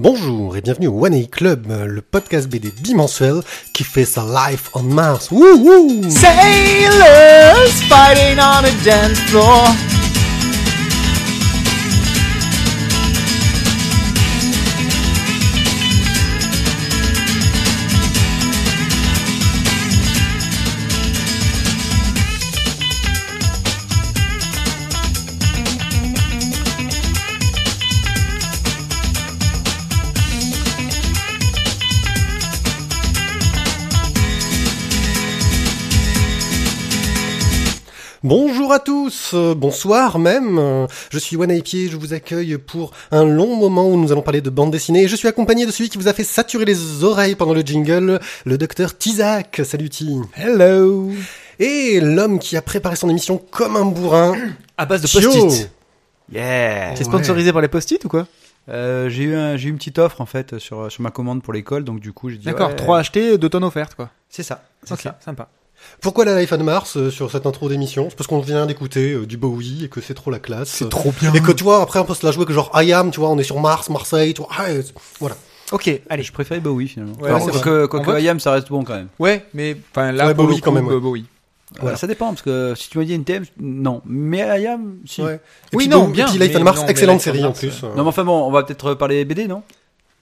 Bonjour et bienvenue au One A Club, le podcast BD bimensuel qui fait sa life on Mars. Wouhou Sailors fighting on a dance floor. À tous, euh, bonsoir même. Euh, Je suis One Pied, je vous accueille pour un long moment où nous allons parler de bande dessinée. Et je suis accompagné de celui qui vous a fait saturer les oreilles pendant le jingle, le docteur Tizak. Salut Ti. Hello. Et l'homme qui a préparé son émission comme un bourrin. À base de post-it. Yeah. T'es sponsorisé par les post-it ou quoi? Euh, j'ai eu un, j'ai eu une petite offre en fait sur sur ma commande pour l'école, donc du coup j'ai dit. D'accord, ouais, 3 achetés, 2 tonnes offertes quoi. C'est ça. C'est Ok, ça. sympa. Pourquoi la Life on Mars euh, sur cette intro d'émission? C'est parce qu'on vient d'écouter euh, du Bowie et que c'est trop la classe. Euh, trop bien. Et que tu vois, après on peut se la jouer que genre I am, tu vois, on est sur Mars, Marseille, tu vois. Ah, euh, voilà. Ok, allez. Je préférais Bowie finalement. Ouais, Alors, c'est quoique vrai. quoique On vote IAM ça reste bon quand même. Ouais, mais enfin là Ouais, pour Bowie, le quand coup, même, ouais. euh, Bowie. Voilà, ça dépend parce que si tu me dis NTM, non. Mais IAM, si. Ouais. Et Oui, puis, non, Bowie- bien, Et puis Life mais on Mars, non, mais excellente Life on série en Mars, plus. euh. Non mais enfin bon, on va peut-être parler BD, non?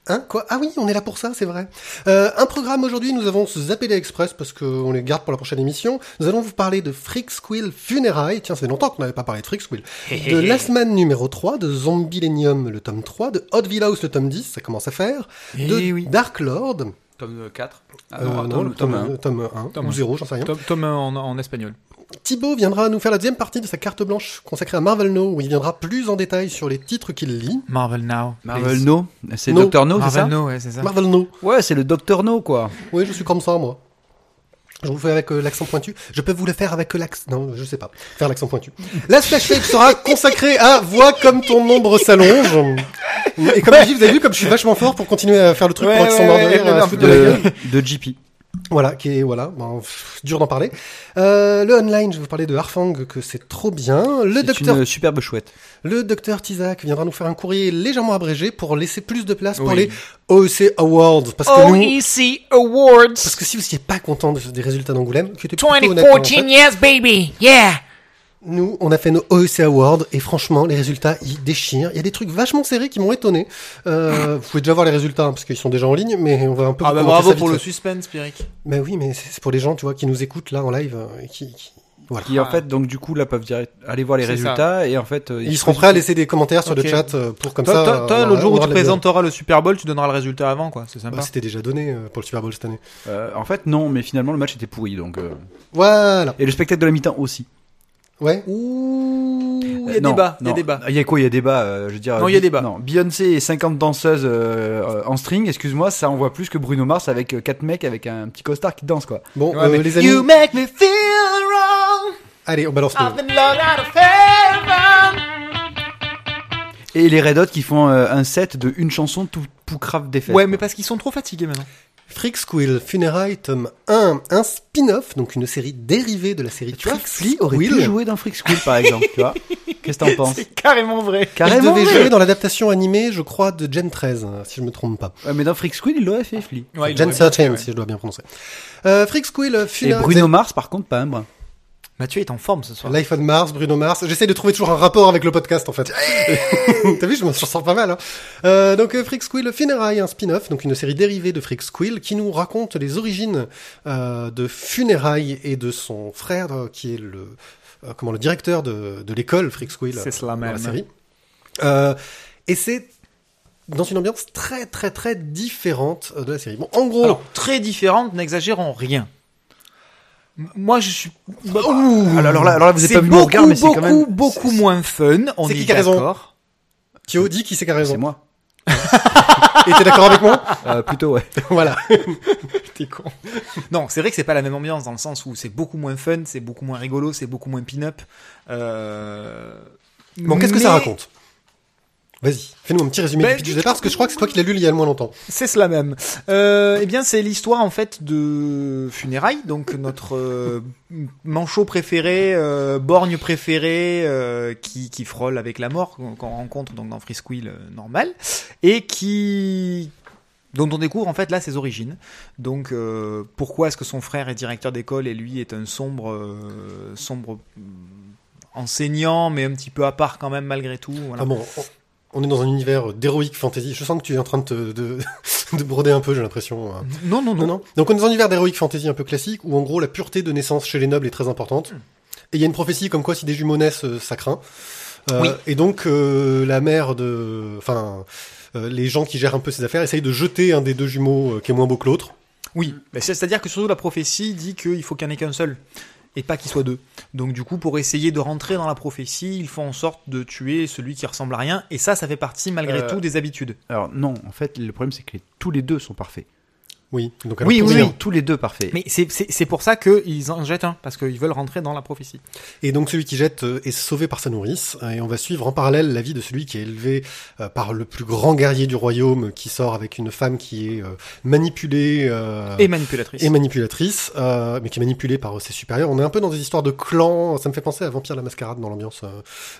Hein Quoi? Ah oui, on est là pour ça, c'est vrai. Euh, un programme aujourd'hui, nous avons zappé les express parce qu'on les garde pour la prochaine émission. Nous allons vous parler de Freak Squill Funérailles. Tiens, ça fait longtemps qu'on n'avait pas parlé de Freak Squill. de Last Man numéro 3, de Zombilenium le tome 3, de Hot House le tome 10, ça commence à faire. Eh de oui. Dark Lord, Tome 4. Ah euh, non, non, tome, le tome, tome 1. euh, tome 1, Tome ou un. 0, j'en sais rien. Tome, tome en, en espagnol. Thibaut viendra nous faire la deuxième partie de sa carte blanche consacrée à Marvel Now, où il viendra plus en détail sur les titres qu'il lit. Marvel Now. Marvel No, c'est No. Doctor No, c'est Marvel ça Now, ouais, c'est ça. Marvel Now. Ouais, c'est le Docteur No quoi. Oui, je suis comme ça, moi. Je vous le fais avec euh, l'accent pointu. Je peux vous le faire avec euh, l'accent... Non, je sais pas. Faire l'accent pointu. La splash page sera consacrée à Vois comme ton nombre s'allonge. Et comme je dis, vous avez vu comme je suis vachement fort pour continuer à faire le truc Ouais, pour être sans ouais, foutre de la gueule. De, de JP. Voilà, qui est, voilà, bon, pff, dur d'en parler. Euh, le online, je vais vous parler de Harfang, que c'est trop bien. Le docteur, une superbe chouette. le docteur Tizak viendra nous faire un courrier légèrement abrégé pour laisser plus de place pour Oui. les OEC Awards. Parce que nous, OEC Awards parce que si vous n'étiez pas content de- des résultats d'Angoulême, qui étaient plutôt honnêtes, hein, en 2014, fait, yes, baby, yeah. Nous, on a fait nos OEC Awards et franchement, les résultats, ils déchirent. Il y a des trucs vachement serrés qui m'ont étonné. Euh, vous pouvez déjà voir les résultats hein, parce qu'ils sont déjà en ligne, mais on va un peu. Ah bah bravo pour le suspense, Pierrick. Mais oui, mais c'est pour les gens, tu vois, qui nous écoutent là en live, euh, et qui, qui- voilà. Qui en fait donc du coup là peuvent direct aller voir les résultats et en fait euh, Ils seront prêts à laisser des commentaires sur le chat pour comme Toi, ça. toi, toi, on l'autre aura- jour où tu présenteras le Super Bowl, tu donneras le résultat avant, quoi. C'est sympa. C'était déjà donné pour le Super Bowl cette année. Euh, en fait non, mais finalement le match était pourri donc. euh, Voilà. Et le spectacle de la mi-temps aussi. Ouais. Ouh, il y a Euh, débat, il y a débat. Il y a quoi Il y a débat. euh, je veux dire. Non, il y a Bi- débat. Non, Beyoncé et 50 danseuses euh, euh, en string. Excuse-moi, ça envoie plus que Bruno Mars avec euh, quatre mecs avec un petit costard qui danse quoi. Bon, Ouais, euh, mais- les amis, You make me feel wrong. allez, on balance le. I've been locked out of heaven. Et les Red Hot qui font euh, un set de une chanson tout poucrave des fesses. Ouais, mais parce qu'ils sont trop fatigués maintenant. Freak Squill Funeral tome 1, un spin-off, donc une série dérivée de la série Tu vois, Freak Flea aurait pu jouer dans Freak School par exemple, tu vois. Qu'est-ce que t'en penses C'est carrément vrai. Il Carrément. devait ouais. jouer dans l'adaptation animée, je crois, de Gen 13, euh, si je me trompe pas. Ouais, mais dans Freak School, il l'aurait fait, Flea. Ouais, il Gen aurait 13, pu, si je dois bien prononcer. Euh, Freak Squill Et Funeral... Bruno Mars, par contre, pas un brin. Mathieu est en forme ce soir. L'iPhone Mars, Bruno Mars. J'essaie de trouver toujours un rapport avec le podcast, en fait. T'as vu, je m'en sors pas mal. Hein. Euh, donc, euh, Freak Squill un spin-off, donc une série dérivée de Freak Squill, qui nous raconte les origines euh, de Funeral et de son frère, euh, qui est le, euh, comment, le directeur de, de l'école Freak Squill C'est cela dans la même. série. Euh, et c'est dans une ambiance très très très différente de la série. Bon, en gros, Alors, très différente, n'exagérons rien. Moi, je suis. Alors, alors là, alors là, vous êtes C'est pas venu beaucoup, au regard, mais c'est beaucoup, quand même. beaucoup moins fun. On C'est est qui qui a raison. Thio dit qui c'est qui a C'est raison. moi. Et t'es d'accord avec moi Euh, plutôt, ouais. Voilà. T'es con. Non, c'est vrai que c'est pas la même ambiance dans le sens où c'est beaucoup moins fun, c'est beaucoup moins rigolo, c'est beaucoup moins pin-up. Euh... Bon, qu'est-ce que ça raconte Vas-y, fais-nous un petit résumé Ben, du pitch de départ, parce que je crois que c'est toi qui l'as lu il y a le moins longtemps. C'est cela même. Euh, eh bien, c'est l'histoire en fait de Funérailles, donc notre euh, manchot préféré, euh, borgne préféré, euh, qui, qui frôle avec la mort qu'on rencontre donc dans Free euh, normal, et qui dont on découvre en fait là ses origines. Donc pourquoi est-ce que son frère est directeur d'école et lui est un sombre sombre hum, enseignant, mais un petit peu à part quand même malgré tout. Voilà. Ah bon, on- est dans un univers d'héroïque fantasy. Je sens que tu es en train de, te- de, de broder un peu, j'ai l'impression. euh. Non, non, non, Non, non. Donc on est dans un univers d'héroïque fantasy un peu classique, où en gros la pureté de naissance chez les nobles est très importante. Et il y a une prophétie comme quoi si des jumeaux naissent, euh, ça craint. Euh, Oui. Et donc euh, la mère de... Enfin, euh, les gens qui gèrent un peu ces affaires essayent de jeter un des deux jumeaux qui est moins beau que l'autre. Oui, c'est-à-dire que surtout la prophétie dit qu'il faut qu'il n'y en ait qu'un seul et pas qu'il soit deux. Donc du coup, pour essayer de rentrer dans la prophétie, ils font en sorte de tuer celui qui ressemble à rien et ça, ça fait partie malgré Euh, tout des habitudes. Alors non, en fait, le problème c'est que tous les deux sont parfaits. Oui. Donc Oui, oui, oui. Tous les deux parfaits. Mais c'est- c'est c'est pour ça qu'ils en jettent un parce qu'ils veulent rentrer dans la prophétie. Et donc celui qui jette euh, est sauvé par sa nourrice, euh, et on va suivre en parallèle la vie de celui qui est élevé euh, par le plus grand guerrier du royaume, qui sort avec une femme qui est manipulée euh, Et manipulatrice. et manipulatrice, euh, mais qui est manipulée par ses supérieurs. On est un peu dans des histoires de clans, ça me fait penser à Vampire la Mascarade dans l'ambiance, euh,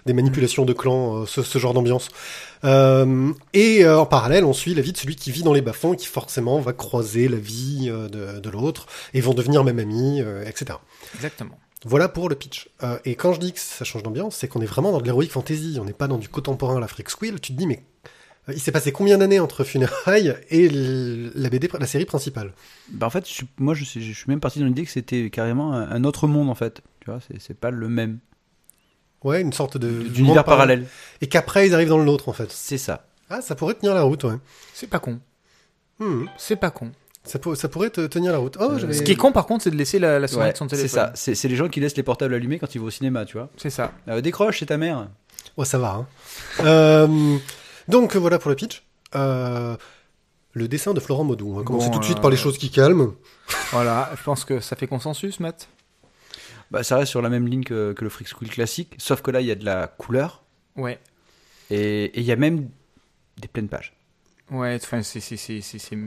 des manipulations de clans, euh, ce, ce genre d'ambiance. Euh, et euh, en parallèle, on suit la vie de celui qui vit dans les bas-fonds et qui forcément va croiser la vie euh, de, de l'autre, et vont devenir même amis, euh, etc. Exactement. Voilà pour le pitch. Euh, et quand je dis que ça change d'ambiance, c'est qu'on est vraiment dans de l'heroic fantasy. On n'est pas dans du contemporain à la Freak Squill. Tu te dis, mais euh, il s'est passé combien d'années entre Funérailles et la BD, la série principale? Bah, en fait, je moi je suis, je suis même parti dans l'idée que c'était carrément un, un autre monde en fait. Tu vois, c'est pas le même. Ouais, une sorte de monde D'univers parallèle. Et qu'après ils arrivent dans l'autre en fait. C'est ça. Ah, ça pourrait tenir la route, ouais. C'est pas con. Hmm. C'est pas con. Ça, pour- ça pourrait te tenir la route. Oh, Euh, j'avais- Ce qui est con par contre, c'est de laisser la, la Ouais, sonnette de son c'est téléphone. ça. C'est c'est les gens qui laissent les portables allumés quand ils vont au cinéma, tu vois. C'est ça. Euh, décroche, c'est ta mère. Ouais, ça va. Hein. Euh, donc voilà pour le pitch. Euh, le dessin de Florent Maudou. On va commencer Bon, tout de suite par les choses qui calment. Voilà, je pense que ça fait consensus, Matt. Bah, ça reste sur la même ligne que, que le Freak School classique, sauf que là il y a de la couleur Ouais. et et il y a même des pleines pages. Ouais, enfin, c'est c'est c'est c'est c'est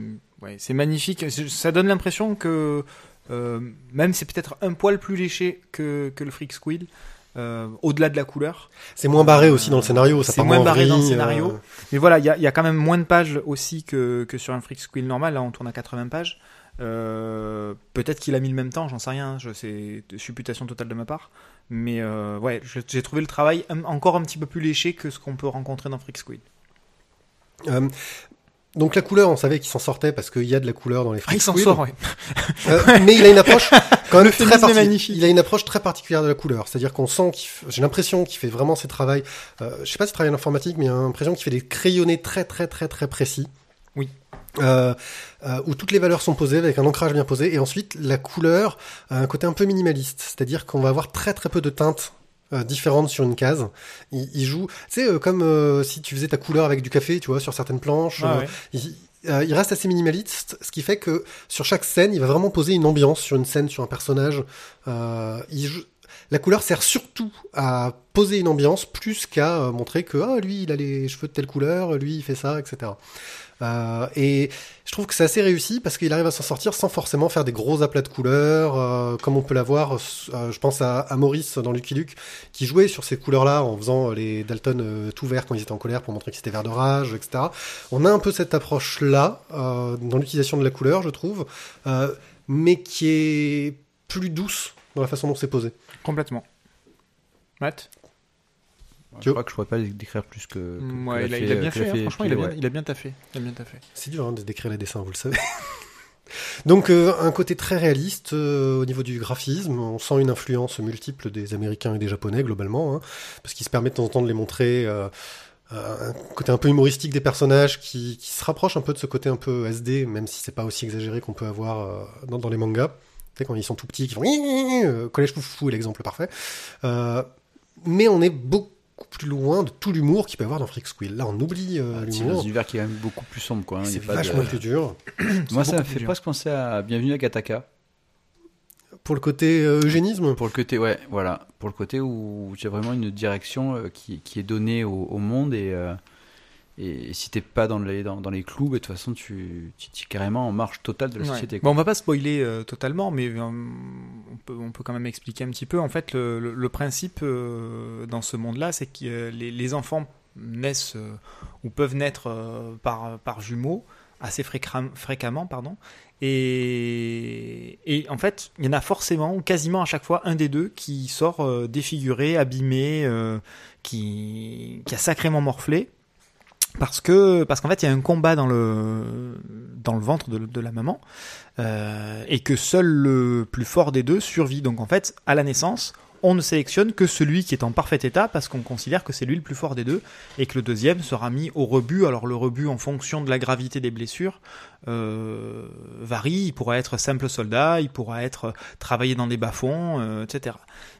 ouais, c'est magnifique. Ça donne l'impression que euh, même c'est peut-être un poil plus léché que que le Freak Squill, euh, au-delà de la couleur. C'est moins barré aussi dans le scénario. Ça C'est moins barré dans le scénario. euh, Mais voilà, il y a, il y a quand même moins de pages aussi que que sur un Freak Squill normal. Là, on tourne à 80 pages. Euh, peut-être qu'il a mis le même temps, j'en sais rien. Je c'est supputation totale de ma part. Mais euh, ouais, j'ai trouvé le travail encore un petit peu plus léché que ce qu'on peut rencontrer dans Freak Squill. Euh, donc la couleur, on savait qu'il s'en sortait parce qu'il y a de la couleur dans les Ah, Freak il s'en sort, ouais. Euh, mais il a une approche quand même très magnifique. Il a une approche très particulière de la couleur. C'est-à-dire qu'on sent qu'il, f- j'ai l'impression qu'il fait vraiment ses travaux. Euh, je sais pas s'il travaille en informatique, mais il a l'impression qu'il fait des crayonnés très très très très précis. Oui. Euh, euh, où toutes les valeurs sont posées avec un ancrage bien posé et ensuite la couleur a un côté un peu minimaliste c'est-à-dire qu'on va avoir très très peu de teintes euh, différentes sur une case il, il joue tu sais euh, comme si tu faisais ta couleur avec du café tu vois sur certaines planches Ah ouais. il, euh, il reste assez minimaliste, ce qui fait que sur chaque scène, il va vraiment poser une ambiance sur une scène, sur un personnage. Euh, il joue- La couleur sert surtout à poser une ambiance plus qu'à euh, montrer que ah lui il a les cheveux de telle couleur, lui il fait ça, etc. Euh, et je trouve que c'est assez réussi parce qu'il arrive à s'en sortir sans forcément faire des gros aplats de couleurs, euh, comme on peut l'avoir. euh, je pense à, à Maurice dans Lucky Luke qui jouait sur ces couleurs-là en faisant euh, les Dalton tout verts quand ils étaient en colère pour montrer qu'ils étaient verts de rage, etc. On a un peu cette approche-là dans l'utilisation de la couleur, je trouve, mais qui est plus douce dans la façon dont c'est posé. Complètement. Matt? Je crois que je pourrais pas les décrire plus que. ouais, il, a, il a bien fait, hein, franchement, il a bien, ouais. il a bien taffé. Il a bien taffé. C'est dur hein, de décrire les dessins, vous le savez. Donc euh, un côté très réaliste euh, au niveau du graphisme, on sent une influence multiple des Américains et des Japonais globalement, hein, parce qu'ils se permettent de temps en temps de les montrer. euh, euh, un côté un peu humoristique des personnages qui, qui se rapproche un peu de ce côté un peu SD, même si c'est pas aussi exagéré qu'on peut avoir euh, dans, dans les mangas. Tu sais, quand ils sont tout petits, qui font Collège Foufou est l'exemple parfait. Euh, mais on est beaucoup plus loin de tout l'humour qu'il peut y avoir dans Freak Squill. Là, on oublie euh, Ah, C'est l'humour. un univers qui est quand même beaucoup plus sombre, quoi. hein, C'est de- vachement plus dur. Moi, C'est ça me fait presque penser à Bienvenue à Gataka. Pour le côté euh, eugénisme Pour le côté, ouais, voilà. Pour le côté où tu as vraiment une direction euh, qui, qui est donnée au, au monde et, euh, Et si t'es pas dans les, dans, dans les clous, bah, de toute façon, tu, tu, tu es carrément en marche totale de la Ouais. société. quoi. Bon, on va pas spoiler euh, totalement, mais euh, on, peut, on peut quand même expliquer un petit peu. En fait, le, le- le principe euh, dans ce monde-là, c'est que les, les enfants naissent ou peuvent naître par, par jumeaux assez fréquem- fréquemment, pardon. Et, et en fait, il y en a forcément, ou quasiment à chaque fois, un des deux qui sort défiguré, abîmé, qui, qui a sacrément morflé. Parce que parce qu'en fait il y a un combat dans le dans le ventre de, la maman euh, et que seul le plus fort des deux survit. Donc en fait à la naissance on ne sélectionne que celui qui est en parfait état parce qu'on considère que c'est lui le plus fort des deux et que le deuxième sera mis au rebut. Alors le rebut en fonction de la gravité des blessures euh, varie. Il pourra être simple soldat, il pourra être travaillé dans des bas-fonds, euh, etc.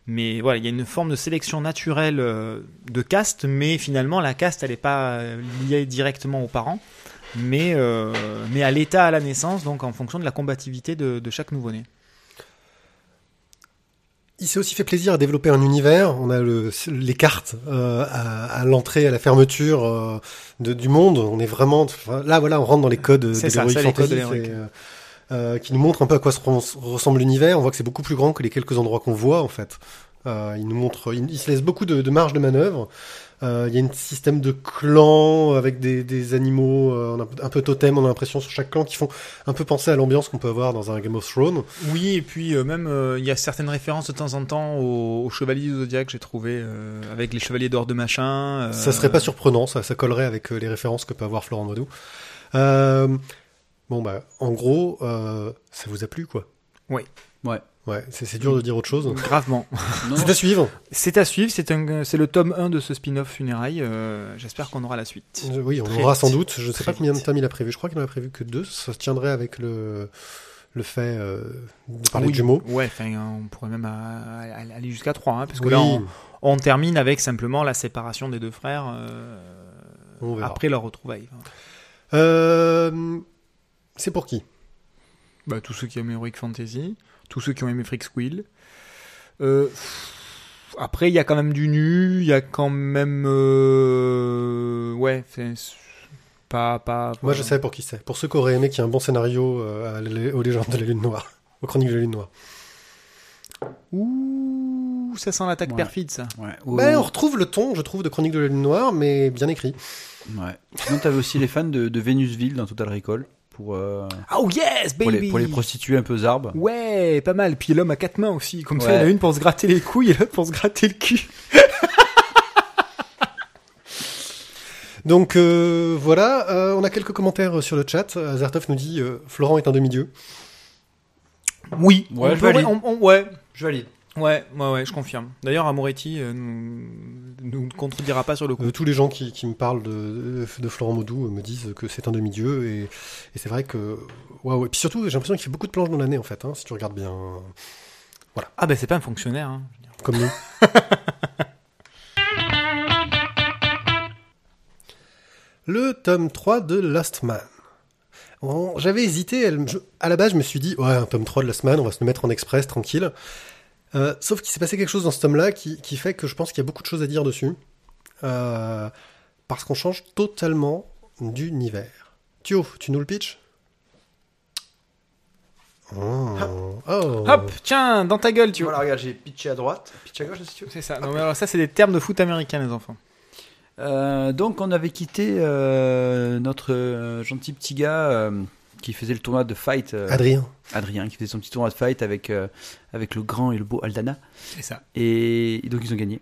Mais voilà, il y a une forme de sélection naturelle euh, de caste, mais finalement la caste elle n'est pas euh, liée directement aux parents, mais, euh, mais à l'état à la naissance, donc en fonction de la combativité de, de chaque nouveau-né. Il s'est aussi fait plaisir à développer un univers. On a le, les cartes euh, à, à l'entrée, à la fermeture euh, de, du monde. On est vraiment là, voilà, on rentre dans les codes de codes Fantasy, euh, qui nous montrent un peu à quoi se res- ressemble l'univers. On voit que c'est beaucoup plus grand que les quelques endroits qu'on voit en fait. Euh, il nous montre, il, il se laisse beaucoup de, de marge de manœuvre. Euh, il y a un système de clans avec des, des animaux euh, un peu- totem, on a l'impression sur chaque clan qui font un peu penser à l'ambiance qu'on peut avoir dans un Game of Thrones. Oui, et puis euh, même euh, il y a certaines références de temps en temps aux, aux chevaliers du zodiaque, j'ai trouvé euh, avec les chevaliers d'or de machin. Ça serait pas surprenant, ça, ça collerait avec les références que peut avoir Florent Modou. Euh, bon bah, en gros, euh, ça vous a plu quoi Oui. Ouais. Ouais, c'est c'est dur de dire autre chose. Gravement. Non, C'est à suivre. C'est à suivre, c'est un, c'est le tome 1 de ce spin-off funérailles. euh, J'espère qu'on aura la suite. Euh, Oui, on Très aura sans doute. Je sais Très pas combien de temps il a prévu. Je crois qu'il en a prévu que deux. Ça se tiendrait avec le le fait euh, de parler Oui. de jumeaux. Ouais, enfin, on pourrait même à- aller jusqu'à 3, hein, parce que Oui, là, on, on termine avec simplement la séparation des deux frères euh, on verra. après leur retrouvaille. Euh, c'est pour qui? Bah, tous ceux qui aiment Heroic Fantasy, tous ceux qui ont aimé Freak Squill. Euh, après, il y a quand même du nu, il y a quand même. euh, ouais, c'est pas. pas Moi, je sais pour qui c'est. Pour ceux qui auraient aimé qu'il y ait un bon scénario euh, aux légendes de la Lune Noire, aux chroniques de la Lune Noire. Ouh, ça sent l'attaque Ouais. perfide, ça. Ouais. Ou- Ben, on retrouve le ton, je trouve, de Chroniques de la Lune Noire, mais bien écrit. ouais. Sinon, t'avais aussi les fans de, de Vénusville dans Total Recall pour, euh, Oh yes, pour, baby les, pour les prostituées un peu zarbes. Ouais, pas mal. Puis l'homme a quatre mains aussi. Comme ça, il y en a une pour se gratter les couilles et l'autre pour se gratter le cul. Donc euh, voilà, euh, on a quelques commentaires sur le chat. Azertov nous dit euh, Florent est un demi-dieu. Oui, Ouais, on je peut- valide. on- on- ouais, Je valide. Ouais, ouais, ouais, je confirme. D'ailleurs, Amoretti euh, nous, nous contredira pas sur le coup. Euh, tous les gens qui, qui me parlent de, de Florent Maudou euh, me disent que c'est un demi-dieu et, et c'est vrai que waouh. Et puis surtout, j'ai l'impression qu'il fait beaucoup de planches dans l'année en fait. Hein, si tu regardes bien, Ah ben c'est pas un fonctionnaire. Hein. comme nous. Le tome 3 de Last Man. Bon, J'avais hésité, elle- je- à la base je me suis dit, ouais, un tome 3 de Last Man, on va se le mettre en express, tranquille. Euh, sauf qu'il s'est passé quelque chose dans ce tome-là qui, qui fait que je pense qu'il y a beaucoup de choses à dire dessus. Euh, parce qu'on change totalement d'univers. Thio, tu nous le pitch Oh. Oh. Hop, tiens, dans ta gueule, tu vois. Voilà, regarde, j'ai pitché à droite, pitché à gauche si tu veux. C'est ça. Non, mais alors ça, c'est des termes de foot américain, les enfants. Euh, donc on avait quitté euh, notre euh, gentil petit gars euh, qui faisait le tournoi de fight, euh, Adrien. Adrien, qui faisait son petit tournoi de fight avec, euh, avec le grand et le beau Aldana. C'est ça. Et donc ils ont gagné.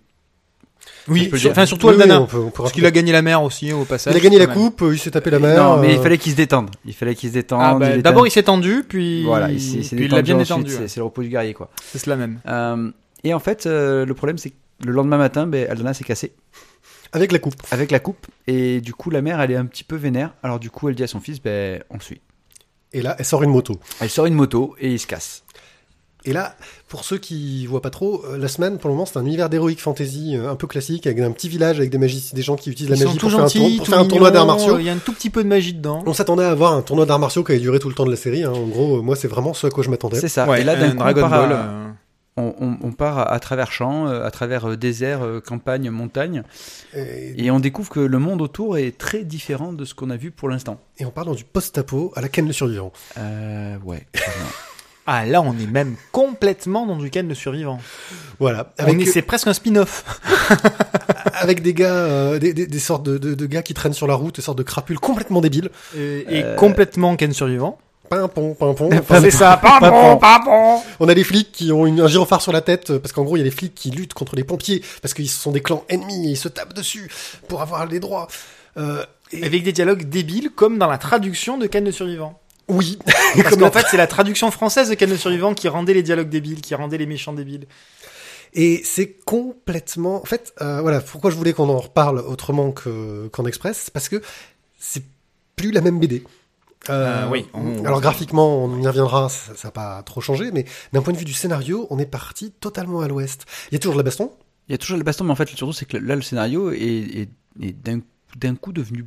Oui, sur- enfin surtout Oui, oui, Aldana. on peut- on peut parce qu'il a gagné la mer aussi au passage. Il a gagné la coupe, il s'est tapé la mer. non, mais il euh, fallait qu'il se détende. Il fallait qu'il se détende. Ah, bah, D'abord, il s'est tendu, puis, Voilà, il s'est détendu bien ensuite, étendu. c'est- ouais. C'est le repos du guerrier, quoi. C'est cela même. Euh, et en fait, euh, le problème, c'est que le lendemain matin, ben, Aldana s'est cassé Avec la coupe. avec la coupe. Et du coup, la mère, elle est un petit peu vénère. Alors, du coup, elle dit à son fils, ben, on le suit. Et là, elle sort une moto. Elle sort une moto et il se casse. Et là, pour ceux qui voient pas trop, euh, la semaine, pour le moment, c'est un univers d'héroïque fantasy euh, un peu classique, avec un petit village avec des magiciens, des gens qui utilisent la Ils magie pour faire un, gentils, tour- pour tout faire un tournoi d'arts martiaux. Il y a un tout petit peu de magie dedans. On s'attendait à avoir un tournoi d'arts martiaux qui avait duré tout le temps de la série. hein. En gros, euh, moi, c'est vraiment ce à quoi je m'attendais. C'est ça. Ouais, et là, d'un Dragon Ball. On, on- on part à, à travers champs, euh, à travers euh, déserts, euh, campagnes, montagnes, Et, et on découvre que le monde autour est très différent de ce qu'on a vu pour l'instant. et on part dans du post-apo à la canne le survivant. Euh, ouais. Ah là, on est même complètement dans du Ken le survivant. Voilà. C'est presque un spin-off. avec des gars, euh, des, des, des sortes de, de, de gars qui traînent sur la route, des sortes de crapules complètement débiles. Et, et Euh. complètement Ken survivant. Pimpon, pimpon. C'est ça. Pardon, pardon. On a des flics qui ont une- un gyrophare sur la tête, euh, parce qu'en gros, il y a des flics qui luttent contre les pompiers, parce qu'ils sont des clans ennemis et ils se tapent dessus pour avoir les droits. Euh, et- Avec des dialogues débiles, comme dans la traduction de Ken le survivant. oui. Parce qu'en fait, c'est la traduction française de Ken le survivant qui rendait les dialogues débiles, qui rendait les méchants débiles. Et c'est complètement. En fait, euh, voilà, pourquoi je voulais qu'on en reparle autrement que qu'en express, c'est parce que c'est plus la même BD. Euh, Euh, oui, on- Alors graphiquement, on y reviendra, ça n'a pas trop changé, mais d'un point de vue du scénario, on est parti totalement à l'ouest. Il y a toujours la baston, Il y a toujours le baston, mais en fait, surtout, c'est que là, le scénario est, est, est d'un d'un coup devenu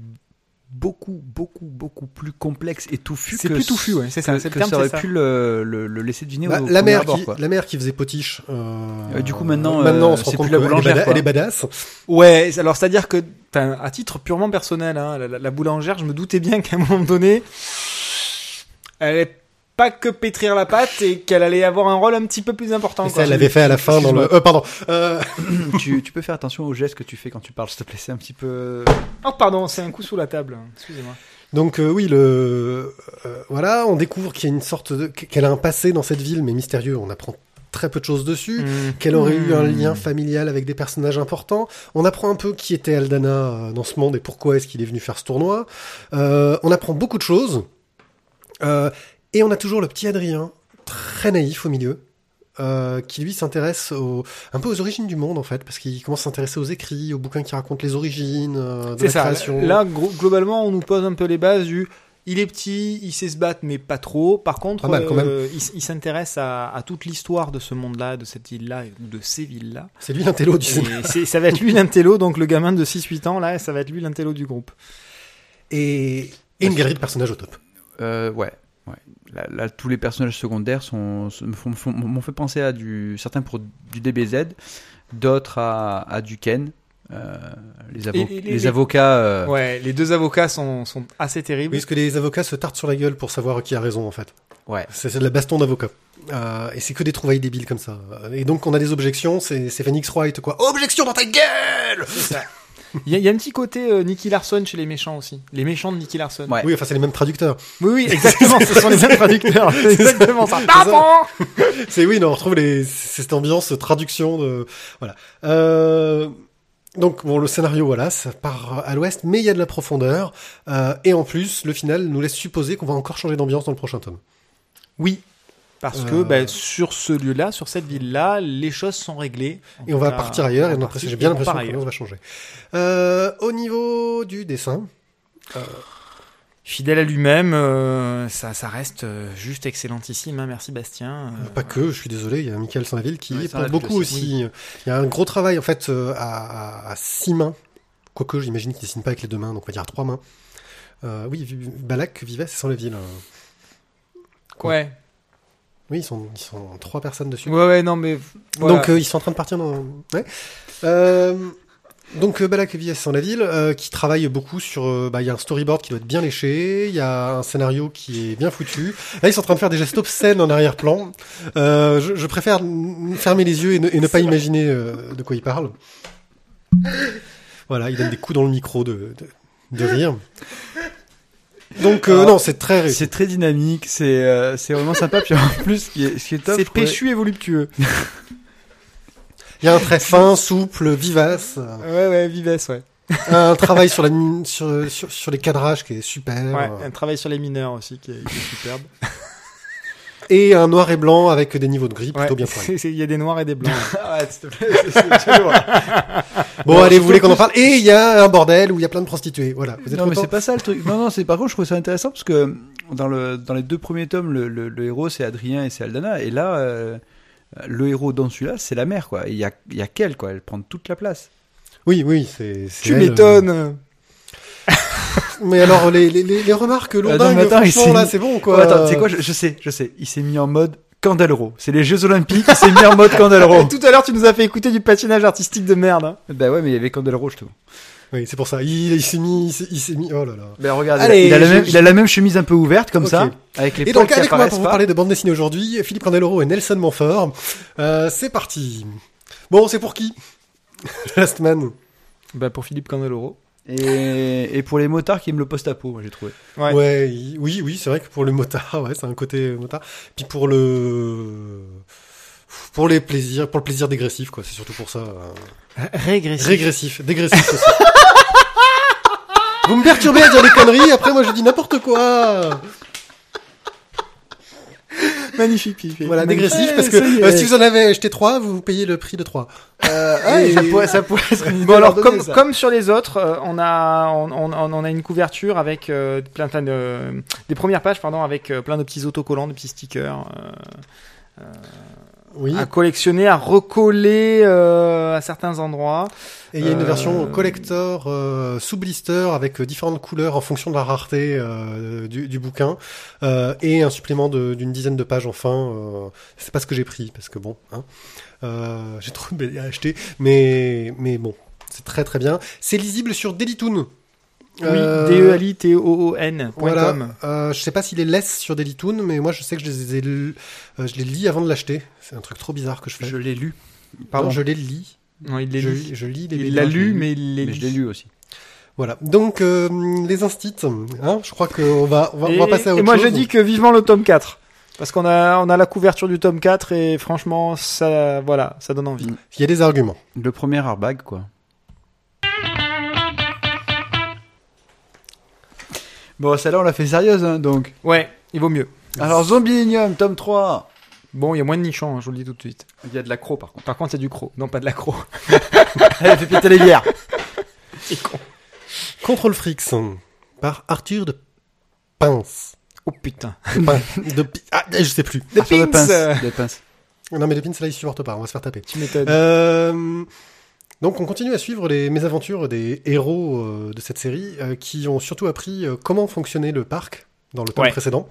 beaucoup, beaucoup, beaucoup plus complexe et touffu C'est que plus touffu, ouais, c'est ça, que- c'est le que terme, ça aurait c'est ça. pu le, le, le laisser deviner Bah, au la mère abord, qui, quoi. la mère qui faisait potiche. euh, Euh, du coup, maintenant, maintenant, euh, on se rend c'est compte la qu'elle est elle est badass. Ouais, alors c'est-à-dire que, enfin, à titre purement personnel, hein, la, la- la boulangère, je me doutais bien qu'à un moment donné, elle allait pas que pétrir la pâte et qu'elle allait avoir un rôle un petit peu plus important. Et quoi. ça, elle l'avait fait à la fin dans le. Euh, pardon. Euh, tu, tu peux faire attention aux gestes que tu fais quand tu parles, s'il te plaît. C'est un petit peu. Oh pardon, c'est un coup sous la table. Excusez-moi. Donc euh, oui, le euh, voilà, on découvre qu'il y a une sorte de qu'elle a un passé dans cette ville, mais mystérieux. On apprend très peu de choses dessus. Hmm. Qu'elle aurait eu un Hmm. lien familial avec des personnages importants. On apprend un peu qui était Aldana euh, dans ce monde et pourquoi est-ce qu'il est venu faire ce tournoi. Euh, on apprend beaucoup de choses. Et on a toujours le petit Adrien, très naïf au milieu, euh, qui lui s'intéresse un peu aux origines du monde en fait, parce qu'il commence à s'intéresser aux écrits, aux bouquins qui racontent les origines euh, de C'est la ça. création. Là, globalement, on nous pose un peu les bases du. Il est petit, il sait se battre, mais pas trop. Par contre, mal, euh, il, s'intéresse à, à toute l'histoire de ce monde-là, de cette île-là, ou de ces villes-là. C'est lui l'intello du c'est- ça va être lui l'intello, donc le gamin de 6-8 ans, là, ça va être lui l'intello du groupe. Et, et une galerie de personnages au top. Euh, ouais. Ouais. Là, là, tous les personnages secondaires sont, m'ont fait penser à du. Certains pour du DBZ, d'autres à, à du Ken. Euh, les, avo- Et- et les- les les- avocats. euh, Ouais, les deux avocats sont, sont assez terribles. Oui, parce que les avocats se tartent sur la gueule pour savoir qui a raison en fait. ouais. C'est c'est de la baston d'avocats. Euh, et c'est que des trouvailles débiles comme ça. Et donc on a des objections, c'est c'est Phoenix Wright quoi. Objection dans ta gueule ça. Il y, a- il y a un petit côté euh, Nicky Larson chez les méchants aussi. Les méchants de Nicky Larson. Ouais. Oui, enfin c'est les mêmes traducteurs. Oui, oui, exactement, ce sont les mêmes traducteurs. C'est exactement ça. C'est oui, non, on retrouve les, c'est cette ambiance traduction de, voilà. Euh, donc bon, le scénario, voilà, ça part à l'ouest, mais il y a de la profondeur. Euh, et en plus, le final nous laisse supposer qu'on va encore changer d'ambiance dans le prochain tome. Oui. Parce que Euh. bah, sur ce lieu-là, sur cette ville-là, les choses sont réglées. Et on va partir ailleurs. Et j'ai bien l'impression que l'ambiance va changer. Euh, au niveau du dessin, Fidèle à lui-même, euh, ça, ça reste euh, juste excellentissime. Hein, merci Bastien. Euh, Pas que, je suis désolé, il y a Michael Sanlaville qui Ouais, porte beaucoup aussi. Il y a un gros travail en fait euh, à, à, à six mains, quoique j'imagine qu'il dessine pas avec les deux mains, donc on va dire à trois mains. Euh, oui, Balak, Vives et Sanlaville. euh. Quoi Ouais. Oui, ils sont, ils sont trois personnes dessus. Ouais, ouais, non, mais. voilà. Donc euh, ils sont en train de partir dans. Ouais. Euh, donc euh, Balak Vives sans la ville, euh, qui travaille beaucoup sur. bah, il y a un storyboard qui doit être bien léché, il y a un scénario qui est bien foutu. Là, ils sont en train de faire des gestes obscènes en arrière-plan. Je, je préfère fermer les yeux et ne, et ne pas imaginer de quoi ils parlent. Voilà, il donne des coups dans le micro de, de, de rire. Donc euh, Alors, non, c'est très. C'est très dynamique, c'est euh, c'est vraiment sympa. Puis en plus, ce qui est, ce qui est top, c'est péchu et voluptueux. Il y a un trait fin, souple, vivace. Ouais, ouais, Vives, ouais. un travail sur, la, sur, sur, sur les cadrages qui est super. Ouais, un travail sur les mineurs aussi qui est, qui est superbe. Et un noir et blanc avec des niveaux de gris plutôt Ouais, bien c'est- Il y a des noirs et des blancs. Arrête, s'il te plaît. c'est-. Bon, Non, allez, vous voulez qu'on en parle Et il y a un bordel où il y a plein de prostituées. Voilà. Vous êtes non, mais c'est pas ça le truc. Non, non, c'est par contre, je trouve ça intéressant parce que dans le dans les deux premiers tomes, le, le, le héros c'est Adrien et c'est Aldana, et là, euh, le héros dans celui-là, c'est la mère, quoi. Et Il y a il y a qu'elle, quoi. Elle prend toute la place. Oui, oui, c'est. tu m'étonnes. Euh. Mais alors, les, les, les, remarques lourdingues, il franchement, s'est là, c'est bon, quoi. Ouais, attends, tu sais quoi, je, je sais, je sais. Il s'est mis en mode Candeloro. C'est les Jeux Olympiques, c'est mis en mode Candeloro. Tout à l'heure, tu nous as fait écouter du patinage artistique de merde. hein. bah ouais, mais il y avait Candeloro, je trouve. Oui, c'est pour ça. Il, il s'est mis, il s'est- il s'est mis. Oh là là. Ben regarde, Allez, il, a la je- même, je- il a la même chemise un peu ouverte comme ça, avec les Et donc avec moi pour vous parler de bande dessinée aujourd'hui, Philippe Candeloro et Nelson Montfort. Euh, c'est parti. Bon, c'est pour qui? Last Man. Bah, pour Philippe Candeloro. Et, et pour les motards qui aiment le post-apo, moi j'ai trouvé. Ouais. Ouais, oui, oui, c'est vrai que pour le motard, ouais, c'est un côté motard. Puis pour le, pour les plaisirs, pour le plaisir dégressif, quoi. C'est surtout pour ça. euh, Régressif. Régressif, dégressif aussi. Vous me perturbez à dire des conneries, après moi je dis n'importe quoi. Magnifique. Voilà, dégressif, parce ça y que euh, si vous en avez acheté trois, vous payez le prix de trois. Ah, Et- ça, pourrait, ça pourrait être Bon alors comme ça. comme sur les autres, euh, on a on, on, on a une couverture avec euh, plein plein de des premières pages pardon avec euh, plein de petits autocollants, de petits stickers euh, Oui. à collectionner, à recoller euh, à certains endroits. Et il y a une Euh, version collector euh, sous blister avec euh, différentes couleurs en fonction de la rareté euh, du, du bouquin euh, et un supplément d'une dizaine de pages enfin. Euh, c'est pas ce que j'ai pris parce que bon, hein, euh, j'ai trop de BD à acheter, mais mais bon, c'est très très bien. C'est lisible sur Dailytoon. Oui, Euh, D E L I T O O N. Voilà. Euh, je sais pas s'il est laisse sur Dailytoon, mais moi je sais que je les ai, lu- euh, je les lis avant de l'acheter. C'est un truc trop bizarre que je fais. Je l'ai lu. Pardon. Non, je les lis. Non, il Je, lu. je lis les Il l'a lu, mais il les Mais je l'ai lu aussi. Voilà. Donc euh, les instits, hein, je crois qu'on va, on va, on va Et, passer à autre et moi chose. je dis que vivement le tome 4. Parce qu'on a, on a la couverture du tome 4 et franchement, ça, voilà, ça donne envie. Mm. Il y a des arguments. Le premier airbag, quoi. Bon, celle-là, on l'a fait sérieuse, hein, donc. Ouais, il vaut mieux. Alors, Zombienium, tome 3. Bon, il y a moins de nichons, hein, je vous le dis tout de suite. Il y a de la croc, par contre. Par contre, c'est du croc. Non, pas de l'accro. Elle fait péter les bières. C'est con. Control Freaks par Arthur de Pince. Oh putain. De Pin- de Pi- ah, je sais plus. De Arthur de Pince. pince. De pince. Non mais les pins là ils supportent pas, on va se faire taper. Tu m'étonnes. Euh, donc on continue à suivre les mésaventures des héros euh, de cette série euh, qui ont surtout appris euh, comment fonctionnait le parc dans le tome Ouais. précédent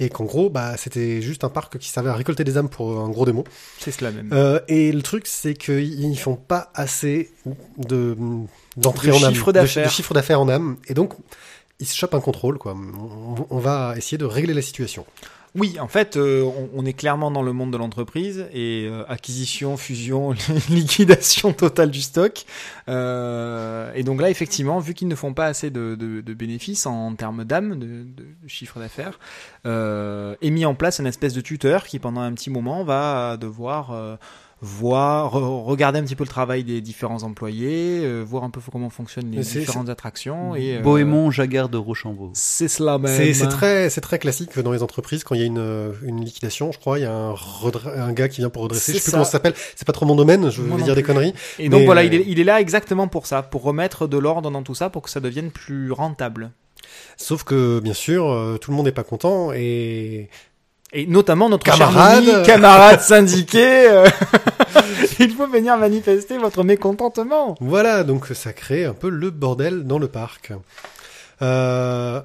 et qu'en gros bah c'était juste un parc qui servait à récolter des âmes pour un gros démon. C'est cela même. Euh, et le truc, c'est qu'ils font pas assez de d'entrée De en âme, chiffre de- d'affaires. de, chiffre d'affaires en âme, et donc ils se chopent un contrôle. Quoi. On, on va essayer de régler la situation. Oui, en fait, euh, on, on est clairement dans le monde de l'entreprise et euh, acquisition, fusion, liquidation totale du stock. Euh, et donc là, effectivement, vu qu'ils ne font pas assez de, bénéfices en, termes d'âme, de, de chiffre d'affaires, euh, est mis en place une espèce de tuteur qui, pendant un petit moment, va devoir euh, voir, re- regarder un petit peu le travail des différents employés, euh, voir un peu comment fonctionnent les différentes attractions. Et, euh, Bohémond, Jagard de Rochambeau. C'est cela même. C'est très, c'est très classique dans les entreprises quand il y a une, euh, une liquidation. Je crois il y a un, un gars qui vient pour redresser. Je sais plus comment ça s'appelle. C'est pas trop mon domaine. Je Moi vais dire des conneries. Et donc voilà, euh, il est, il est là exactement pour ça, pour remettre de l'ordre dans tout ça, pour que ça devienne plus rentable. Sauf que bien sûr, euh, tout le monde n'est pas content et Et notamment notre Camarade. cher ami, camarade syndiqué. euh, il faut venir manifester votre mécontentement. Voilà, donc ça crée un peu le bordel dans le parc. Euh,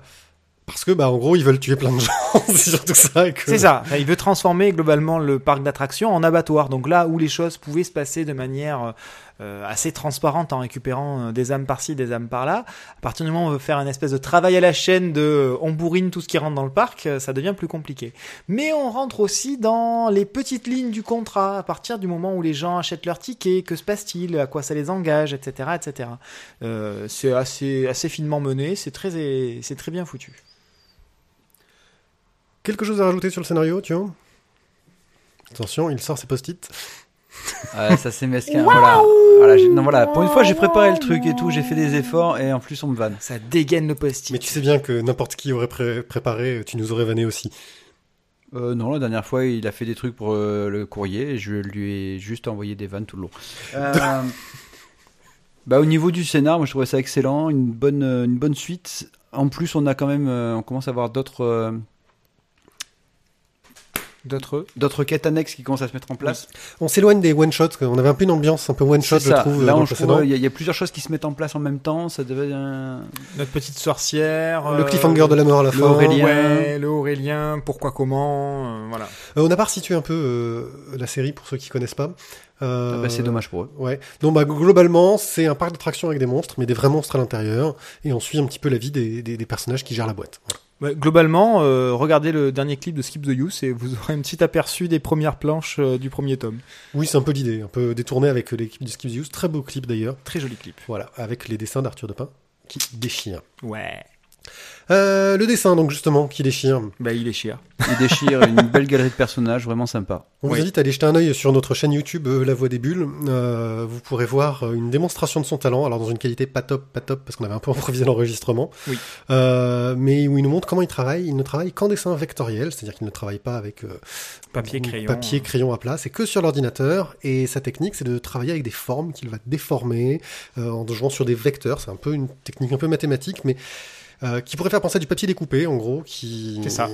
parce que, bah, en gros, ils veulent tuer plein de gens, c'est surtout ça. que- C'est ça. Il veut transformer globalement le parc d'attractions en abattoir. Donc là où les choses pouvaient se passer de manière euh, assez transparente en récupérant euh, des âmes par-ci, des âmes par-là, à partir du moment où on veut faire une espèce de travail à la chaîne de euh, on bourrine tout ce qui rentre dans le parc, euh, ça devient plus compliqué. Mais on rentre aussi dans les petites lignes du contrat. À partir du moment où les gens achètent leur ticket, que se passe-t-il, à quoi ça les engage, etc., etc. Euh, c'est assez finement mené. C'est très bien foutu. Quelque chose à rajouter sur le scénario, tu Attention, il sort ses post-it. Ah, ça c'est mesquin. Voilà. Voilà, j'ai- non, voilà. Pour une fois, j'ai préparé le truc et tout, j'ai fait des efforts et en plus on me vanne. Ça dégaine le post-it. Mais tu sais bien que n'importe qui aurait pré- préparé, tu nous aurais vanné aussi. Euh, non, la dernière fois, il a fait des trucs pour euh, le courrier et je lui ai juste envoyé des vannes tout le long. Euh, bah, au niveau du scénar, moi je trouvais ça excellent, une bonne, une bonne suite. En plus, on a quand même, euh, on commence à avoir d'autres, euh, D'autres D'autres quêtes annexes qui commencent à se mettre en place. On s'éloigne des one shots. On avait un peu une ambiance un peu one shot, C'est je ça. trouve. Là, il y, a- il y a plusieurs choses qui se mettent en place en même temps. Ça devait. euh, Notre petite sorcière. Le euh, cliffhanger de la mort à la le fin. Aurélien. Ouais, le Aurélien, pourquoi, comment, euh, voilà. Euh, on a pas resitué un peu euh, la série pour ceux qui connaissent pas. Euh, ah bah, c'est dommage pour eux. Ouais. Donc bah, globalement, c'est un parc d'attractions avec des monstres, mais des vrais monstres à l'intérieur, et on suit un petit peu la vie des, des, des personnages qui gèrent la boîte. Voilà. Ouais, globalement, euh, regardez le dernier clip de Skip the Use et vous aurez un petit aperçu des premières planches euh, du premier tome. Oui, c'est un peu l'idée, un peu détourné avec l'équipe du Skip the Use. Très beau clip d'ailleurs. Très joli clip. Voilà, avec les dessins d'Arthur Depin qui déchirent. Ouais. Euh, le dessin, donc justement, qui déchire. Bah, il est chier. Ils déchirent une belle galerie de personnages, vraiment sympa. On Oui. vous invite à aller jeter un œil sur notre chaîne YouTube euh, La Voix des Bulles. Euh, vous pourrez voir une démonstration de son talent, alors dans une qualité pas top, pas top, parce qu'on avait un peu improvisé l'enregistrement. Oui. Euh, mais où il nous montre comment il travaille. Il ne travaille qu'en dessin vectoriel, c'est-à-dire qu'il ne travaille pas avec euh, Papier, crayon. papier, crayon à plat, c'est que sur l'ordinateur. Et sa technique, c'est de travailler avec des formes qu'il va déformer euh, en jouant sur des vecteurs. C'est un peu une technique un peu mathématique, mais euh, qui pourrait faire penser à du papier découpé, en gros, qui, C'est ça.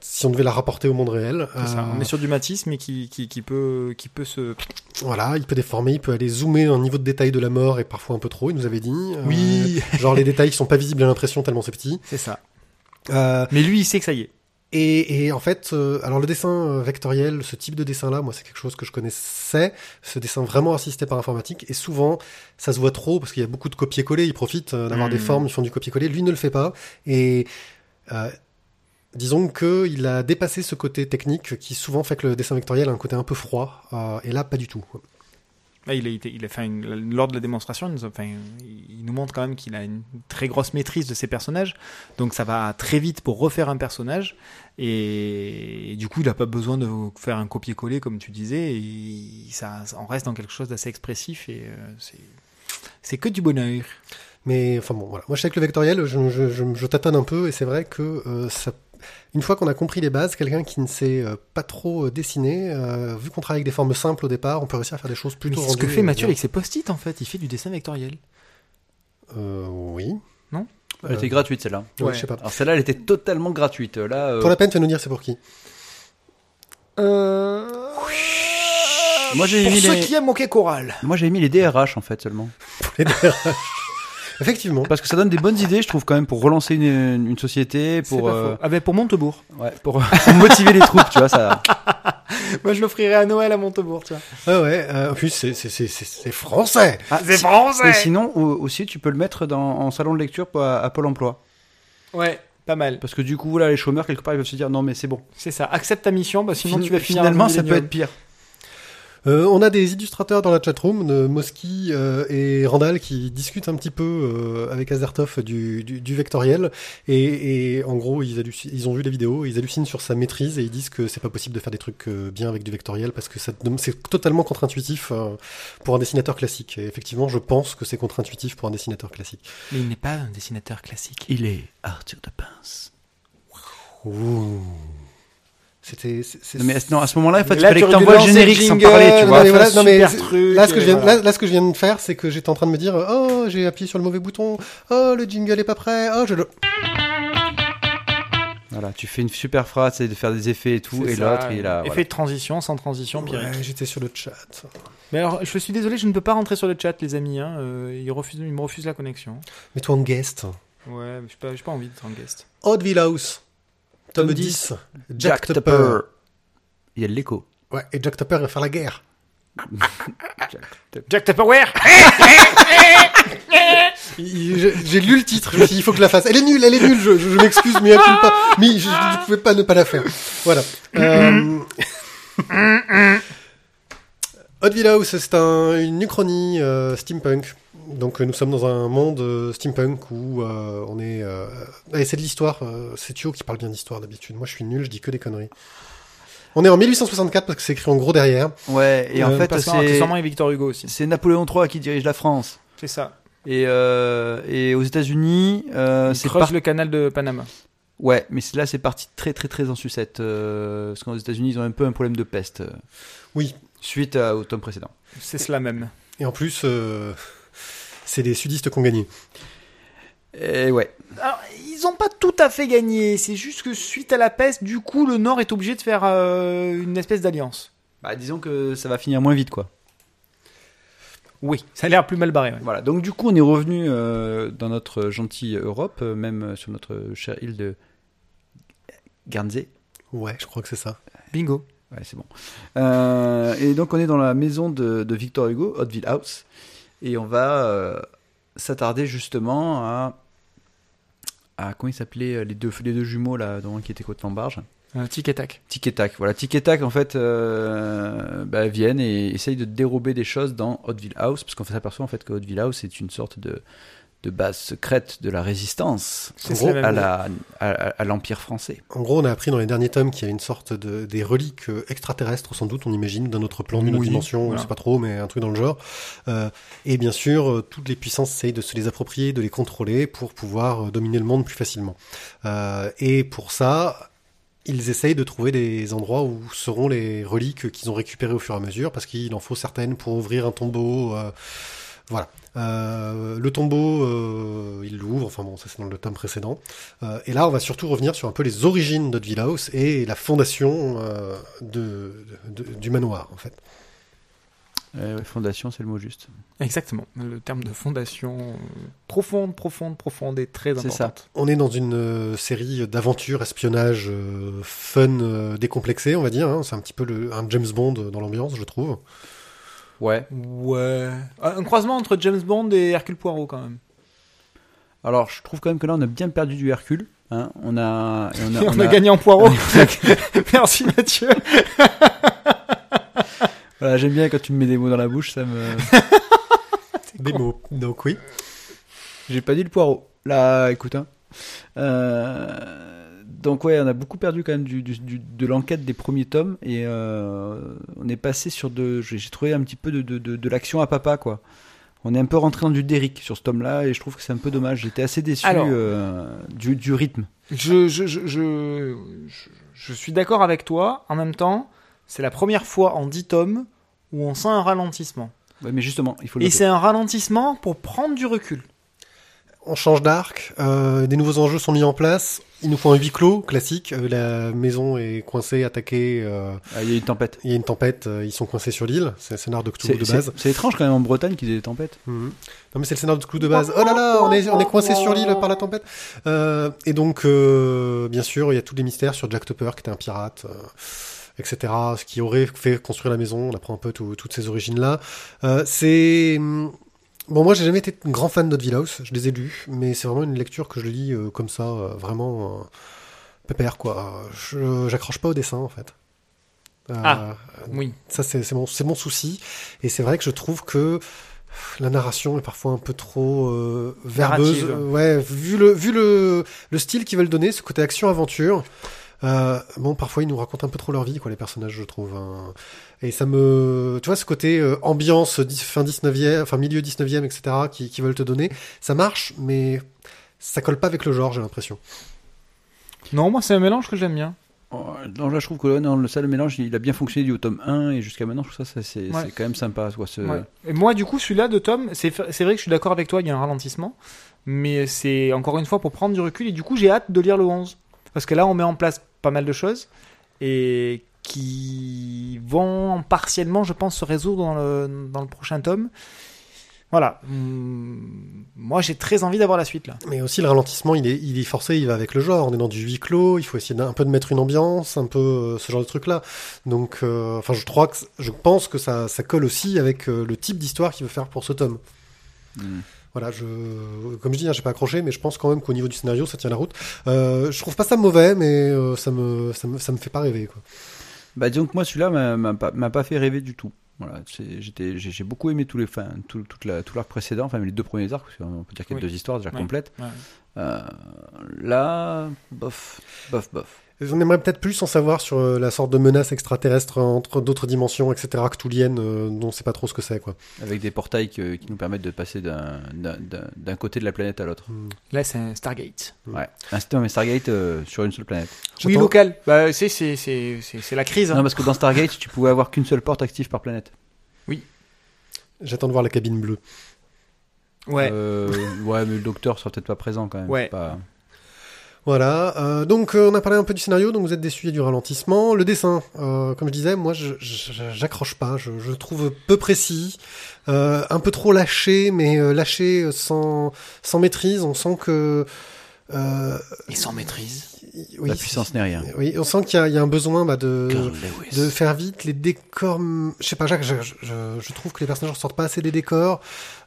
si on devait la rapporter au monde réel. C'est ça. Euh, On est sur du Matisse, mais qui, qui, qui peut, qui peut se. Voilà, il peut déformer, il peut aller zoomer un niveau de détail de la mort et parfois un peu trop, il nous avait dit. Euh, Oui. genre les détails qui sont pas visibles à l'impression tellement c'est petit. C'est ça. Euh, Mais lui, il sait que ça y est. et, et en fait, euh, alors le dessin euh, vectoriel, ce type de dessin-là, moi c'est quelque chose que je connaissais, ce dessin vraiment assisté par informatique, et souvent ça se voit trop parce qu'il y a beaucoup de copier-coller, ils profitent euh, d'avoir des formes, ils font du copier-coller, lui ne le fait pas, et euh, disons que il a dépassé ce côté technique qui souvent fait que le dessin vectoriel a un côté un peu froid, et là pas du tout. Là, il a été, il a fait une, lors de la démonstration, il nous, a- enfin, il nous montre quand même qu'il a une très grosse maîtrise de ses personnages. Donc ça va très vite pour refaire un personnage. Et, du coup, il n'a pas besoin de faire un copier-coller comme tu disais. Et ça, on reste dans quelque chose d'assez expressif et euh, c'est, que du bonheur. Mais enfin bon, voilà. Moi, je sais que le vectoriel, je, je, je, je tâtonne un peu, et c'est vrai que euh, ça, une fois qu'on a compris les bases, quelqu'un qui ne sait euh, pas trop euh, dessiner, euh, vu qu'on travaille avec des formes simples au départ, on peut réussir à faire des choses plutôt c'est ce que fait Mathieu avec ses post-it en fait. Il fait du dessin vectoriel. Euh, oui. Elle était gratuite celle-là. Ouais, Ouais. je sais pas. Alors celle-là, elle était totalement gratuite. Là, euh, Pour la peine, tu vas nous dire c'est pour qui. moi j'ai Pour mis ceux les, qui aiment Moquet Choral. moi j'ai mis les DRH en fait seulement. Effectivement. Parce que ça donne des bonnes idées, je trouve quand même pour relancer une, une société, C'est pour pas euh, faux. Ah ben, pour Montebourg. ouais, pour, pour motiver les troupes, tu vois ça. Moi, je l'offrirai à Noël à Montebourg, tu vois. Ah ouais, euh, en plus, c'est, c'est, c'est, c'est, c'est français. c'est français Et sinon au- aussi tu peux le mettre dans, en salon de lecture pour- à, à Pôle Emploi. Ouais, pas mal. Parce que du coup là les chômeurs quelque part ils peuvent se dire non mais c'est bon. C'est ça. Accepte ta mission, bah, sinon Fin- tu vas finir finalement ça peut être pire. Euh, on a des illustrateurs dans la chatroom, de Moski euh, et Randall, qui discutent un petit peu euh, avec Azertov du, du, du vectoriel. Et, et en gros, ils, ils ont vu la vidéo, ils hallucinent sur sa maîtrise et ils disent que c'est pas possible de faire des trucs euh, bien avec du vectoriel parce que c'est totalement contre-intuitif euh, pour un dessinateur classique. Et effectivement, je pense que c'est contre-intuitif pour un dessinateur classique. Mais il n'est pas un dessinateur classique. Il est Arthur de Pince. Ouh. C'était. Non mais non à ce moment-là il fallait tu que t'envoies le générique sans parler tu non, vois. mais voilà, non, mais truc, là, ce que je viens, voilà. là, là, ce que je viens de faire, c'est que j'étais en train de me dire, oh, j'ai appuyé sur le mauvais bouton, oh, le jingle est pas prêt, oh, je le. Voilà, tu fais une super phrase, c'est de faire des effets et tout, et l'autre il a. Effet voilà. de transition, sans transition. Ouais, j'étais sur le chat. Mais alors, je suis désolé, je ne peux pas rentrer sur le chat, les amis. Hein. euh, ils, refusent, ils me refusent la connexion. Mets-toi en guest. Ouais, mais j'ai pas, j'ai pas envie d'être en guest. Oddville House. Tome Tome 10. Jack, Tupper. Il y a de l'écho. Ouais, et Jack Tupper va faire la guerre. Jack Tupperware J'ai j'ai lu le titre, je me suis dit, il faut que je la fasse. Elle est nulle, elle est nulle, je, je, je m'excuse, mais elle pas. Mais je ne pouvais pas ne pas la faire. Voilà. Euh... Oddville House, c'est un, une uchronie euh, steampunk. Donc euh, nous sommes dans un monde euh, steampunk où euh, on est... Euh... allez, c'est de l'histoire, euh, c'est Thio qui parle bien d'histoire d'habitude. Moi je suis nul, je dis que des conneries. On est en 1864 parce que c'est écrit en gros derrière. Ouais, et en Euh, fait c'est Victor Hugo aussi. c'est Napoléon III qui dirige la France. C'est ça. Et, euh, et aux États-Unis, euh, Il c'est par... le canal de Panama. Ouais, mais c'est- là c'est parti très très très en sucette. euh, parce qu'aux États-Unis ils ont un peu un problème de peste. Oui. Suite à- au tome précédent. C'est cela même. Et en plus, euh, c'est les sudistes qui ont gagné. Et ouais. Alors, ils ont pas tout à fait gagné. C'est juste que suite à la peste, du coup, le Nord est obligé de faire euh, une espèce d'alliance. Bah, disons que ça va finir moins vite, quoi. Oui, ça a l'air plus mal barré. ouais. Voilà, donc du coup, on est revenu euh, dans notre gentille Europe, euh, même sur notre chère île de Guernsey. Ouais, je crois que c'est ça. Bingo. Ouais, c'est bon. Euh, et donc, on est dans la maison de, de Victor Hugo, Hauteville House, et on va euh, s'attarder justement à. à comment ils s'appelaient les deux, les deux jumeaux là, dont un qui était côte Lambarge Un tic et tac. Tic et Tac. Voilà, Tic et Tac, en fait, euh, bah, viennent et essayent de dérober des choses dans Hauteville House, parce qu'on s'aperçoit en fait que Hauteville House est une sorte de, de base secrète de la résistance gros, à la- à- à l'Empire français. En gros, on a appris dans les derniers tomes qu'il y a une sorte de des reliques euh, extraterrestres, sans doute, on imagine, d'un autre plan, d'une autre dimension, on voilà. sait pas trop, mais un truc dans le genre. Euh, et bien sûr, euh, toutes les puissances essayent de se les approprier, de les contrôler pour pouvoir dominer le monde plus facilement. Euh, et pour ça, ils essayent de trouver des endroits où seront les reliques qu'ils ont récupérées au fur et à mesure, parce qu'il en faut certaines pour ouvrir un tombeau. euh, voilà. Euh, le tombeau, euh, il l'ouvre, enfin bon, ça c'est dans le tome précédent. Euh, et là, on va surtout revenir sur un peu les origines d'Hauteville House et la fondation euh, de, de- du manoir, en fait. Euh, fondation, c'est le mot juste. Exactement. Le terme de fondation profonde, profonde, profonde et très C'est importante. On est dans une série d'aventures, espionnage, fun, décomplexé, on va dire. hein. C'est un petit peu le, un James Bond dans l'ambiance, je trouve. Ouais. Ouais. Un croisement entre James Bond et Hercule Poirot quand même. Alors, je trouve quand même que là, on a bien perdu du Hercule. hein. On a, et on a, on, a, gagné en Poirot. Merci Mathieu. Voilà, j'aime bien quand tu me mets des mots dans la bouche, ça me. Des mots. Donc oui. J'ai pas dit le poireau. Là, écoute, hein. Euh, donc ouais, on a beaucoup perdu quand même du, du- du- de l'enquête des premiers tomes et euh, on est passé sur de, j'ai trouvé un petit peu de, de, de, de l'action à papa quoi. On est un peu rentré dans du Derrick sur ce tome-là et je trouve que c'est un peu dommage. J'étais assez déçu Alors. euh, du, du rythme. Je, je, je, je, suis d'accord avec toi. En même temps, c'est la première fois en 10 tomes où on sent un ralentissement. Ouais, mais justement, il faut le Et c'est un ralentissement pour prendre du recul. On change d'arc, euh, des nouveaux enjeux sont mis en place. Il nous faut un huis clos classique. Euh, la maison est coincée, attaquée. euh, Ah, Il y a une tempête. il y a une tempête. euh, ils sont coincés sur l'île. C'est le scénar de Cthulhu de base. c'est étrange quand même en Bretagne qu'ils aient des tempêtes. Mhm. Non mais c'est le scénario de Clou de base. Oh là là, on est on est coincé sur l'île par la tempête. Euh, et donc euh, bien sûr il y a tous les mystères sur Jack Topper qui était un pirate, euh, etc. Ce qui aurait fait construire la maison. On apprend un peu tout- toutes ces origines là. Euh, c'est hum, bon moi j'ai jamais été un grand fan d'Hauteville House. Je les ai lus, mais c'est vraiment une lecture que je lis euh, comme ça, euh, vraiment euh, pépère quoi. J'accroche pas au dessin en fait. Euh, Ah. Oui. ça, c'est mon, mon souci. Et c'est vrai que je trouve que la narration est parfois un peu trop euh, verbeuse. Ouais, vu le, vu le, le style qu'ils veulent donner, ce côté action-aventure. Euh, bon, parfois ils nous racontent un peu trop leur vie, quoi, les personnages, je trouve. hein. Et ça me, tu vois, ce côté euh, ambiance fin 19e, enfin milieu 19e, etc., qui, qui veulent te donner, ça marche, mais ça colle pas avec le genre, j'ai l'impression. Non, moi, c'est un mélange que j'aime bien. Oh, non, là, je trouve que là, non, le, ça, le mélange, il a bien fonctionné du au tome 1 et jusqu'à maintenant, je trouve ça, ça, c'est Ouais. quand même sympa. Quoi, ce... Ouais. Et moi, du coup, celui-là de Tom, c'est c'est vrai que je suis d'accord avec toi, il y a un ralentissement. Mais c'est encore une fois pour prendre du recul. Et du coup, j'ai hâte de lire le 11. Parce que là, on met en place pas mal de choses. Et qui vont partiellement, je pense, se résoudre dans le, dans le prochain tome. Voilà. Hum, moi, j'ai très envie d'avoir la suite là. Mais aussi le ralentissement, il est, il est forcé, il va avec le genre. On est dans du huis clos, il faut essayer un peu de mettre une ambiance, un peu euh, ce genre de truc là. Donc, euh, enfin, je crois que je pense que ça, ça colle aussi avec euh, le type d'histoire qu'il veut faire pour ce tome. Mm. Voilà, je, comme je dis, hein, j'ai pas accroché, mais je pense quand même qu'au niveau du scénario, ça tient la route. Euh, je trouve pas ça mauvais, mais ça me, ça me, ça me fait pas rêver, quoi. Bah disons que moi celui-là m'a- m'a pas, m'a pas fait rêver du tout. Voilà, c'est- j'étais, j'ai, j'ai beaucoup aimé tous les, enfin, tout, toute la, tout l'arc précédent, enfin les deux premiers arcs, parce qu'on peut dire qu'il y a Oui. deux histoires déjà Ouais. complètes. Ouais. Euh, là, bof, bof, bof. On aimerait peut-être plus en savoir sur euh, la sorte de menace extraterrestre entre d'autres dimensions, etc., cthulhiennes, euh, dont on sait pas trop ce que c'est, quoi. Avec des portails que- qui nous permettent de passer d'un, côté de la planète à l'autre. Là, c'est un Stargate. Mm. Ouais. Un système Stargate euh, sur une seule planète. Oui, local. Bah, c'est la crise. hein. Non, parce que dans Stargate, tu pouvais avoir qu'une seule porte active par planète. J'attends de voir la cabine bleue. Ouais. Euh, ouais, mais le docteur sera peut-être pas présent quand même. Ouais. Pas... Voilà. euh, donc euh, on a parlé un peu du scénario, donc vous êtes y a du ralentissement. Le dessin, euh, comme je disais, moi j'accroche pas, je, trouve peu précis, euh, un peu trop lâché, mais euh, lâché sans sans maîtrise. On sent que euh, Et sans maîtrise. Oui, La puissance n'est rien. Oui, on sent qu'il y, a- il y a un besoin bah, de de faire vite les décors je sais pas Jacques je, je, je trouve que les personnages ressortent pas assez des décors.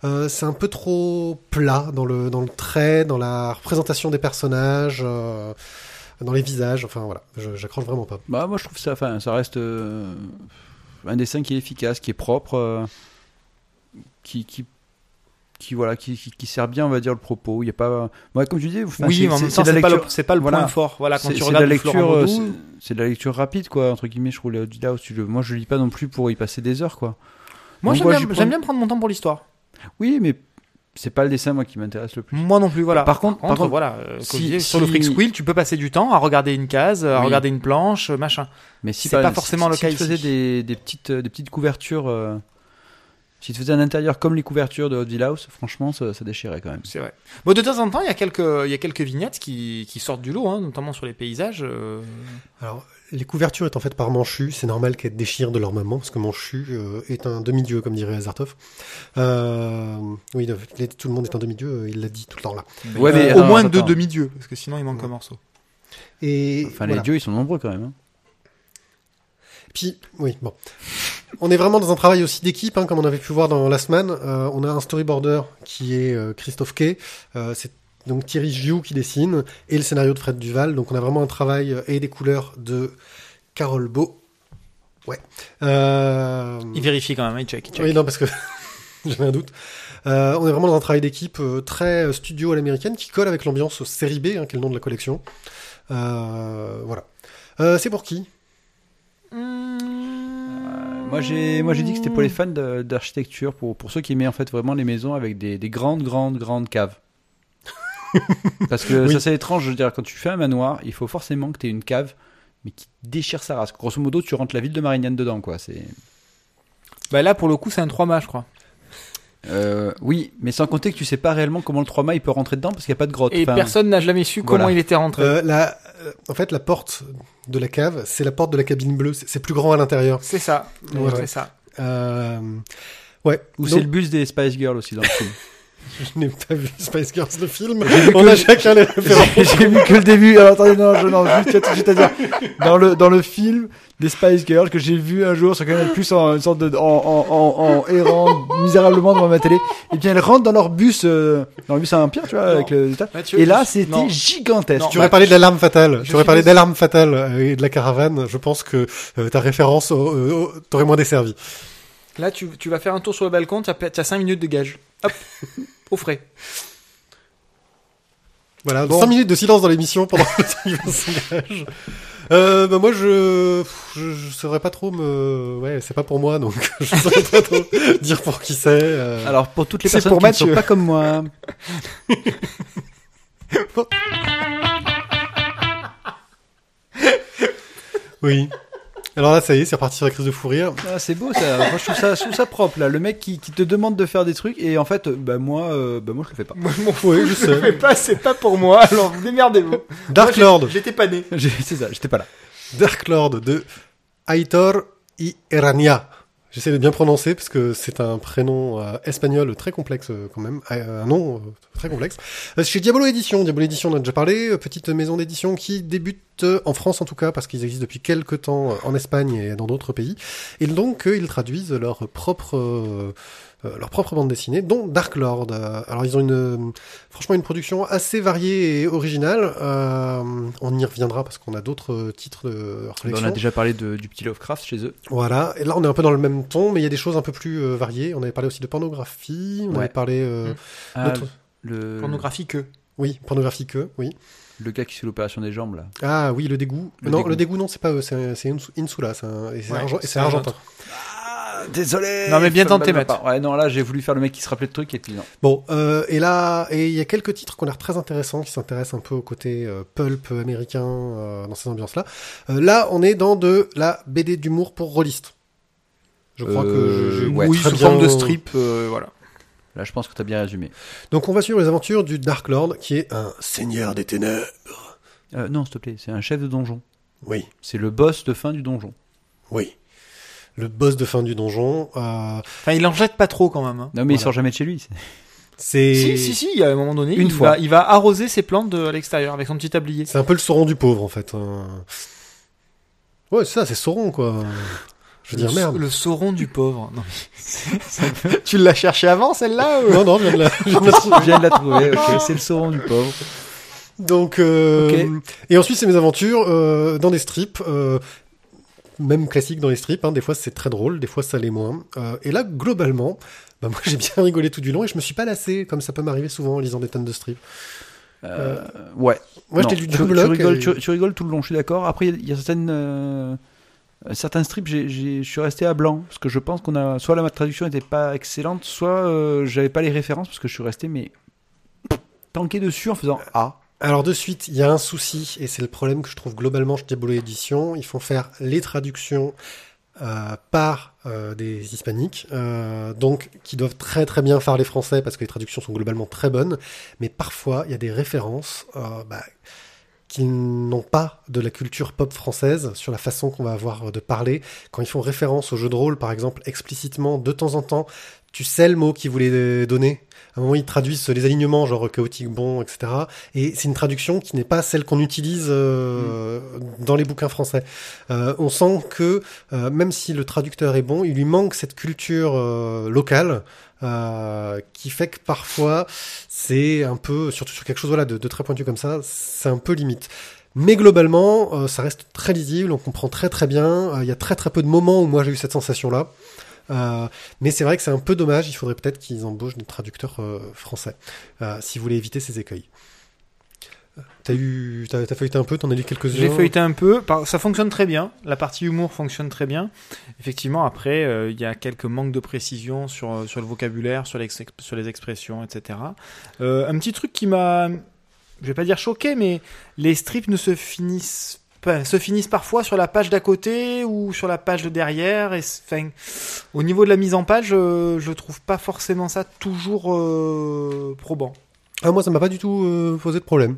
Euh, c'est un peu trop plat dans le dans le trait dans la représentation des personnages euh, dans les visages enfin voilà. J'accroche vraiment pas. Bah, moi je trouve ça, enfin, ça reste euh, un dessin qui est efficace, qui est propre, qui, qui, qui, voilà, qui, qui, qui sert bien, on va dire, le propos. Il y a pas, ouais, comme je disais, enfin, Oui, c'est- pas, le- pas le voilà. point fort. Voilà, quand tu regardes la lecture, euh, c'est- de la lecture rapide, quoi, entre guillemets, je trouve, House. Tu le- Moi, je lis pas non plus pour y passer des heures, quoi. Moi, j'aime bien, prends- bien prendre mon temps pour l'histoire. Oui, mais c'est pas le dessin, moi, qui m'intéresse le plus. Moi non plus, voilà. Par contre- par contre, voilà, euh, si- disais, sur le si- Freak Squill, tu peux passer du temps à regarder une case, à Oui. regarder une planche, machin. Mais si C'est pas forcément si- le si cas tu faisais des, des petites, euh, des petites couvertures, si tu faisais un intérieur comme les couvertures de Hot House, franchement, ça, ça déchirait quand même. C'est vrai. Bon, de temps en temps, il y a quelques, il y a quelques vignettes qui, qui sortent du lot, hein, notamment sur les paysages. euh. alors les couvertures étant faites par Manchu c'est normal qu'elles déchirent de leur maman parce que Manchu euh, est un demi-dieu comme dirait Azartov euh, oui tout le monde est un demi-dieu il l'a dit tout le temps là Ouais, mais au moins attends, deux demi-dieux, parce que sinon il manque un morceau. et Enfin, voilà. les dieux, ils sont nombreux quand même. hein. Puis, oui, bon. On est vraiment dans un travail aussi d'équipe, hein, comme on avait pu voir dans la semaine. Euh, on a un storyboarder qui est euh, Christophe Kay. Euh, c'est donc Thierry Giou qui dessine et le scénario de Fred Duval. Donc on a vraiment un travail euh, et des couleurs de Carole Beau. Ouais. Il vérifie quand même, il check, il check. Oui, non, parce que j'avais un doute. Euh, on est vraiment dans un travail d'équipe euh, très studio à l'américaine qui colle avec l'ambiance série B, hein, qui est le nom de la collection. Euh, voilà. C'est pour qui? Euh, moi, j'ai, moi, j'ai dit que c'était pour les fans de- d'architecture, pour, pour ceux qui aimaient en fait vraiment les maisons avec des, des grandes, grandes, grandes caves. Parce que Oui. ça, c'est étrange. Je veux dire, quand tu fais un manoir, il faut forcément que tu aies une cave, mais qui déchire sa race. Grosso modo, tu rentres la ville de Marignane dedans, quoi. C'est. Bah là, pour le coup, c'est un 3 mâts, je crois. Euh, oui, mais sans compter que tu sais pas réellement comment le 3 mâts il peut rentrer dedans parce qu'il n'y a pas de grotte. Et Enfin, personne n'a jamais su comment voilà. il était rentré. Euh, la, euh, En fait, la porte de la cave, c'est la porte de la cabine bleue. C'est plus grand à l'intérieur. C'est ça. Ouais, c'est ça. Euh... Ouais. Ou Donc, c'est le bus des Spice Girls aussi dans le film. Je n'ai pas vu Spice Girls le film. On a chacun les références. J'ai vu que le début. Alors attendez, non, je, non, juste, juste, juste à dire, dans le dans le film des Spice Girls que j'ai vu un jour sur Canal Plus en une sorte de en, en, en, en errant misérablement devant ma télé, et bien elles rentrent dans leur bus, euh, dans le bus à un pierre, tu vois, Non. avec le. Mathieu, Et là, c'était gigantesque. Non. Tu aurais parlé de l'alarme fatale. je Tu aurais parlé d'alarme fatale euh, et de la caravane. Je pense que euh, ta référence t'aurait moins desservi. Là, tu, tu vas faire un tour sur le balcon, tu as, 5 minutes de gage. Hop, au frais. Voilà, Bon. 5 minutes de silence dans l'émission pendant que s'engage. Euh, bah moi je, je je saurais pas trop me ouais c'est pas pour moi donc je saurais pas trop dire pour qui c'est euh. Alors pour toutes les personnes pour qui ne sont pas comme moi, oui alors là ça y est c'est reparti sur la crise de fou rire ah, c'est beau ça. Moi, je trouve ça, je trouve ça propre là. Le mec qui, qui te demande de faire des trucs et en fait, bah moi, euh, bah moi je le fais pas. Moi, je m'en fous. oui je Je sais fais pas, c'est pas pour moi, alors vous démerdez-vous. Dark Moi, Lord J'étais pas né. J'ai- C'est ça, j'étais pas là. Dark Lord de Aitor y Erania. J'essaie de bien prononcer parce que c'est un prénom euh, espagnol très complexe euh, quand même, Euh, un nom très complexe. Chez Diabolo Édition, Diabolo Édition on a déjà parlé, petite maison d'édition qui débute en France en tout cas parce qu'ils existent depuis quelques temps en Espagne et dans d'autres pays. Et donc ils traduisent leur propre euh, euh, leur propre bande dessinée, dont Dark Lord. Euh, alors ils ont une euh, franchement une production assez variée et originale. Euh, on y reviendra parce qu'on a d'autres euh, titres de leur collection. on a déjà parlé de, du petit Lovecraft chez eux. Voilà, et là on est un peu dans le même ton, mais il y a des choses un peu plus euh, variées. On avait parlé aussi de pornographie, on Ouais. avait parlé... euh, Mm. Ah, d'autres- le, Pornographie que. Oui, pornographie que, oui. le gars qui fait l'opération des jambes là. Ah oui, le dégoût. Le non, dégoût. le dégoût, non, c'est pas eux, c'est c'est Insu- Insula, c'est un- et c'est Ouais, argent- argentin. Désolé. Non, mais bien tenté, me va Matt. pas. Ouais, non, là j'ai voulu faire le mec qui se rappelait de trucs et puis non. Bon, euh, et là, et il y a quelques titres qu'on a l'air très intéressants, qui s'intéressent un peu au côté euh, pulp américain, euh, dans ces ambiances-là. Euh, là, on est dans de la BD d'humour pour rôliste. Je crois Euh, que j'ai ouais. oui, très sous bien- forme de strip, euh, voilà. Là, je pense que tu as bien résumé. Donc on va suivre les aventures du Dark Lord, qui est un seigneur des ténèbres. Euh, non, s'il te plaît, c'est un chef de donjon. Oui, C'est le boss de fin du donjon. oui. Le boss de fin du donjon. euh, Enfin, il en jette pas trop quand même. hein. Non, mais il sort jamais de chez lui. c'est- Si, si, si, il y a un moment donné, Une il, fois. Va, il va arroser ses plantes de, à l'extérieur avec son petit tablier. c'est un peu le Sauron du pauvre en fait. hein. Ouais, c'est ça, c'est Sauron quoi. Je veux dire le, merde. Le sauron du pauvre. Non, mais- tu l'as cherché avant celle-là ou... Non, non, je viens de la- je viens de la trouver. Je viens de la trouver, ok, c'est le sauron du pauvre. Donc, euh, et ensuite c'est mes aventures euh, dans des strips, euh, même classiques dans les strips. Hein, des fois c'est très drôle, des fois ça l'est moins. Euh, et là globalement, bah, moi j'ai bien rigolé tout du long et je me suis pas lassé comme ça peut m'arriver souvent en lisant des tonnes de strips. Euh, ouais. Moi Non, je lu tu, deux tu rigoles, et- tu, tu rigoles tout le long, je suis d'accord. Après, il y a- il y, a certaines, euh, certains strips, j'ai- j'ai- je suis resté à blanc parce que je pense qu'on a soit la traduction n'était pas excellente, soit euh, j'avais pas les références parce que je suis resté mais tanké dessus en faisant ah. Alors de suite, il y a un souci, et c'est le problème que je trouve globalement chez Diabolo Édition. Ils font faire les traductions euh, par euh, des hispaniques, euh, donc qui doivent très très bien faire les français parce que les traductions sont globalement très bonnes, mais parfois il y a des références bah, qui n'ont pas de la culture pop française sur la façon qu'on va avoir de parler. Quand ils font référence au jeu de rôle, par exemple, explicitement, de temps en temps, tu sais le mot qu'ils voulaient donner? À un moment, ils traduisent les alignements, genre chaotique bon, etc. Et c'est une traduction qui n'est pas celle qu'on utilise euh, dans les bouquins français. Euh, on sent que euh, même si le traducteur est bon, il lui manque cette culture euh, locale euh, qui fait que parfois c'est un peu, surtout sur quelque chose voilà, de, de très pointu comme ça, c'est un peu limite. Mais globalement, euh, ça reste très lisible, on comprend très très bien. Euh, Il y a très très peu de moments où moi j'ai eu cette sensation-là. Euh, mais c'est vrai que c'est un peu dommage. Il faudrait peut-être qu'ils embauchent des traducteurs euh, français euh, si vous voulez éviter ces écueils. T'as eu, feuilleté un peu, t'en as lu quelques-uns. J'ai feuilleté un peu. Ça fonctionne très bien. La partie humour fonctionne très bien. Effectivement, après, il y a quelques manques de précision sur, sur le vocabulaire, sur, l'ex- sur les expressions, etc. Un petit truc qui m'a, je vais pas dire choqué, mais les strips ne se finissent se finissent parfois sur la page d'à côté ou sur la page de derrière. Et, c'est- enfin, au niveau de la mise en page, euh, je trouve pas forcément ça toujours euh, probant. Ah moi ça m'a pas du tout euh, posé de problème.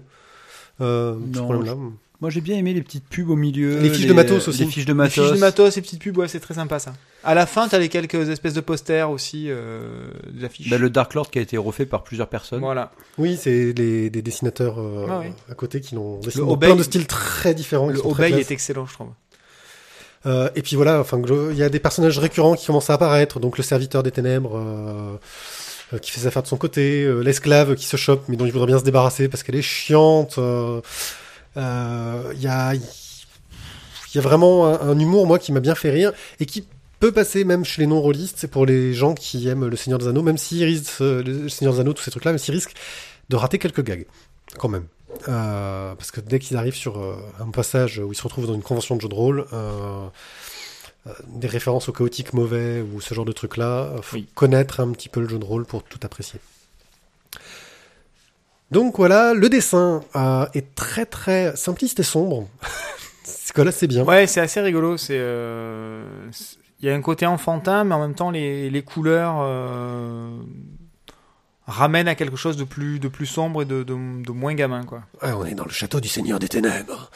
Euh, ce Non, problème-là. Moi j'ai bien aimé les petites pubs au milieu. Les fiches de matos aussi. Les fiches de Les matos. fiches de matos, ces petites pubs, ouais, c'est très sympa ça. À la fin, t'as les quelques espèces de posters aussi, euh, des affiches. Bah, le Dark Lord qui a été refait par plusieurs personnes. Voilà. Oui, c'est les, des dessinateurs euh, Ah oui. à côté qui l'ont dessiné Le Obey- plein de styles très différents. Le Obey est excellent, je trouve. Euh, et puis voilà, enfin, il y a des personnages récurrents qui commencent à apparaître. Donc le serviteur des ténèbres euh, euh, qui fait ses affaires de son côté, euh, l'esclave qui se chope mais dont il voudrait bien se débarrasser parce qu'elle est chiante. Euh, euh, Il y a, il y a vraiment un, un humour moi qui m'a bien fait rire et qui peut passer même chez les non-rôlistes. C'est pour les gens qui aiment le Seigneur des Anneaux, même s'ils risquent euh, le Seigneur des Anneaux, tous ces trucs-là, même s'ils risquent de rater quelques gags quand même. Euh, parce que dès qu'ils arrivent sur euh, un passage où ils se retrouvent dans une convention de jeu de rôle, des références au chaotique mauvais ou ce genre de trucs-là, faut Oui. connaître un petit peu le jeu de rôle pour tout apprécier. Donc voilà, le dessin euh, est très très simpliste et sombre. Ce que là c'est bien. Ouais, c'est assez rigolo. C'est, euh, il y a un côté enfantin, mais en même temps, les, les couleurs euh, ramènent à quelque chose de plus, de plus sombre et de, de, de moins gamin, quoi. Ouais, on est dans le château du Seigneur des Ténèbres.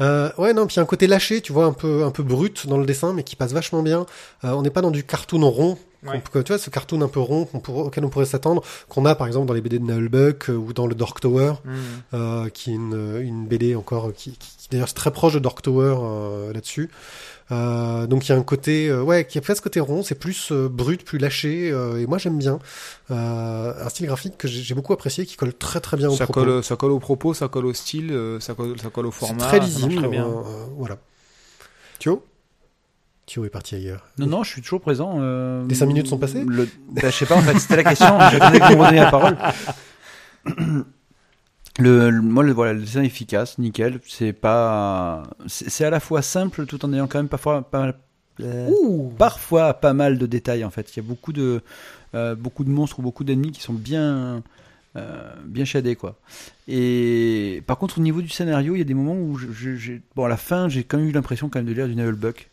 Euh, ouais, non, puis il y a un côté lâché, tu vois, un peu, un peu brut dans le dessin, mais qui passe vachement bien. Euh, on n'est pas dans du cartoon rond. Ouais. qu'on peut- tu vois, ce cartoon un peu rond qu'on pourrait- auquel on pourrait s'attendre, qu'on a par exemple dans les BD de Nullbuck euh, ou dans le Dark Tower, Mm. euh, qui est une, une BD encore qui, qui, qui d'ailleurs c'est très proche de Dark Tower euh, là-dessus. Euh, donc il y a un côté, euh, ouais, qui a pas ce côté rond, c'est plus euh, brut, plus lâché, euh, et moi j'aime bien. Euh, un style graphique que j'ai beaucoup apprécié, qui colle très très bien au Ça propos. colle, ça colle au propos, ça colle au style, euh, ça colle, ça colle au C'est format. très lisible, très bien. euh, euh, voilà. Thio? Thio est parti ailleurs. Non, non, je suis toujours présent. euh, Les cinq minutes sont passées le... bah, Je sais pas, en fait, c'était la question. J'attendais que vous me la parole. Le, le- moi, le, voilà, le dessin est efficace, nickel. C'est pas, c'est à la fois simple tout en ayant quand même parfois pas mal, euh, parfois pas mal de détails en fait. Il y a beaucoup de, euh, beaucoup de monstres ou beaucoup d'ennemis qui sont bien, euh, bien shadés quoi. Et par contre, au niveau du scénario, il y a des moments où, je, je- j'ai- bon, à la fin, j'ai quand même eu l'impression quand même de lire du Buck,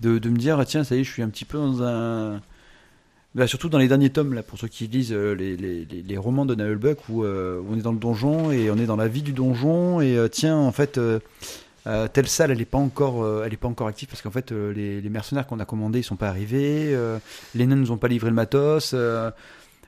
de, me dire ah, tiens, ça y est, je suis un petit peu dans un Bah, surtout dans les derniers tomes, là, pour ceux qui lisent euh, les, les, les, romans de Nullbuck, où, euh, on est dans le donjon et on est dans la vie du donjon et euh, tiens, en fait, telle salle, elle n'est pas encore, pas encore active parce qu'en fait, les, les mercenaires qu'on a commandés, ils sont pas arrivés. les nains nous ont pas livré le matos.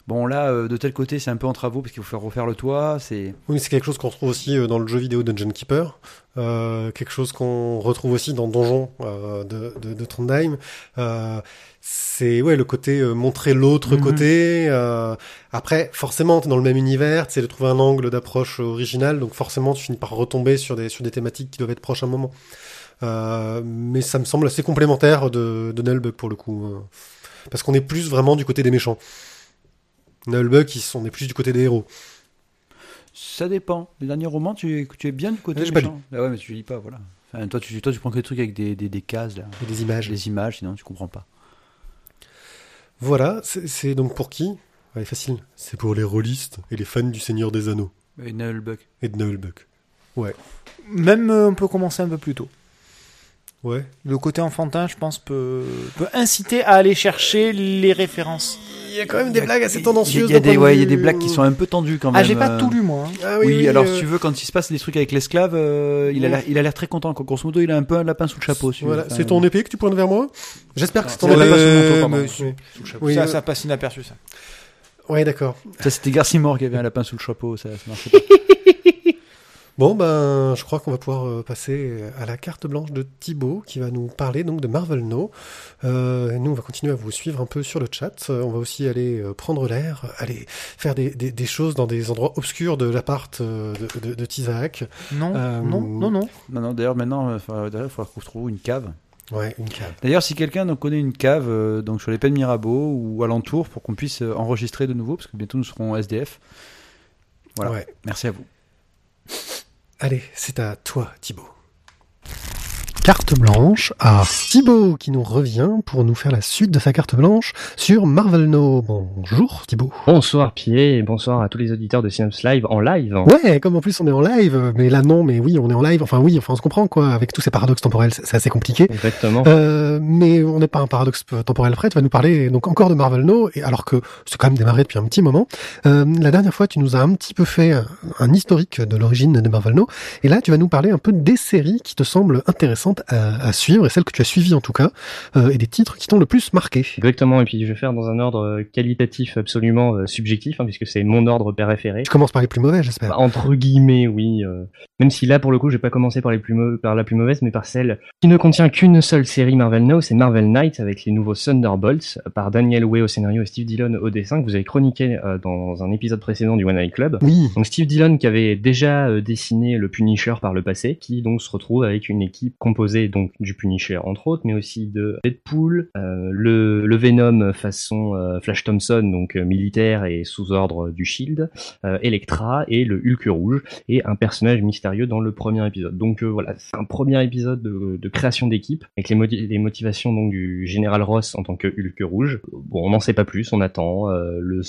Bon, là, euh, de tel côté, c'est un peu en travaux parce qu'il faut faire refaire le toit. C'est Oui, c'est quelque chose qu'on retrouve aussi euh, dans le jeu vidéo Dungeon Keeper, euh, quelque chose qu'on retrouve aussi dans Donjon euh, de, de, de Trondheim. Euh, c'est ouais le côté euh, montrer l'autre Mhm. côté. euh, après, forcément, t'es dans le même univers, c'est de trouver un angle d'approche original, donc forcément, tu finis par retomber sur des sur des thématiques qui doivent être proches à un moment. Euh, mais ça me semble assez complémentaire de, de pour le coup, parce qu'on est plus vraiment du côté des méchants. Nullbug, ils sont, on est plus du côté des héros. Ça dépend. Les derniers romans, tu, es- tu es bien du côté J'ai pas méchant. Ah ouais, mais tu lis pas, voilà. Enfin, toi, tu, toi, tu prends que des trucs avec des, des, des cases, là. Et des images. des images, sinon tu comprends pas. Voilà, c'est donc pour qui? Ouais, facile. C'est pour les rôlistes et les fans du Seigneur des Anneaux Et Nullbuck. et de Nullbuck. Même euh, on peut commencer un peu plus tôt. Ouais. Le côté enfantin, je pense, peut, peut inciter à aller chercher les références. Il y a quand même des blagues assez tendancieuses. Il y a, des, point ouais, de il y a des vue- blagues qui sont un peu tendues quand même. Ah, j'ai pas euh. tout lu, moi. hein. Ah Oui, alors euh, si tu veux, quand il se passe des trucs avec l'esclave, euh, il, a l'air- il a l'air très content. quoi. Grosso modo, il a un peu un lapin sous le chapeau. si. Voilà, c'est ton épée que tu pointes vers moi? J'espère que c'est ton épée. pas sur mon tour, Euh. Oui. sous le chapeau. Ça, euh, ça passe inaperçu, ça. Ouais, d'accord. Ça, c'était Garcimore qui avait un lapin sous le chapeau. Ça, ça marchait pas. Bon, ben, je crois qu'on va pouvoir euh, passer à la carte blanche de Thibaut, qui va nous parler donc de Marvel No. Euh, et nous, on va continuer à vous suivre un peu sur le chat. Euh, on va aussi aller prendre l'air, aller faire des, des, des choses dans des endroits obscurs de l'appart de, de, de Tizak. Non, Euh, non, non, non. non, non, d'ailleurs, maintenant, il faudra qu'on trouve une cave. Ouais, une cave. D'ailleurs, si quelqu'un connaît une cave euh, donc sur les Pennes Mirabeau ou alentour pour qu'on puisse enregistrer de nouveau, parce que bientôt nous serons SDF. Voilà. Ouais. Merci à vous. Allez, c'est à toi, Thibaut. Carte blanche à Thibaut qui nous revient pour nous faire la suite de sa carte blanche sur Marvel No. Bonjour Thibaut. Bonsoir Pierre et bonsoir à tous les auditeurs de Synops Live en live. Ouais, comme en plus on est en live, mais là non, mais oui, on est en live. Enfin oui, enfin on se comprend quoi. Avec tous ces paradoxes temporels, c'est assez compliqué. Exactement. Euh, mais on n'est pas un paradoxe temporel près. Tu vas nous parler donc encore de Marvel No, et alors que c'est quand même démarré depuis un petit moment. Euh, la dernière fois, tu nous as un petit peu fait un historique de l'origine de Marvel No, et là, tu vas nous parler un peu des séries qui te semblent intéressantes à, à suivre, et celles que tu as suivies en tout cas, euh, et des titres qui t'ont le plus marqué. Exactement, et puis je vais faire dans un ordre euh, qualitatif absolument euh, subjectif, hein, puisque c'est mon ordre préféré. Tu commences par les plus mauvais, j'espère. Entre guillemets, oui. euh, même si là, pour le coup, je vais pas commencer par, les plus par la plus mauvaise, mais par celle qui ne contient qu'une seule série Marvel Now, c'est Marvel Knight avec les nouveaux Thunderbolts par Daniel Way au scénario et Steve Dillon au dessin que vous avez chroniqué dans un épisode précédent du One Night Club. Oui. Donc Steve Dillon qui avait déjà dessiné le Punisher par le passé, qui donc se retrouve avec une équipe composée donc du Punisher entre autres, mais aussi de Deadpool, euh, le, le Venom façon euh, Flash Thompson donc euh, militaire et sous ordre du Shield, Elektra et le Hulk rouge et un personnage mystérieux dans le premier épisode. Donc voilà, c'est un premier épisode de, de création d'équipe avec les, motivations donc du général Ross en tant que Hulk rouge. Bon, on n'en sait pas plus, on attend. le,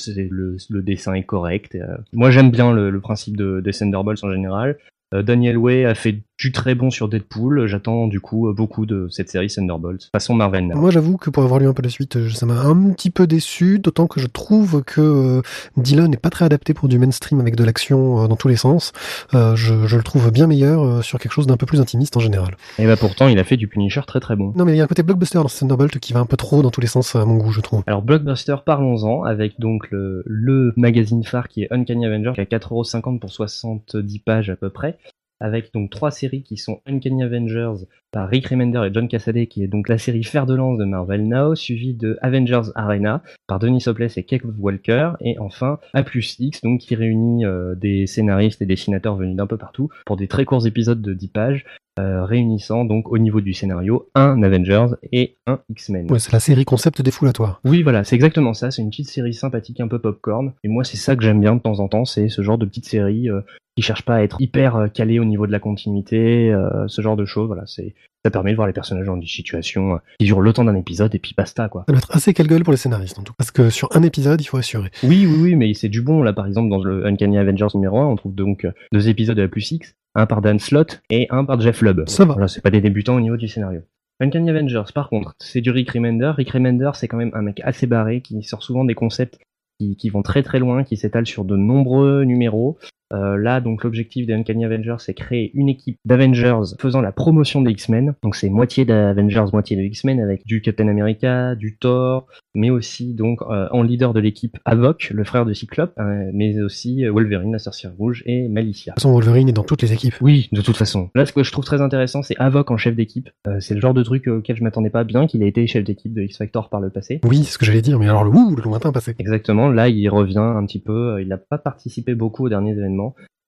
le, dessin est correct. Moi, j'aime bien le, principe de, des Thunderbolts en général. Daniel Way a fait du très bon sur Deadpool. J'attends du coup beaucoup de cette série Thunderbolts façon Marvel. Now. Moi, j'avoue que pour avoir lu un peu la suite, ça m'a un petit peu déçu, d'autant que je trouve que euh, Dylan n'est pas très adapté pour du mainstream avec de l'action euh, dans tous les sens. Euh, je, je le trouve bien meilleur sur quelque chose d'un peu plus intimiste en général. Et bah pourtant, il a fait du Punisher très très bon. Non, mais il y a un côté blockbuster dans Thunderbolt qui va un peu trop dans tous les sens à mon goût, je trouve. Alors Blockbuster, parlons-en, avec donc le, le magazine phare qui est Uncanny Avenger, qui a 4,50€ pour 70 pages à peu près, avec donc trois séries qui sont Uncanny Avengers par Rick Remender et John Cassaday, qui est donc la série fer de lance de Marvel Now, suivie de Avengers Arena par Denis Hopeless et Kev Walker, et enfin A plus X, donc qui réunit euh, des scénaristes et dessinateurs venus d'un peu partout pour des très courts épisodes de 10 pages, euh, réunissant donc au niveau du scénario un Avengers et un X-Men. Ouais, c'est la série concept défoulatoire. Oui, voilà, c'est exactement ça. C'est une petite série sympathique, un peu popcorn. Et moi, c'est ça que j'aime bien de temps en temps. C'est ce genre de petite série euh, qui cherche pas à être hyper calé au niveau de la continuité, euh, ce genre de choses. Voilà, c'est ça permet de voir les personnages dans des situations euh, qui durent le temps d'un épisode et puis basta quoi. Ça doit être assez quelle gueule pour les scénaristes en tout cas. Parce que sur un épisode, il faut assurer. Oui, oui, oui, mais c'est du bon. Là, par exemple, dans le Uncanny Avengers numéro 1, on trouve donc euh, deux épisodes de la plus X, un par Dan Slott et un par Jeff Lubb. Ça va. Voilà, c'est pas des débutants au niveau du scénario. Uncanny Avengers, par contre, c'est du Rick Remender. Rick Remender, c'est quand même un mec assez barré qui sort souvent des concepts qui, qui vont très très loin, qui s'étalent sur de nombreux numéros. Euh, là, donc, l'objectif des Uncanny Avengers, c'est créer une équipe d'Avengers faisant la promotion des X-Men. Donc, c'est moitié d'Avengers, moitié de X-Men avec du Captain America, du Thor, mais aussi donc euh, en leader de l'équipe Havok, le frère de Cyclope, euh, mais aussi euh, Wolverine, la sorcière rouge et Malicia. De toute façon, Wolverine est dans toutes les équipes. Oui, de toute façon. Là, ce que je trouve très intéressant, c'est Havok en chef d'équipe. Euh, c'est le genre de truc auquel je m'attendais pas bien, qu'il a été chef d'équipe de X-Factor par le passé. Oui, c'est ce que j'allais dire, mais alors le ouh, le lointain passé. Exactement, là il revient un petit peu, il n'a pas participé beaucoup aux derniers événements,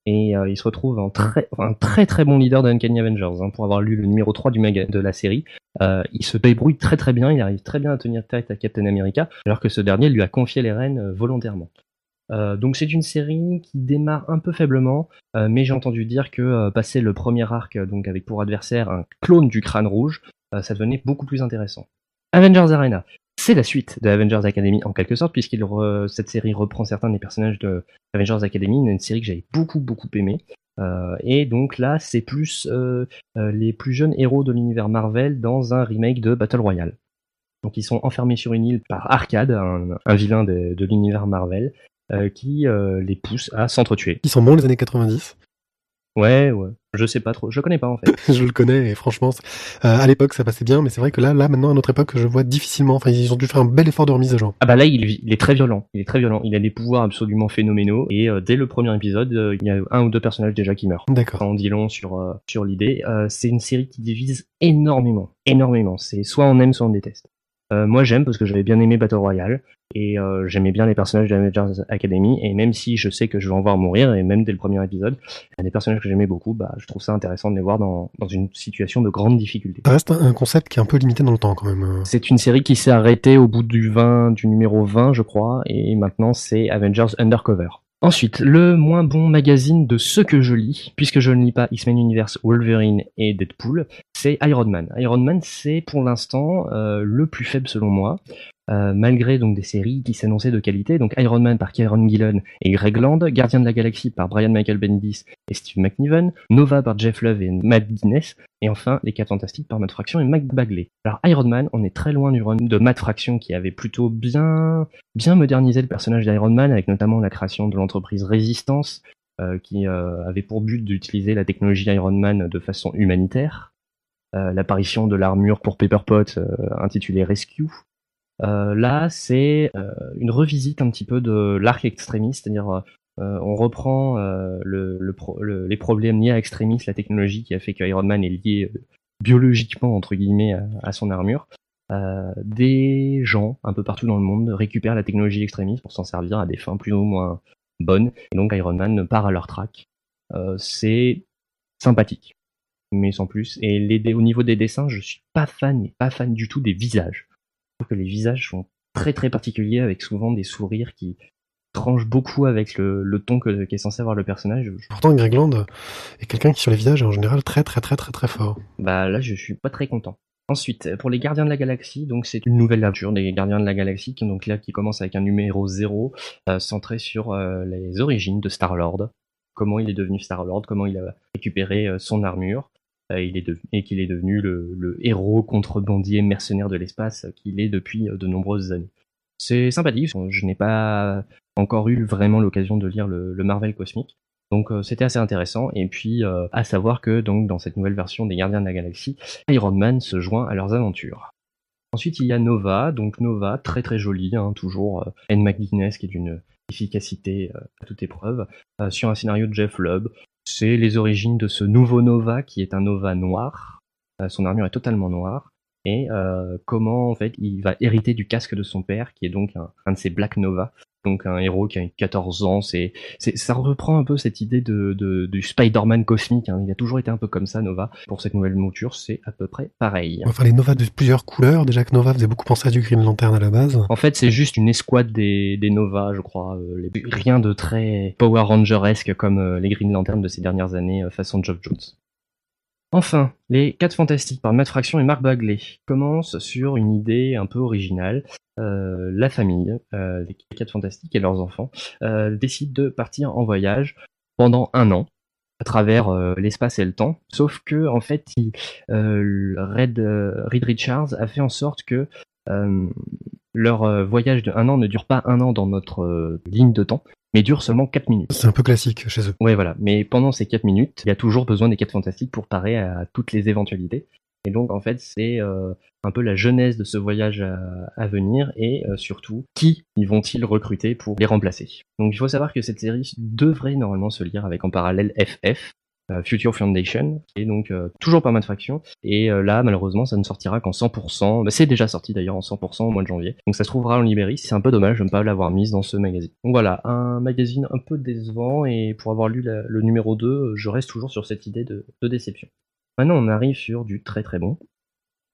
et euh, il se retrouve un très très bon leader de Uncanny Avengers, hein, pour avoir lu le numéro 3 du maga de la série. Euh, il se débrouille très très bien, il arrive très bien à tenir tête à Captain America, alors que ce dernier lui a confié les rênes euh, volontairement. Donc c'est une série qui démarre un peu faiblement, mais j'ai entendu dire que passer le premier arc, avec pour adversaire un clone du crâne rouge, ça devenait beaucoup plus intéressant. Avengers Arena, c'est la suite de Avengers Academy en quelque sorte, puisqu'il re- cette série reprend certains des personnages de Avengers Academy, une série que j'avais beaucoup beaucoup aimé. Euh, et donc là, c'est plus euh, euh, les plus jeunes héros de l'univers Marvel dans un remake de Battle Royale. Donc ils sont enfermés sur une île par Arcade, un, vilain de, l'univers Marvel, qui les pousse à s'entretuer. Ils sont bons les années 90. Ouais, ouais, je sais pas trop, je connais pas en fait. je le connais et franchement, euh, à l'époque ça passait bien, mais c'est vrai que là, là maintenant à notre époque, je vois difficilement. Enfin, ils ont dû faire un bel effort de remise à jour. Ah bah là, il, il est très violent. Il est très violent. Il a des pouvoirs absolument phénoménaux. Et euh, dès le premier épisode, euh, il y a un ou deux personnages déjà qui meurent. D'accord. En dit long sur sur l'idée. C'est une série qui divise énormément, énormément. C'est soit on aime, soit on déteste. Euh, moi, j'aime parce que j'avais bien aimé Battle Royale et euh, j'aimais bien les personnages de Avengers Academy. Et même si je sais que je vais en voir mourir, et même dès le premier épisode, il y a des personnages que j'aimais beaucoup. Bah, je trouve ça intéressant de les voir dans dans une situation de grande difficulté. Ça reste un, concept qui est un peu limité dans le temps quand même. C'est une série qui s'est arrêtée au bout du 20, du numéro 20, je crois, et maintenant c'est Avengers Undercover. Ensuite, le moins bon magazine de ce que je lis, puisque je ne lis pas X-Men Universe, Wolverine et Deadpool, c'est Iron Man. Iron Man, c'est pour l'instant euh, le plus faible selon moi, euh, malgré des séries qui s'annonçaient de qualité. Donc Iron Man par Kieron Gillen et Greg Land, Gardien de la Galaxie par Brian Michael Bendis et Steve McNiven, Nova par Jeff Love et Matt Guinness, et enfin Les 4 Fantastiques par Matt Fraction et Mike Bagley. Alors Iron Man, on est très loin du run de Matt Fraction qui avait plutôt bien bien modernisé le personnage d'Iron Man avec notamment la création de l'entreprise Résistance euh, qui euh, avait pour but d'utiliser la technologie Iron Man de façon humanitaire. Euh, L'apparition de l'armure pour Pepper Pot euh, intitulée Rescue. Euh, là, c'est une revisite un petit peu de l'arc Extremis, c'est-à-dire on reprend euh, le, les problèmes liés à Extremis, la technologie qui a fait que Iron Man est lié biologiquement entre guillemets à, son armure. Des gens un peu partout dans le monde récupèrent la technologie Extremis pour s'en servir à des fins plus ou moins bonnes, et donc Iron Man part à leur track. C'est sympathique, mais sans plus. Et les, au niveau des dessins, je suis pas fan, mais pas fan du tout des visages. Je trouve que les visages sont très très particuliers, avec souvent des sourires qui tranchent beaucoup avec le, le ton que, qu'est censé avoir le personnage. Pourtant, Greg Land est quelqu'un qui sur les visages est en général très très très très très fort. Bah là, je suis pas très content. Ensuite, pour les Gardiens de la Galaxie, donc c'est une nouvelle aventure des Gardiens de la Galaxie, qui, donc là qui commence avec un numéro 0, euh, centré sur euh, les origines de Star-Lord, comment il est devenu Star-Lord, comment il a récupéré euh, son armure, devenu, et qu'il est devenu le, héros contrebandier mercenaire de l'espace qu'il est depuis euh, de nombreuses années. C'est sympathique, je n'ai pas encore eu vraiment l'occasion de lire le, Marvel cosmique, donc euh, c'était assez intéressant. Et puis euh, à savoir que donc dans cette nouvelle version des Gardiens de la Galaxie, Iron Man se joint à leurs aventures. Ensuite il y a Nova, donc Nova très très jolie, hein, toujours euh, Anne McGuinness qui est d'une efficacité euh, à toute épreuve, euh, sur un scénario de Jeff Lubb. C'est les origines de ce nouveau Nova qui est un Nova noir. Euh, son armure est totalement noire. Et euh, comment en fait il va hériter du casque de son père, qui est donc un, un de ces Black Nova, donc un héros qui a 14 ans. C'est, c'est, ça reprend un peu cette idée de, de du Spider-Man cosmique. hein. Il a toujours été un peu comme ça, Nova. Pour cette nouvelle mouture, c'est à peu près pareil. Enfin, les Nova de plusieurs couleurs. Déjà que Nova faisait beaucoup penser à du Green Lantern à la base. En fait, c'est juste une escouade des, des Nova, je crois. euh, les- rien de très Power Ranger-esque comme euh, les Green Lantern de ces dernières années, euh, façon Geoff Jones. Enfin, les 4 Fantastiques par Matt Fraction et Mark Bagley commencent sur une idée un peu originale. Euh, la famille, euh, les 4 Fantastiques et leurs enfants, euh, décident de partir en voyage pendant un an à travers euh, l'espace et le temps. Sauf que en fait, euh, euh, Reed Richards a fait en sorte que euh, leur euh, voyage de un an ne dure pas un an dans notre euh, ligne de temps, mais dure seulement 4 minutes. C'est un peu classique chez eux. Ouais, voilà. Mais pendant ces 4 minutes, il y a toujours besoin des 4 fantastiques pour parer à toutes les éventualités. Et donc, en fait, c'est euh, un peu la genèse de ce voyage à, à venir et euh, surtout, qui ils vont-ils recruter pour les remplacer Donc, il faut savoir que cette série devrait normalement se lire avec en parallèle FF, Future Foundation, est donc euh, toujours pas mal de fractions. Et euh, là, malheureusement, ça ne sortira qu'en 100%. Bah, c'est déjà sorti d'ailleurs en 100% au mois de janvier. Donc, ça se trouvera en librairie. C'est un peu dommage de ne pas l'avoir mise dans ce magazine. Donc voilà, un magazine un peu décevant. Et pour avoir lu le numéro 2, je reste toujours sur cette idée de, de déception. Maintenant, on arrive sur du très très bon.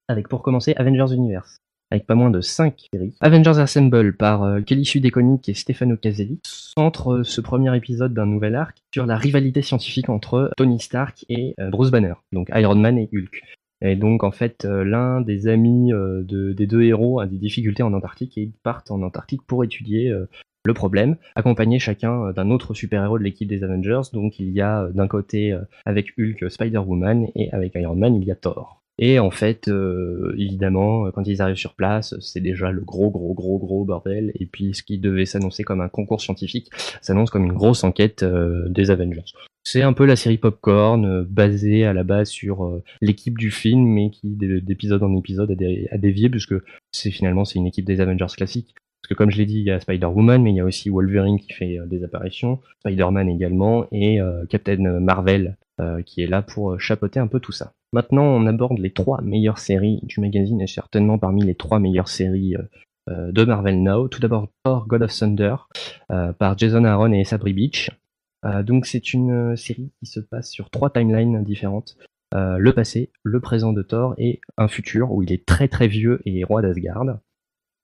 Avec pour commencer Avengers Universe. Avec pas moins de 5 séries. Avengers Assemble par euh, Kelly Sue DeConnick et Stefano Caselli centre euh, ce premier épisode d'un nouvel arc sur la rivalité scientifique entre Tony Stark et euh, Bruce Banner, donc Iron Man et Hulk. Et donc en fait, euh, l'un des amis euh, de- des deux héros a des difficultés en Antarctique et ils partent en Antarctique pour étudier euh, le problème, accompagnés chacun euh, d'un autre super-héros de l'équipe des Avengers. Donc il y a euh, d'un côté euh, avec Hulk euh, Spider-Woman et avec Iron Man il y a Thor. Et en fait, euh, évidemment, euh, quand ils arrivent sur place, c'est déjà le gros, gros, gros, gros bordel. Et puis, ce qui devait s'annoncer comme un concours scientifique s'annonce comme une grosse enquête euh, des Avengers. C'est un peu la série Popcorn, basée à la base sur l'équipe du film, mais qui, d'é- d'épisode en épisode, a, dé- a dévié, puisque c'est finalement c'est une équipe des Avengers classiques. Parce que comme je l'ai dit, il y a Spider-Woman, mais il y a aussi Wolverine qui fait des apparitions, Spider-Man également, et Captain Marvel euh, qui est là pour euh, chapeauter un peu tout ça. Maintenant, on aborde les trois meilleures séries du magazine et certainement parmi les trois meilleures séries euh, de Marvel Now. Tout d'abord, Thor God of Thunder par Jason Aaron et Sabri Beach. Donc, c'est une série qui se passe sur trois timelines différentes. Le passé, le présent de Thor et un futur où il est très très vieux et roi d'Asgard.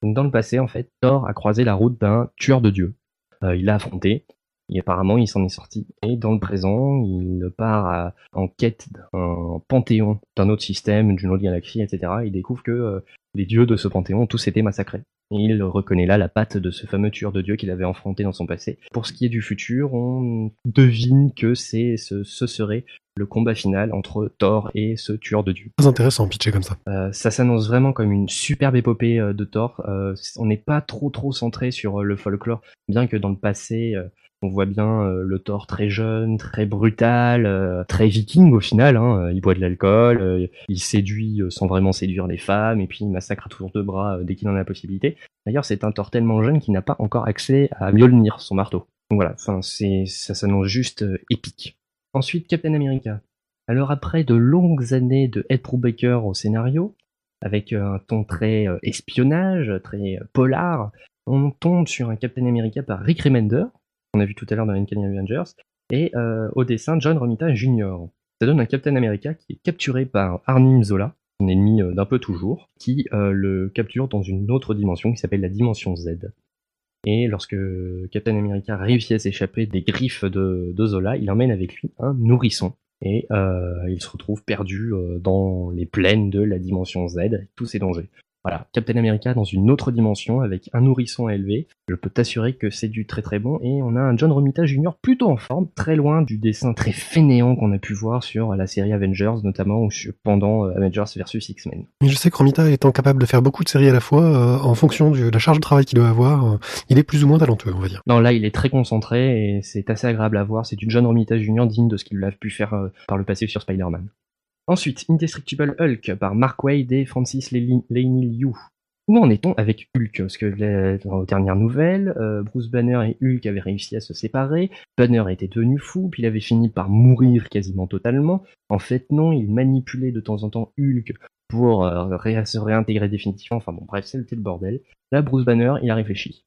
Donc, dans le passé, en fait, Thor a croisé la route d'un tueur de dieu. Il l'a affronté, et apparemment, il s'en est sorti. Et dans le présent, il part à- en quête d'un panthéon, d'un autre système, d'une autre galaxie, etc. Il découvre que euh, les dieux de ce panthéon ont tous été massacrés. Et il reconnaît là la patte de ce fameux tueur de dieu qu'il avait affronté dans son passé. Pour ce qui est du futur, on devine que c'est ce, ce serait le combat final entre Thor et ce tueur de dieu. Très intéressant, pitché comme ça. Euh, ça s'annonce vraiment comme une superbe épopée euh, de Thor. Euh, on n'est pas trop trop centré sur le folklore, bien que dans le passé, on voit bien euh, le Thor très jeune, très brutal, euh, très viking au final. Hein. Il boit de l'alcool, euh, il séduit euh, sans vraiment séduire les femmes, et puis il massacre à tour de bras euh, dès qu'il en a la possibilité. D'ailleurs, c'est un Thor tellement jeune qu'il n'a pas encore accès à Mjolnir, son marteau. Donc voilà, ça s'annonce juste euh, épique. Ensuite, Captain America. Alors après de longues années de Ed Brubaker au scénario, avec euh, un ton très euh, espionnage, très euh, polar, on tombe sur un Captain America par Rick Remender, qu'on a vu tout à l'heure dans Uncanny Avengers, et euh, au dessin John Romita Jr. Ça donne un Captain America qui est capturé par Arnim Zola, son ennemi euh, d'un peu toujours, qui euh, le capture dans une autre dimension qui s'appelle la dimension Z. Et lorsque Captain America réussit à s'échapper des griffes de, Zola, il emmène avec lui un nourrisson. Et il se retrouve perdu dans les plaines de la dimension Z, avec tous ses dangers. Voilà, Captain America dans une autre dimension avec un nourrisson à élever. Je peux t'assurer que c'est du très très bon. Et on a un John Romita Jr. plutôt en forme, très loin du dessin très fainéant qu'on a pu voir sur la série Avengers, notamment ou pendant euh, Avengers vs X-Men. Mais je sais que Romita étant capable de faire beaucoup de séries à la fois, euh, en fonction de la charge de travail qu'il doit avoir, euh, il est plus ou moins talentueux, on va dire. Non, là, il est très concentré et c'est assez agréable à voir. C'est du John Romita Jr. digne de ce qu'il a pu faire euh, par le passé sur Spider-Man. Ensuite, Indestructible Hulk par Mark Waid et Francis Laney Liu. Où en est-on avec Hulk? Parce que dans les dernières nouvelles, euh, Bruce Banner et Hulk avaient réussi à se séparer. Banner était devenu fou, puis il avait fini par mourir quasiment totalement. En fait, non, il manipulait de temps en temps Hulk pour euh, se réintégrer définitivement. Enfin bon, bref, c'était le bordel. Là, Bruce Banner, il a réfléchi.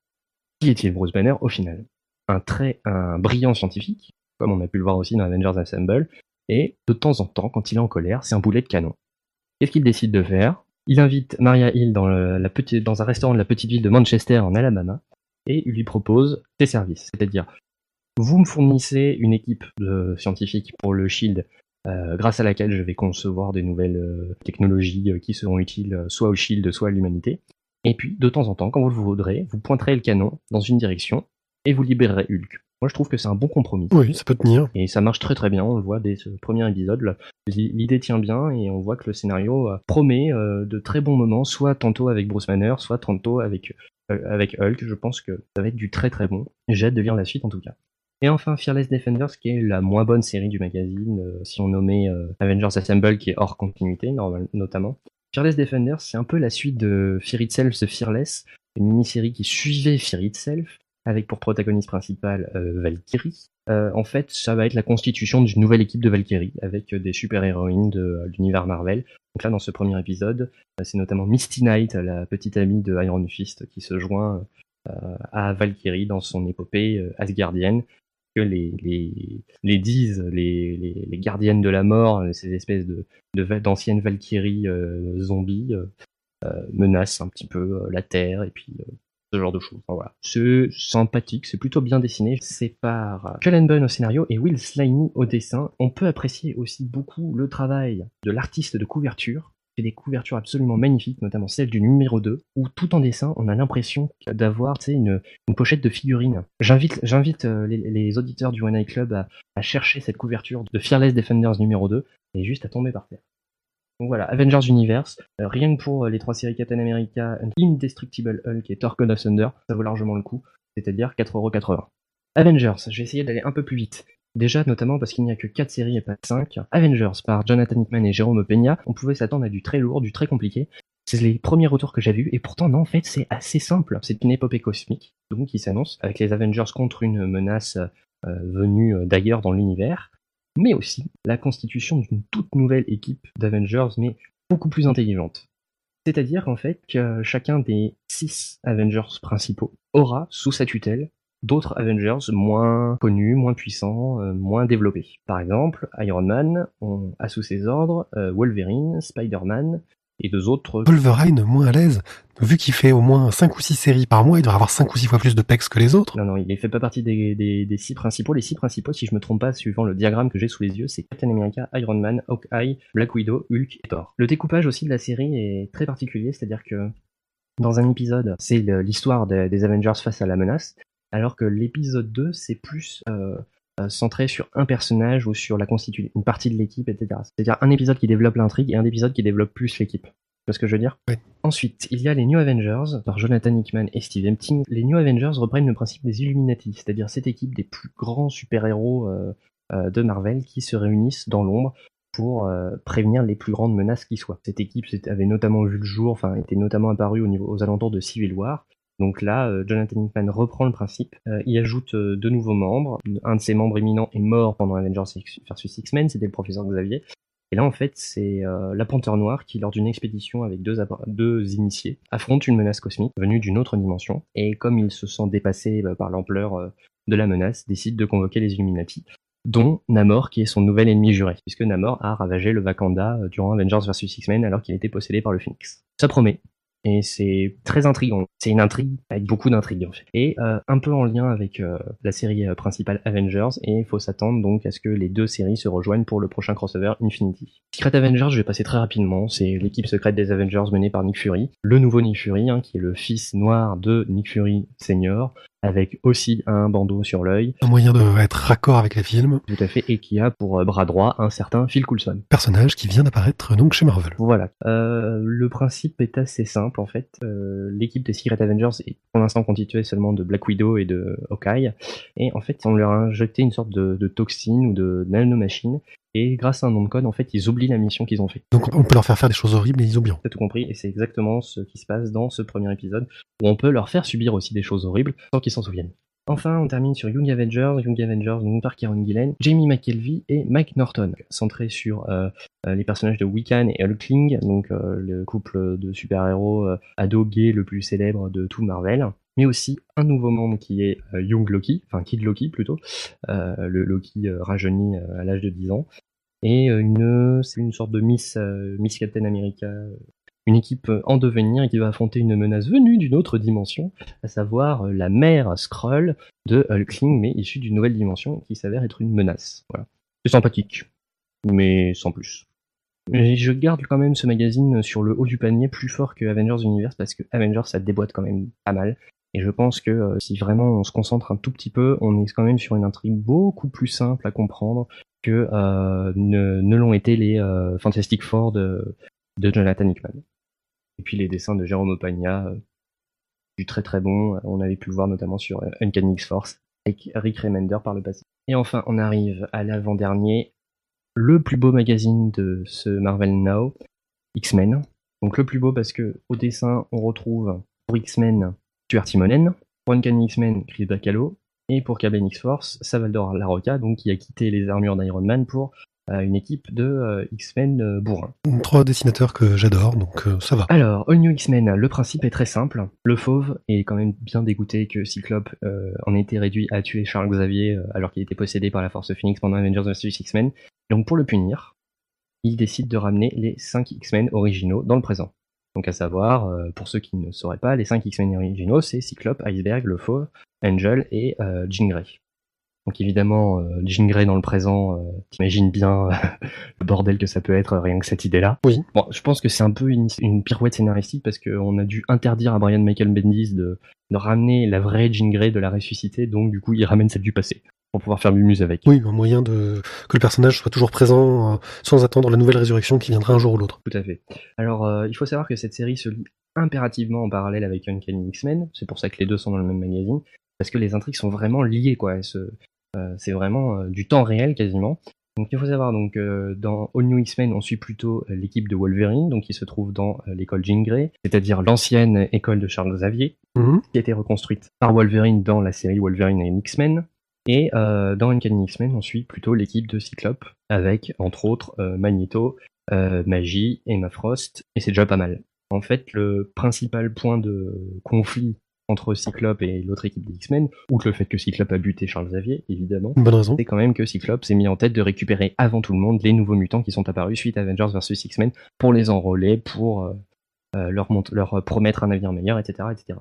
Qui est-il Bruce Banner au final? Un très un brillant scientifique, comme on a pu le voir aussi dans Avengers Assemble, et de temps en temps, quand il est en colère, c'est un boulet de canon. Qu'est-ce qu'il décide de faire? Il invite Maria Hill dans, un restaurant de la petite ville de Manchester en Alabama, et il lui propose ses services, c'est-à-dire vous me fournissez une équipe de scientifiques pour le Shield, euh, grâce à laquelle je vais concevoir des nouvelles euh, technologies euh, qui seront utiles soit au Shield, soit à l'humanité. Et puis, de temps en temps, quand vous le voudrez, vous pointerez le canon dans une direction et vous libérerez Hulk. Moi, je trouve que c'est un bon compromis. Oui, ça peut tenir. Et ça marche très très bien, on le voit dès ce premier épisode. L'idée tient bien et on voit que le scénario euh, promet euh, de très bons moments, soit tantôt avec Bruce Banner, soit tantôt avec, euh, avec Hulk. Je pense que ça va être du très très bon. J'ai hâte de lire la suite en tout cas. Et enfin Fearless Defenders, qui est la moins bonne série du magazine, euh, si on nommait euh, Avengers Assemble, qui est hors continuité normal- notamment. Fearless Defenders, c'est un peu la suite de Fear Itself, The Fearless, une mini-série qui suivait Fear Itself, avec pour protagoniste principale euh, Valkyrie. Euh, en fait, ça va être la constitution d'une nouvelle équipe de Valkyrie, avec euh, des super-héroïnes de l'univers Marvel. Donc là, dans ce premier épisode, c'est notamment Misty Knight, la petite amie de Iron Fist, qui se joint à Valkyrie dans son épopée asgardienne, que les, les, les disent, les, les, gardiennes de la mort, ces espèces de de va- d'anciennes Valkyries zombies, menacent un petit peu la Terre, et puis ce genre de choses. C'est sympathique, c'est plutôt bien dessiné. C'est par euh, Cullen Bunn au scénario et Will Slaney au dessin. On peut apprécier aussi beaucoup le travail de l'artiste de couverture. C'est des couvertures absolument magnifiques, notamment celle du numéro 2, où tout en dessin, on a l'impression d'avoir une, une pochette de figurines. J'invite, j'invite euh, les, les auditeurs du One Eye Club à, à chercher cette couverture de Fearless Defenders numéro 2 et juste à tomber par terre. Donc voilà, Avengers Universe, euh, rien que pour euh, les trois séries Captain America, Indestructible Hulk et Thor God of Thunder, ça vaut largement le coup, c'est-à-dire 4,80€. Avengers, je vais essayer d'aller un peu plus vite. Déjà, notamment parce qu'il n'y a que 4 séries et pas 5. Avengers par Jonathan Hickman et Jérôme Peña, on pouvait s'attendre à du très lourd, du très compliqué. C'est les premiers retours que j'ai vus, et pourtant non, en fait, c'est assez simple. C'est une épopée cosmique, donc qui s'annonce, avec les Avengers contre une menace euh, venue d'ailleurs dans l'univers, mais aussi la constitution d'une toute nouvelle équipe d'Avengers, mais beaucoup plus intelligente. C'est-à-dire qu'en fait, que chacun des 6 Avengers principaux aura sous sa tutelle d'autres Avengers moins connus, moins puissants, euh, moins développés. Par exemple, Iron Man on a sous ses ordres euh, Wolverine, Spider-Man et deux autres. Wolverine, moins à l'aise. Vu qu'il fait au moins 5 ou 6 séries par mois, il devrait avoir 5 ou 6 fois plus de pecs que les autres. Non, non, il ne fait pas partie des, des, des six principaux. Les six principaux, si je me trompe pas, suivant le diagramme que j'ai sous les yeux, c'est Captain America, Iron Man, Hawkeye, Black Widow, Hulk et Thor. Le découpage aussi de la série est très particulier, c'est-à-dire que dans un épisode, c'est l'histoire des, des Avengers face à la menace, alors que l'épisode 2, c'est plus euh, centré sur un personnage ou sur la constitu une partie de l'équipe, etc. C'est-à-dire un épisode qui développe l'intrigue et un épisode qui développe plus l'équipe. Tu vois ce que je veux dire? Ensuite, il y a les New Avengers par Jonathan Hickman et Steve Epting. Les New Avengers reprennent le principe des Illuminati, c'est-à-dire cette équipe des plus grands super-héros euh, euh, de Marvel qui se réunissent dans l'ombre pour euh, prévenir les plus grandes menaces qui soient. Cette équipe avait notamment vu le jour, enfin était notamment apparue au niveau, aux alentours de Civil War. Donc là, euh, Jonathan Hickman reprend le principe, euh, il ajoute euh, deux nouveaux membres. Un de ses membres éminents est mort pendant Avengers versus X-Men, c'était le professeur Xavier. Et là, en fait, c'est euh, la Panthère Noire qui, lors d'une expédition avec deux, initiés, affronte une menace cosmique venue d'une autre dimension. Et comme il se sent dépassé bah, par l'ampleur euh, de la menace, décide de convoquer les Illuminati, dont Namor, qui est son nouvel ennemi juré, puisque Namor a ravagé le Wakanda euh, durant Avengers vs X-Men alors qu'il était possédé par le Phoenix. Ça promet. Et c'est très intriguant. C'est une intrigue avec beaucoup d'intrigues en fait. Et euh, un peu en lien avec euh, la série euh, principale Avengers, et il faut s'attendre donc à ce que les deux séries se rejoignent pour le prochain crossover Infinity. Secret Avengers, je vais passer très rapidement. C'est l'équipe secrète des Avengers menée par Nick Fury, le nouveau Nick Fury, hein, qui est le fils noir de Nick Fury senior, avec aussi un bandeau sur l'œil, Un moyen de être raccord avec les films. tout à fait, et qui a pour euh, bras droit un certain Phil Coulson. Personnage qui vient d'apparaître donc chez Marvel. Voilà. Euh, le principe est assez simple en fait. Euh, L'équipe des Secret Avengers est pour l'instant constituée seulement de Black Widow et de Hawkeye. Et en fait, on leur a injecté une sorte de, de toxine ou de nanomachine. Et grâce à un nom de code, en fait, ils oublient la mission qu'ils ont fait. Donc on peut leur faire faire des choses horribles et ils oublient. T'as tout compris, et c'est exactement ce qui se passe dans ce premier épisode, où on peut leur faire subir aussi des choses horribles sans qu'ils s'en souviennent. Enfin, on termine sur Young Avengers, Young Avengers donc par Karen Gillen, Jamie McKelvey et Mike Norton, centré sur euh, euh, les personnages de Wiccan et Hulkling, donc euh, le couple de super-héros ado gay le plus célèbre de tout Marvel, mais aussi un nouveau membre qui est Young Loki, enfin Kid Loki plutôt, le Loki rajeuni à l'âge de 10 ans, et une sorte de Miss Captain America une équipe euh, en devenir qui va affronter une menace venue d'une autre dimension, à savoir euh, la mère Skrull de Hulkling, mais issue d'une nouvelle dimension qui s'avère être une menace. Voilà. C'est sympathique, mais sans plus. Je garde quand même ce magazine sur le haut du panier plus fort que Avengers Universe parce que Avengers ça déboîte quand même pas mal. Et je pense que euh, si vraiment on se concentre un tout petit peu, on est quand même sur une intrigue beaucoup plus simple à comprendre que ne, l'ont été les Fantastic Four de, de Jonathan Hickman. Et puis les dessins de Jérôme Opagna, euh, du très très bon, on avait pu le voir notamment sur euh, Uncanny X-Force, avec Rick Remender par le passé. Et enfin, on arrive à l'avant-dernier, le plus beau magazine de ce Marvel Now, X-Men. Donc le plus beau parce que au dessin, on retrouve pour X-Men Stuart Timonen, pour Uncanny X-Men Chris Bacalo, et pour Cable X-Force, Salvador Larocca, donc qui a quitté les armures d'Iron Man pour euh, une équipe de euh, X-Men euh, bourrin. Trois dessinateurs que j'adore, donc euh, ça va. Alors, All New X-Men, le principe est très simple. Le fauve est quand même bien dégoûté que Cyclope en ait été réduit à tuer Charles Xavier alors qu'il était possédé par la Force Phoenix pendant Avengers vs X-Men. Donc pour le punir, il décide de ramener les 5 X-Men originaux dans le présent. Donc à savoir, pour ceux qui ne sauraient pas, les 5 X-Men originaux, c'est Cyclope, Iceberg, le fauve, Angel et euh, Jean Grey. Donc évidemment, euh, Jean Grey dans le présent, euh, t'imagines bien euh, le bordel que ça peut être rien que cette idée-là. Oui. Bon, je pense que c'est un peu une, une pirouette scénaristique parce qu'on a dû interdire à Brian Michael Bendis de, de ramener la vraie Jean Grey de la ressuscité, donc du coup il ramène celle du passé pour pouvoir faire mumuse avec. Oui, un moyen de que le personnage soit toujours présent euh, sans attendre la nouvelle résurrection qui viendra un jour ou l'autre. Tout à fait. Alors, euh, il faut savoir que cette série se lit impérativement en parallèle avec Uncanny X-Men. C'est pour ça que les deux sont dans le même magazine, parce que les intrigues sont vraiment liées, quoi. Elles se- c'est vraiment euh, du temps réel quasiment. Donc, il faut savoir donc euh, dans All New X-Men, on suit plutôt euh, l'équipe de Wolverine, donc qui se trouve dans euh, l'école Jean Grey, c'est-à-dire l'ancienne école de Charles Xavier, Mhm. qui a été reconstruite par Wolverine dans la série Wolverine et X-Men. Et euh, dans Uncanny X-Men, on suit plutôt l'équipe de Cyclope, avec, entre autres, euh, Magneto, euh, Magie, Emma Frost, et c'est déjà pas mal. En fait, le principal point de conflit entre Cyclope et l'autre équipe des X-Men, outre le fait que Cyclope a buté Charles Xavier, évidemment, bonne raison. c'est quand même que Cyclope s'est mis en tête de récupérer avant tout le monde les nouveaux mutants qui sont apparus suite à Avengers vs X-Men pour les enrôler, pour euh, euh, leur, leur promettre un avenir meilleur, etc. etc.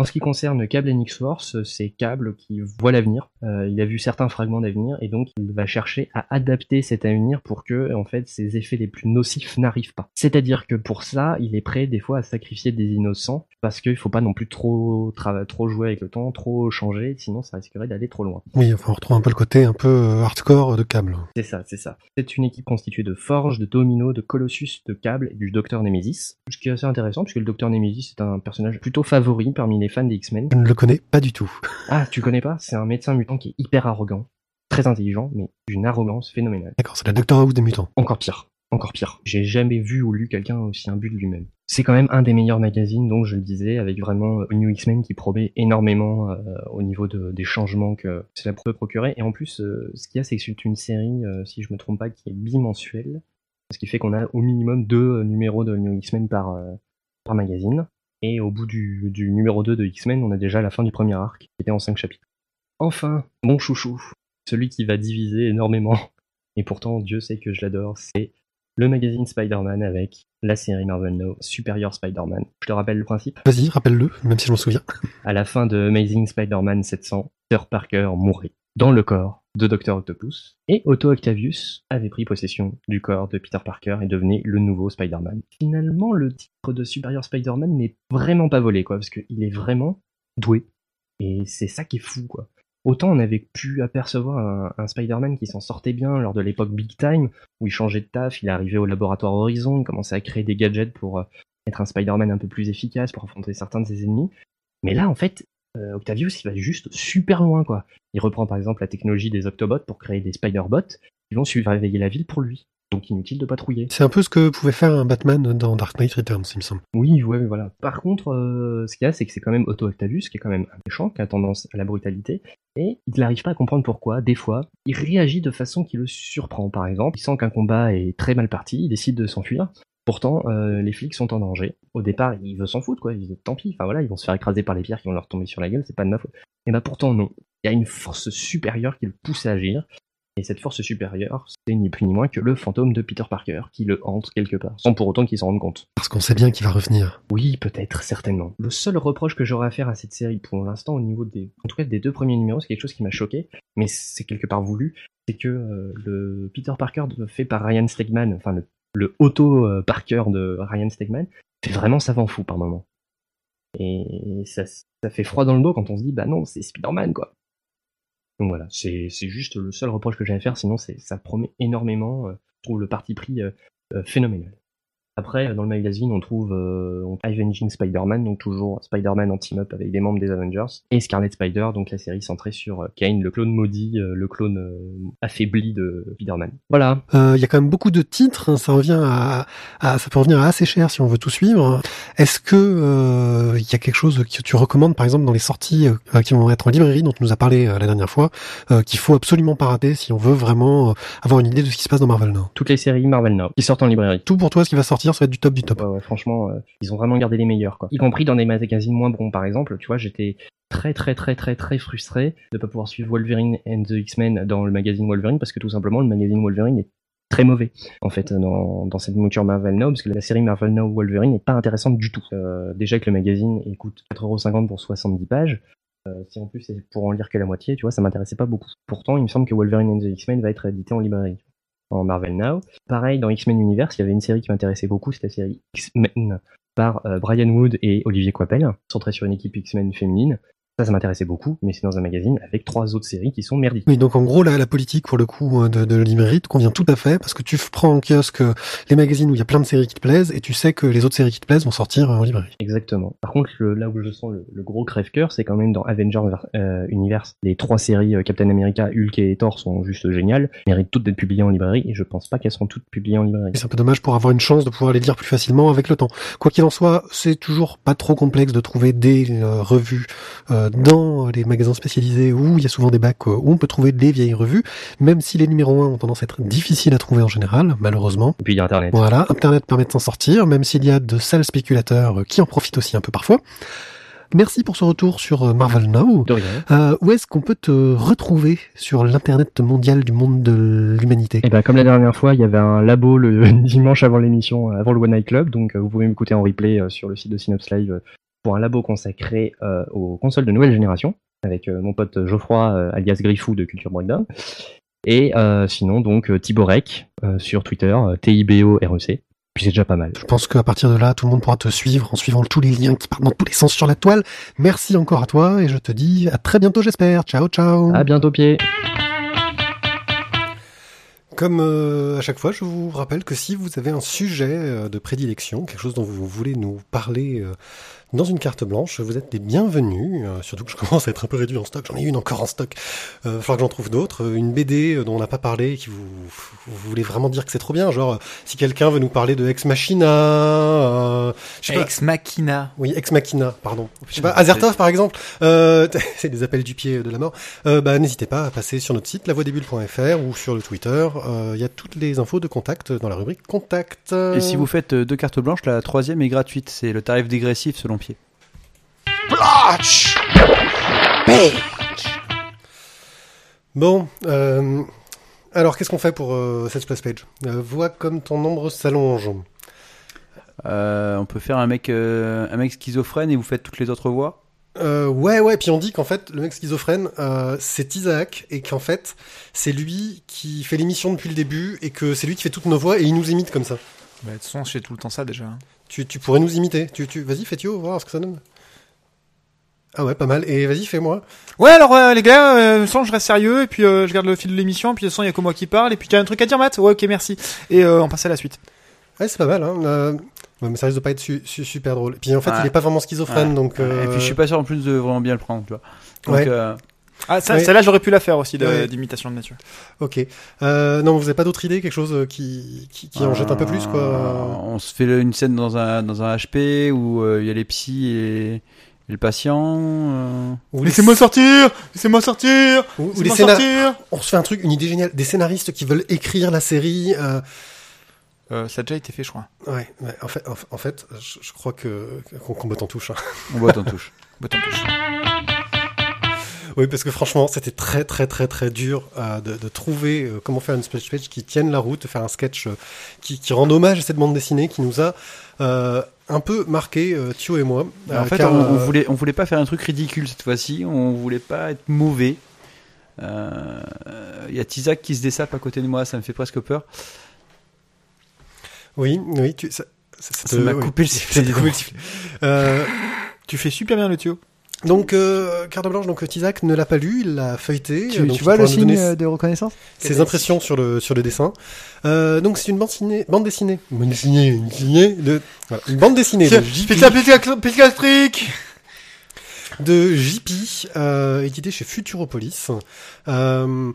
En ce qui concerne Cable et X-Force, c'est Cable qui voit l'avenir. Euh, il a vu certains fragments d'avenir et donc il va chercher à adapter cet avenir pour que, en fait, ses effets les plus nocifs n'arrivent pas. C'est-à-dire que pour ça, il est prêt des fois à sacrifier des innocents parce qu'il faut pas non plus trop trop jouer avec le temps, trop changer, sinon ça risquerait d'aller trop loin. Oui, enfin, on retrouve un peu le côté un peu euh, hardcore de câble. C'est ça, c'est ça. C'est une équipe constituée de Forge, de Domino, de Colossus, de Cable et du Docteur Nemesis. Ce qui est assez intéressant puisque le Docteur Nemesis est un personnage plutôt favori parmi les fans des X-Men. Je ne le connais pas du tout. Ah, tu connais pas? C'est un médecin mutant qui est hyper arrogant, très intelligent, mais d'une arrogance phénoménale. D'accord, c'est la Doctor House des mutants. Encore pire. Encore pire. J'ai jamais vu ou lu quelqu'un aussi imbu de lui-même. C'est quand même un des meilleurs magazines, donc je le disais, avec vraiment New X-Men qui promet énormément euh, au niveau de- des changements que cela peut procurer. Et en plus, euh, ce qu'il y a, c'est que c'est une série, euh, si je me trompe pas, qui est bimensuelle. Ce qui fait qu'on a au minimum deux numéros de New X-Men par, par magazine. Et au bout du, du numéro 2 de X-Men, on a déjà la fin du premier arc, qui était en 5 chapitres. Enfin, mon chouchou, celui qui va diviser énormément, et pourtant Dieu sait que je l'adore, c'est le magazine Spider-Man avec la série Marvel Now Superior Spider-Man. Je te rappelle le principe? Vas-y, rappelle-le, même si je m'en souviens. À la fin de Amazing Spider-Man 700, Peter Parker mourait dans le corps de Dr. Octopus, et Otto Octavius avait pris possession du corps de Peter Parker et devenait le nouveau Spider-Man. Finalement, le titre de Superior Spider-Man n'est vraiment pas volé, quoi, parce qu'il est vraiment doué. Et c'est ça qui est fou, quoi. Autant on avait pu apercevoir un, Spider-Man qui s'en sortait bien lors de l'époque Big Time, où il changeait de taf, il arrivait au laboratoire Horizon, il commençait à créer des gadgets pour euh, être un Spider-Man un peu plus efficace, pour affronter certains de ses ennemis. Mais là, en fait, Octavius, il va juste super loin, quoi. Il reprend par exemple la technologie des Octobots pour créer des Spider-Bots qui vont surveiller la ville pour lui. Donc inutile de patrouiller. C'est un peu ce que pouvait faire un Batman dans Dark Knight Returns, il me semble. Oui, ouais, voilà. Par contre, euh, ce qu'il y a, c'est que c'est quand même Otto Octavius, qui est quand même un méchant, qui a tendance à la brutalité, et il n'arrive pas à comprendre pourquoi, des fois, il réagit de façon qui le surprend. Par exemple, il sent qu'un combat est très mal parti, il décide de s'enfuir. Pourtant, euh, les flics sont en danger. Au départ, il veut s'en foutre, quoi. Il dit, tant pis, enfin voilà, ils vont se faire écraser par les pierres qui vont leur tomber sur la gueule, c'est pas de ma faute. Et bah pourtant, non. Il y a une force supérieure qui le pousse à agir. Et cette force supérieure, c'est ni plus ni moins que le fantôme de Peter Parker, qui le hante quelque part, sans pour autant qu'il s'en rende compte. Parce qu'on sait bien qu'il va revenir. Oui, peut-être, certainement. Le seul reproche que j'aurais à faire à cette série pour l'instant, au niveau des, en tout cas des deux premiers numéros, c'est quelque chose qui m'a choqué, mais c'est quelque part voulu, c'est que euh, le Peter Parker fait par Ryan Stegman, enfin le, le auto euh, Parker de Ryan Stegman, fait vraiment savant fou par moment. Et ça, fait froid dans le dos quand on se dit, bah non, c'est Spider-Man, quoi. Donc voilà, c'est juste le seul reproche que j'ai à faire, sinon ça promet énormément. euh, Je trouve le parti pris euh, phénoménal. Après, dans le magazine, on trouve euh, Avenging Spider-Man, donc toujours Spider-Man en team-up avec des membres des Avengers, et Scarlet Spider, donc la série centrée sur euh, Kane, le clone maudit, euh, le clone euh, affaibli de Spider-Man. Voilà, Euh, Il y a quand même beaucoup de titres, hein, ça revient à, à- ça peut revenir à assez cher si on veut tout suivre. Est-ce que euh, il y a quelque chose que tu recommandes, par exemple, dans les sorties euh, qui vont être en librairie, dont tu nous as parlé euh, la dernière fois, euh, qu'il faut absolument pas rater si on veut vraiment euh, avoir une idée de ce qui se passe dans Marvel Now? Toutes les séries Marvel Now qui sortent en librairie. Tout pour toi, ce qui va sortir, ça va être du top du top. Ouais, franchement, euh, ils ont vraiment gardé les meilleurs, quoi. Y compris dans des magazines moins bons, par exemple. Tu vois, j'étais très, très, très, très, très frustré de pas pouvoir suivre Wolverine and the X-Men dans le magazine Wolverine parce que tout simplement, le magazine Wolverine est très mauvais, en fait, dans, dans cette mouture Marvel Now, parce que la série Marvel Now Wolverine n'est pas intéressante du tout. Euh, déjà que le magazine il coûte 4,50€ pour 70 pages. Euh, si en plus c'est pour en lire que la moitié, tu vois, ça m'intéressait pas beaucoup. Pourtant, il me semble que Wolverine and the X-Men va être édité en librairie en Marvel Now. Pareil, dans X-Men Universe, il y avait une série qui m'intéressait beaucoup, c'est la série X-Men par euh, Brian Wood et Olivier Coipel, centrée sur une équipe X-Men féminine. Ça, ça m'intéressait beaucoup, mais c'est dans un magazine avec trois autres séries qui sont merdiques. Oui, donc en gros, la, la politique, pour le coup, euh, de, de la librairie te convient tout à fait, parce que tu prends en kiosque euh, les magazines où il y a plein de séries qui te plaisent, et tu sais que les autres séries qui te plaisent vont sortir euh, en librairie. Exactement. Par contre, le- là où je sens le, le gros crève-cœur, c'est quand même dans Avengers euh, Universe. Les trois séries euh, Captain America, Hulk et Thor sont juste géniales, méritent toutes d'être publiées en librairie, et je pense pas qu'elles seront toutes publiées en librairie. C'est un peu dommage pour avoir une chance de pouvoir les lire plus facilement avec le temps. Quoi qu'il en soit, c'est toujours pas trop complexe de trouver des euh, revues euh, dans les magasins spécialisés où il y a souvent des bacs euh, où on peut trouver des vieilles revues, même si les numéros 1 ont tendance à être difficiles à trouver en général, malheureusement. Et puis il y a Internet. Voilà, Internet permet de s'en sortir, même s'il y a de sales spéculateurs euh, qui en profitent aussi un peu parfois. Merci pour ce retour sur euh, Marvel Now. De rien. Euh, où est-ce qu'on peut te retrouver sur l'internet mondial du monde de l'humanité? Et ben comme la dernière fois, il y avait un labo le dimanche avant l'émission, avant le One Night Club, donc vous pouvez m'écouter en replay sur le site de Synops Live pour un labo consacré euh, aux consoles de nouvelle génération, avec euh, mon pote Geoffroy, euh, alias Griffou de Culture Breakdown. Et sinon donc Thiborek euh, sur Twitter, euh, T-I-B-O-R-E-C. Puis c'est déjà pas mal. Je pense qu'à partir de là, tout le monde pourra te suivre en suivant tous les liens qui partent dans tous les sens sur la toile. Merci encore à toi et je te dis à très bientôt j'espère. Ciao ciao. À bientôt pied. Comme euh, à chaque fois, je vous rappelle que si vous avez un sujet euh, de prédilection, quelque chose dont vous voulez nous parler euh, dans une carte blanche, vous êtes les bienvenus. euh, surtout que je commence à être un peu réduit en stock. J'en ai une encore en stock. Euh, va falloir que j'en trouve d'autres. Euh, Une BD euh, dont on n'a pas parlé, qui vous, vous voulez vraiment dire que c'est trop bien. Genre, euh, si quelqu'un veut nous parler de Ex Machina, euh, pas. Ex Machina. Oui, Ex Machina, pardon. Je sais pas, Azertov par exemple, euh, c'est des appels du pied de la mort. Euh, bah, n'hésitez pas à passer sur notre site lavoidesbulles.fr ou sur le Twitter. Euh, Il y a toutes les infos de contact dans la rubrique contact. Et si vous faites euh, deux cartes blanches, la troisième est gratuite. C'est le tarif dégressif selon pied. Bon, euh, alors qu'est-ce qu'on fait pour euh, cette splash page? Euh, Vois comme ton nombre s'allonge. Euh, on peut faire un mec, euh, un mec schizophrène et vous faites toutes les autres voix? Euh, ouais, ouais, puis on dit qu'en fait, le mec schizophrène, euh, c'est Isaac, et qu'en fait, c'est lui qui fait l'émission depuis le début, et que c'est lui qui fait toutes nos voix, et il nous imite comme ça. Bah, de toute façon, je fais tout le temps ça déjà. hein. Tu, tu pourrais nous imiter. Tu, tu, vas-y, fais Thio, voir ce que ça donne. Ah ouais, pas mal. Et vas-y, fais-moi. Ouais, alors euh, les gars, euh, sans je reste sérieux, et puis euh, je garde le fil de l'émission, puis de toute façon, il y a que moi qui parle, et puis tu as un truc à dire, Matt? Ouais, ok, merci. Et euh, on passe à la suite. Ouais, c'est pas mal. Hein. Euh, ouais, mais ça risque de pas être su- su- super drôle. Puis en fait, Ouais. il est pas vraiment schizophrène, Ouais. donc. euh, Et puis je suis pas sûr en plus de vraiment bien le prendre, tu vois. Donc, Ouais. euh, Ah, ça, Oui. celle-là, j'aurais pu la faire aussi, de- Ouais. d'imitation de nature. Ok. Euh, non, vous avez pas d'autres idées, quelque chose qui, qui, qui en jette un peu plus, euh, quoi. On se fait une scène dans un, dans un HP où euh, il y a les psys et, et le patient. euh. Laissez-moi sortir Laissez-moi sortir ou- ou les Laissez-moi scénar- sortir On se fait un truc, une idée géniale. Des scénaristes qui veulent écrire la série. euh, euh, Ça a déjà été fait, je crois. Ouais, ouais, en fait, en, en fait, je, je crois que qu'on qu'on botte en touche. hein. On botte en touche. Bouton touche. Oui, parce que franchement, c'était très très très très dur euh, de, de trouver euh, comment faire une splash page qui tienne la route, faire un sketch euh, qui, qui rende hommage à cette bande dessinée qui nous a un peu marqué, Thio et moi. en fait, car, on, on voulait, on voulait pas faire un truc ridicule cette fois-ci. On voulait pas être mauvais. Il y a Tizak qui se dessape à côté de moi, ça me fait presque peur. Oui, oui, tu, ça, ça, ça Ça te- m'a oui. coupé le sifflet. Tu fais super bien le tuyau. Donc, euh, carte blanche, donc Tizak ne l'a pas lu, il l'a feuilleté. Tu, donc tu vois le signe euh, de reconnaissance ses impressions sur le sur le dessin. Euh, donc c'est une bande dessinée, bande dessinée, bande dessinée, une dessinée de voilà, une bande dessinée de JP, de JP euh, édité chez Futuropolis. Euh,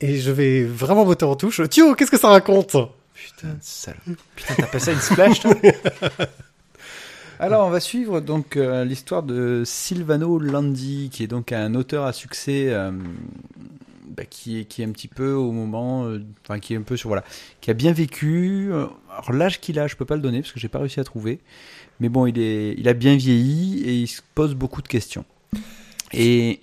et je vais vraiment voter en touche. Thio, qu'est-ce que ça raconte Putain, sale. Putain, t'as passé une splash, toi Alors, on va suivre donc euh, l'histoire de Silvano Landi, qui est donc un auteur à succès, euh, bah, qui est qui est un petit peu au moment, euh, enfin qui est un peu sur voilà, qui a bien vécu. Alors l'âge qu'il a, je peux pas le donner parce que j'ai pas réussi à trouver, mais bon, il est, il a bien vieilli et il se pose beaucoup de questions. Et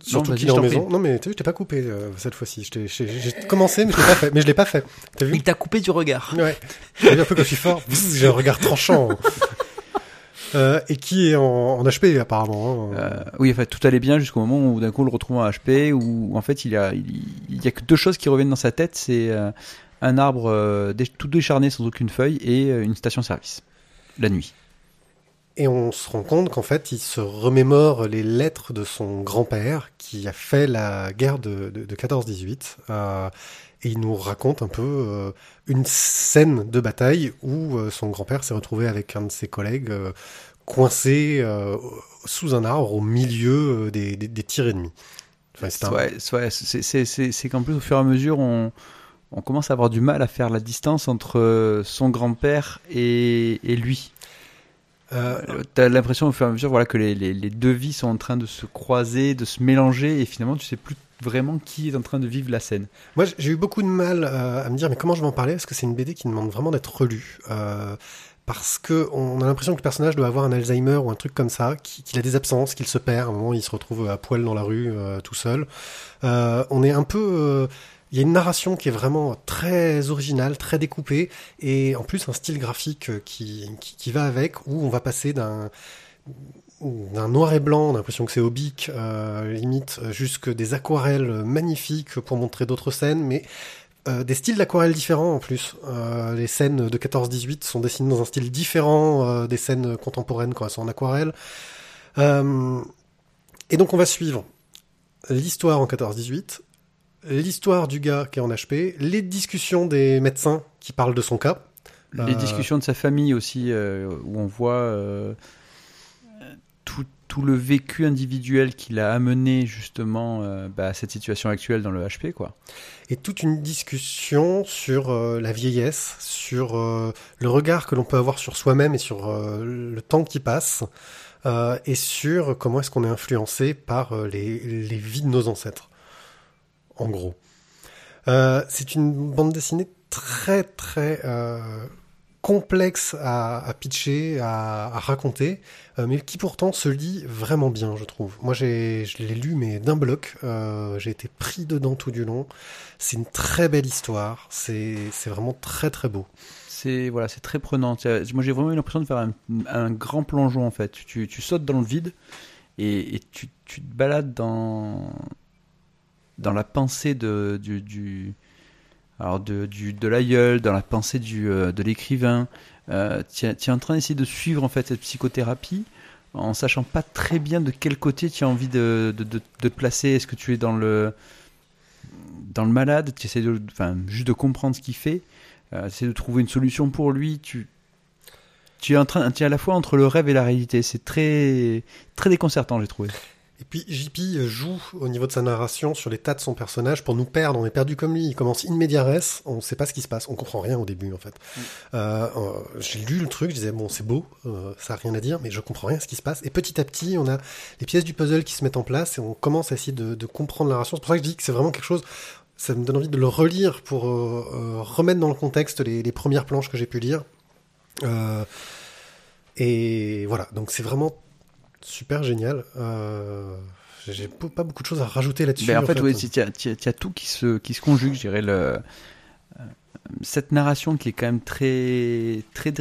Surtout qu'il je est en maison. prie. Non mais t'as vu, je t'ai pas coupé euh, cette fois-ci. J'ai j'ai commencé, mais je l'ai pas fait. Mais je l'ai pas fait. T'as vu Il t'a coupé du regard. Ouais. Vu un peu que je suis fort? J'ai un regard tranchant. Euh, et qui est en, en HP apparemment. hein. Euh, oui, en fait, tout allait bien jusqu'au moment où d'un coup on le retrouve en HP, où en fait il a, il, il y a que deux choses qui reviennent dans sa tête, c'est euh, un arbre euh, dé- tout décharné sans aucune feuille et une station-service la nuit. Et on se rend compte qu'en fait, il se remémore les lettres de son grand-père qui a fait la guerre de, de, de 14-18. euh, et il nous raconte un peu euh, une scène de bataille où euh, son grand-père s'est retrouvé avec un de ses collègues euh, coincé sous un arbre au milieu des, des, tirs ennemis. C'est un- qu'en plus au fur et à mesure on, commence à avoir du mal à faire la distance entre son grand-père et lui. Euh, Euh, T'as l'impression au fur et à mesure voilà, que les, les, deux vies sont en train de se croiser, de se mélanger et finalement tu sais plus vraiment qui est en train de vivre la scène. Moi, j'ai eu beaucoup de mal euh, à me dire, mais comment je vais en parler? Parce que c'est une BD qui demande vraiment d'être relue. Euh, parce que on a l'impression que le personnage doit avoir un Alzheimer ou un truc comme ça, qui- qu'il a des absences, qu'il se perd. À un moment, il se retrouve à poil dans la rue, euh, tout seul. On est un peu... il y a une narration qui est vraiment très originale, très découpée, et en plus un style graphique euh, qui, qui, va avec, où on va passer d'un d'un noir et blanc, on a l'impression que c'est bic, euh, limite, euh, jusque des aquarelles magnifiques pour montrer d'autres scènes, mais des styles d'aquarelles différents en plus. Les scènes de 14-18 sont dessinées dans un style différent des scènes contemporaines quand elles sont en aquarelle. Et donc on va suivre l'histoire en 14-18, l'histoire du gars qui est en HP, les discussions des médecins qui parlent de son cas. Les Euh, discussions de sa famille aussi, euh, où on voit euh, tout, tout le vécu individuel qu'il a amené justement bah, à cette situation actuelle dans le HP. Quoi. et toute une discussion sur la vieillesse, sur le regard que l'on peut avoir sur soi-même et sur le temps qui passe, et sur comment est-ce qu'on est influencé par les, les vies de nos ancêtres, en gros. Euh, c'est une bande dessinée très très euh, complexe à, pitcher, à, raconter, euh, mais qui pourtant se lit vraiment bien, je trouve. Moi, j'ai, je l'ai lu, mais d'un bloc. J'ai été pris dedans tout du long. C'est une très belle histoire. C'est, vraiment très très beau. C'est voilà, c'est très prenant. Moi, j'ai vraiment eu l'impression de faire un, un grand plongeon en fait. Tu, tu sautes dans le vide et, et tu, tu te balades dans dans la pensée de du, alors de du de l'aïeul, dans la pensée du euh, de l'écrivain. Euh, tu es tu en train d'essayer de suivre en fait cette psychothérapie en sachant pas très bien de quel côté tu as envie de, de, de, placer. Est-ce que tu es dans le dans le malade, tu essaies de, enfin, juste de comprendre ce qu'il fait, euh, essaies de trouver une solution pour lui. Tu, tu es en train, tu es à la fois entre le rêve et la réalité. C'est très, très déconcertant, j'ai trouvé. Et puis JP joue au niveau de sa narration sur l'état de son personnage pour nous perdre. On est perdu comme lui. Il commence in media res. On ne sait pas ce qui se passe. On comprend rien au début en fait. Euh, euh, J'ai lu le truc. Je disais bon c'est beau, euh, ça a rien à dire, mais je comprends rien à ce qui se passe. Et petit à petit, on a les pièces du puzzle qui se mettent en place et on commence à essayer de, de comprendre la narration. C'est pour ça que je dis que c'est vraiment quelque chose. Ça me donne envie de le relire pour euh, euh, remettre dans le contexte les, les premières planches que j'ai pu lire. Euh, et voilà. Donc c'est vraiment super génial. Euh, j'ai pas beaucoup de choses à rajouter là-dessus. Ben, en fait, oui, tu as, tout qui se, qui se conjugue, je dirais. Le, euh, cette narration qui est quand même très, très,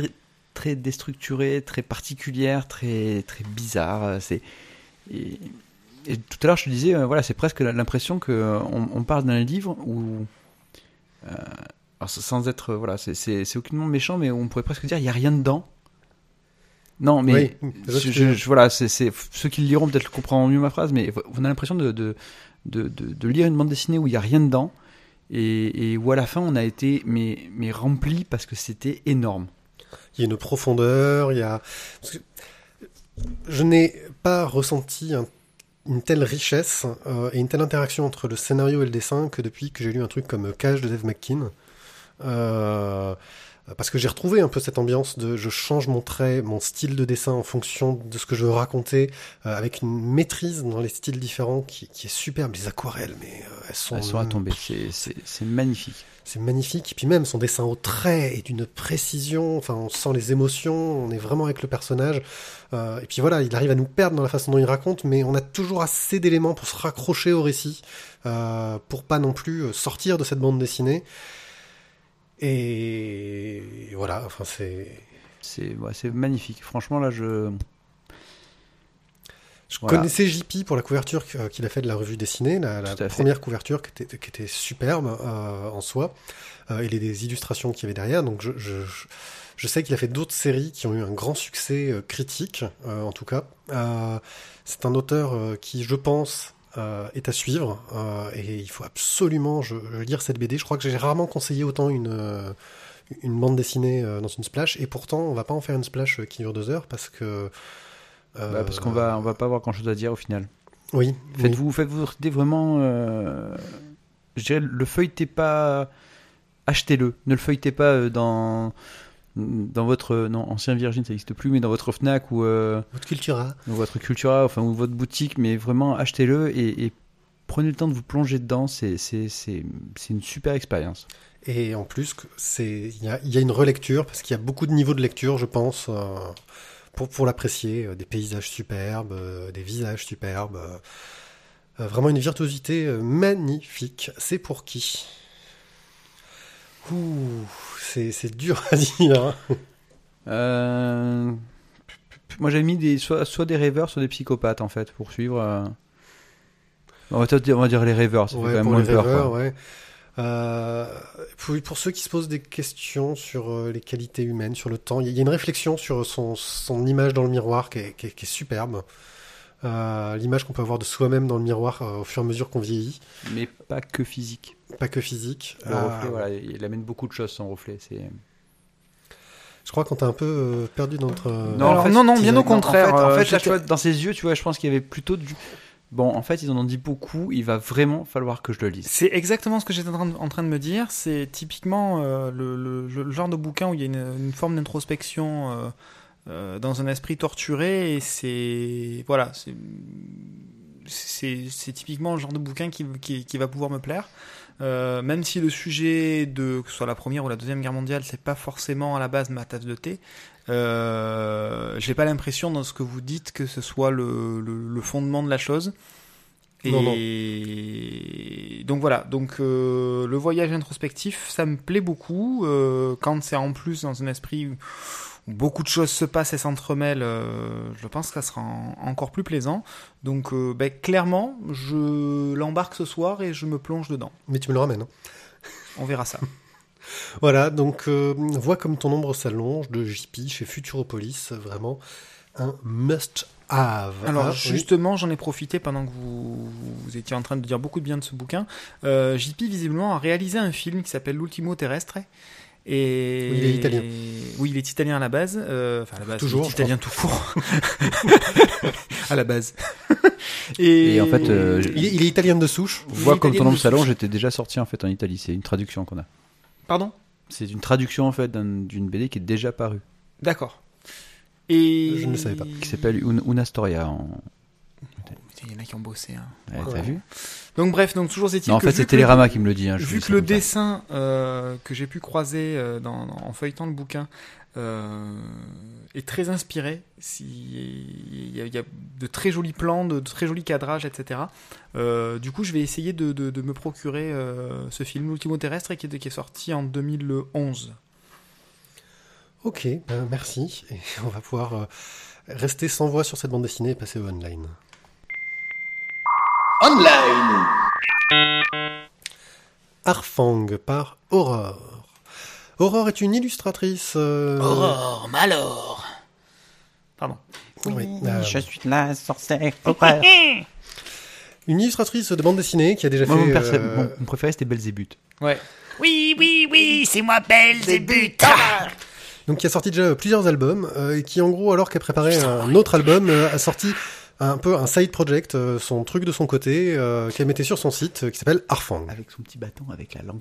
très déstructurée, très particulière, très, très bizarre. euh, C'est, et, et tout à l'heure, je te disais, euh, voilà, c'est presque l'impression qu'on on parle d'un livre où. euh, alors, sans être. Voilà, c'est aucunement méchant, mais on pourrait presque dire il n'y a rien dedans. Non, mais Oui, je voilà, c'est ceux qui le liront peut-être comprendront mieux ma phrase, mais on a l'impression de, de, de, de, de lire une bande dessinée où il y a rien dedans et, et où à la fin on a été mais, mais rempli parce que c'était énorme. Il y a une profondeur, il y a. Je n'ai pas ressenti un- une telle richesse euh, et une telle interaction entre le scénario et le dessin que depuis que j'ai lu un truc comme Cage de Dave McKean. Euh, parce que j'ai retrouvé un peu cette ambiance de je change mon trait, mon style de dessin en fonction de ce que je veux raconter, euh, avec une maîtrise dans les styles différents qui, qui est superbe. Les aquarelles, mais euh, elles sont, Elles sont à tomber, c'est- c'est c'est magnifique. c'est magnifique. Et puis même son dessin au trait est d'une précision. Enfin, on sent les émotions. On est vraiment avec le personnage. Euh, et puis voilà, il arrive à nous perdre dans la façon dont il raconte, mais on a toujours assez d'éléments pour se raccrocher au récit, euh, pour pas non plus sortir de cette bande dessinée. Et voilà. Enfin, c'est. C'est ouais, magnifique. Franchement, là, je. Je Voilà. connaissais JP pour la couverture que- qu'il a fait de la revue dessinée, la, fait. première couverture qui était, qui était superbe euh, en soi, euh, et les, les illustrations qu'il y avait derrière. Donc je, je, je- je sais qu'il a fait d'autres séries qui ont eu un grand succès euh, critique, euh, en tout cas. Euh, C'est un auteur euh, qui, je pense, euh, est à suivre, euh, et il faut absolument je, je lire cette BD. Je crois que j'ai rarement conseillé autant une, euh, une bande dessinée dans une splash, et pourtant on va pas en faire une splash qui dure deux heures parce que... bah, parce qu'on va, on va pas avoir grand chose à dire au final. Oui, oui. Faites-vous faites -vous idée vraiment. je dirais, le feuilletez pas. Achetez-le. Ne le feuilletez pas dans. Dans votre. Non, ancien Virgin, ça n'existe plus, mais dans votre Fnac ou. euh, Votre Cultura. ou votre Cultura, enfin, ou votre boutique, mais vraiment achetez-le et, et prenez le temps de vous plonger dedans. C'est c'est- c'est- c'est une super expérience. Et en plus, c'est il y y a une relecture parce qu'il y a beaucoup de niveaux de lecture, je pense, euh, pour pour l'apprécier. Euh, Des paysages superbes, euh, des visages superbes, vraiment une virtuosité magnifique. C'est pour qui? Ouh, c'est dur à dire. hein. Euh, moi, j'ai mis des, soit, soit des rêveurs, soit des psychopathes, en fait, pour suivre. euh. On, va dire, on va dire les rêveurs, ça fait Ouais, quand même pour moins les peur. rêveurs, quoi. ouais. Euh, pour, pour ceux qui se posent des questions sur euh, les qualités humaines, sur le temps, il y a une réflexion sur son, son image dans le miroir qui est, qui est- qui est superbe. Euh, L'image qu'on peut avoir de soi-même dans le miroir euh, au fur et à mesure qu'on vieillit, Mais pas que physique. pas que physique. Le Euh, reflet, voilà, il amène beaucoup de choses, son reflet. C'est... Je crois qu'on t'a un peu perdu dans notre. Non, Alors, en fait, non, non, bien au contraire, En fait, en fait, là, tu j'étais- vois, dans ses yeux, tu vois, je pense qu'il y avait plutôt du. Bon, en fait, ils en ont dit beaucoup. Il va vraiment falloir que je le lise. C'est exactement ce que j'étais en train de, en train de me dire. C'est typiquement euh, le, le- le genre de bouquin où il y a une, une forme d'introspection euh, dans un esprit torturé et c'est voilà, c'est typiquement le genre de bouquin qui, qui, qui va pouvoir me plaire. Euh, même si le sujet de que ce soit la première ou la deuxième guerre mondiale, c'est pas forcément à la base ma tasse de thé. Euh, j'ai pas l'impression dans ce que vous dites que ce soit le, le, le fondement de la chose. Et Non, donc voilà, donc euh, le voyage introspectif, ça me plaît beaucoup quand c'est en plus dans un esprit beaucoup de choses se passent et s'entremêlent. euh, je pense que ça sera en- encore plus plaisant. Donc euh, ben, clairement, je l'embarque ce soir et je me plonge dedans. Mais tu me le ramènes. hein. On verra ça. Voilà, donc euh, vois comme ton ombre s'allonge de JP chez Futuropolis, vraiment un must-have. Alors Ah, oui. justement, j'en ai profité pendant que vous, vous étiez en train de dire beaucoup de bien de ce bouquin. JP visiblement a réalisé un film qui s'appelle L'Ultimo Terrestre. Et Oui, il est italien. Oui, il est italien à la base. euh, enfin, à la base, Toujours, il est italien tout court. à la base. et, Et en fait, euh, il, est, il est italien de souche. Vois comme ton nom de salon, j'étais déjà sorti en fait en Italie. C'est une traduction qu'on a. Pardon? C'est une traduction en fait d'un- d'une BD qui est déjà parue, D'accord. Et Je ne le savais pas. qui s'appelle Un- Una Storia. En... Putain, Il y en a qui ont bossé. hein. Ouais, Ouais. T'as vu Donc bref, donc toujours est-il en que fait, c'est que Télérama qui me le dit. hein, je Vu que le dessin euh, que j'ai pu croiser euh, dans, dans- en feuilletant le bouquin euh, est très inspiré, si- il y, a, il y a de très jolis plans, de, de très jolis cadrages, etc. Euh, du coup, je vais essayer de, de- de me procurer euh, ce film, L'Ultimo Terrestre, qui est, qui est sorti en 2011. Ok, ben, merci. Et on va pouvoir euh, rester sans voix sur cette bande dessinée et passer au online. Online Arfang par Aurore. Aurore est une illustratrice. euh, Aurore, Malor. Pardon. Oui, euh, Je suis la sorcière. une illustratrice de bande dessinée qui a déjà Moi, mon, fait. perso- euh, mon- mon préféré c'était Belzébuth. Ouais. Oui, oui, oui, c'est moi Belzébuth. donc qui a sorti déjà plusieurs albums euh, et qui en gros alors qu'elle préparait un autre album euh, a sorti un peu un side project, euh, son truc de son côté euh, qu'elle mettait sur son site euh, qui s'appelle Arfang. Avec son petit bâton, avec la langue.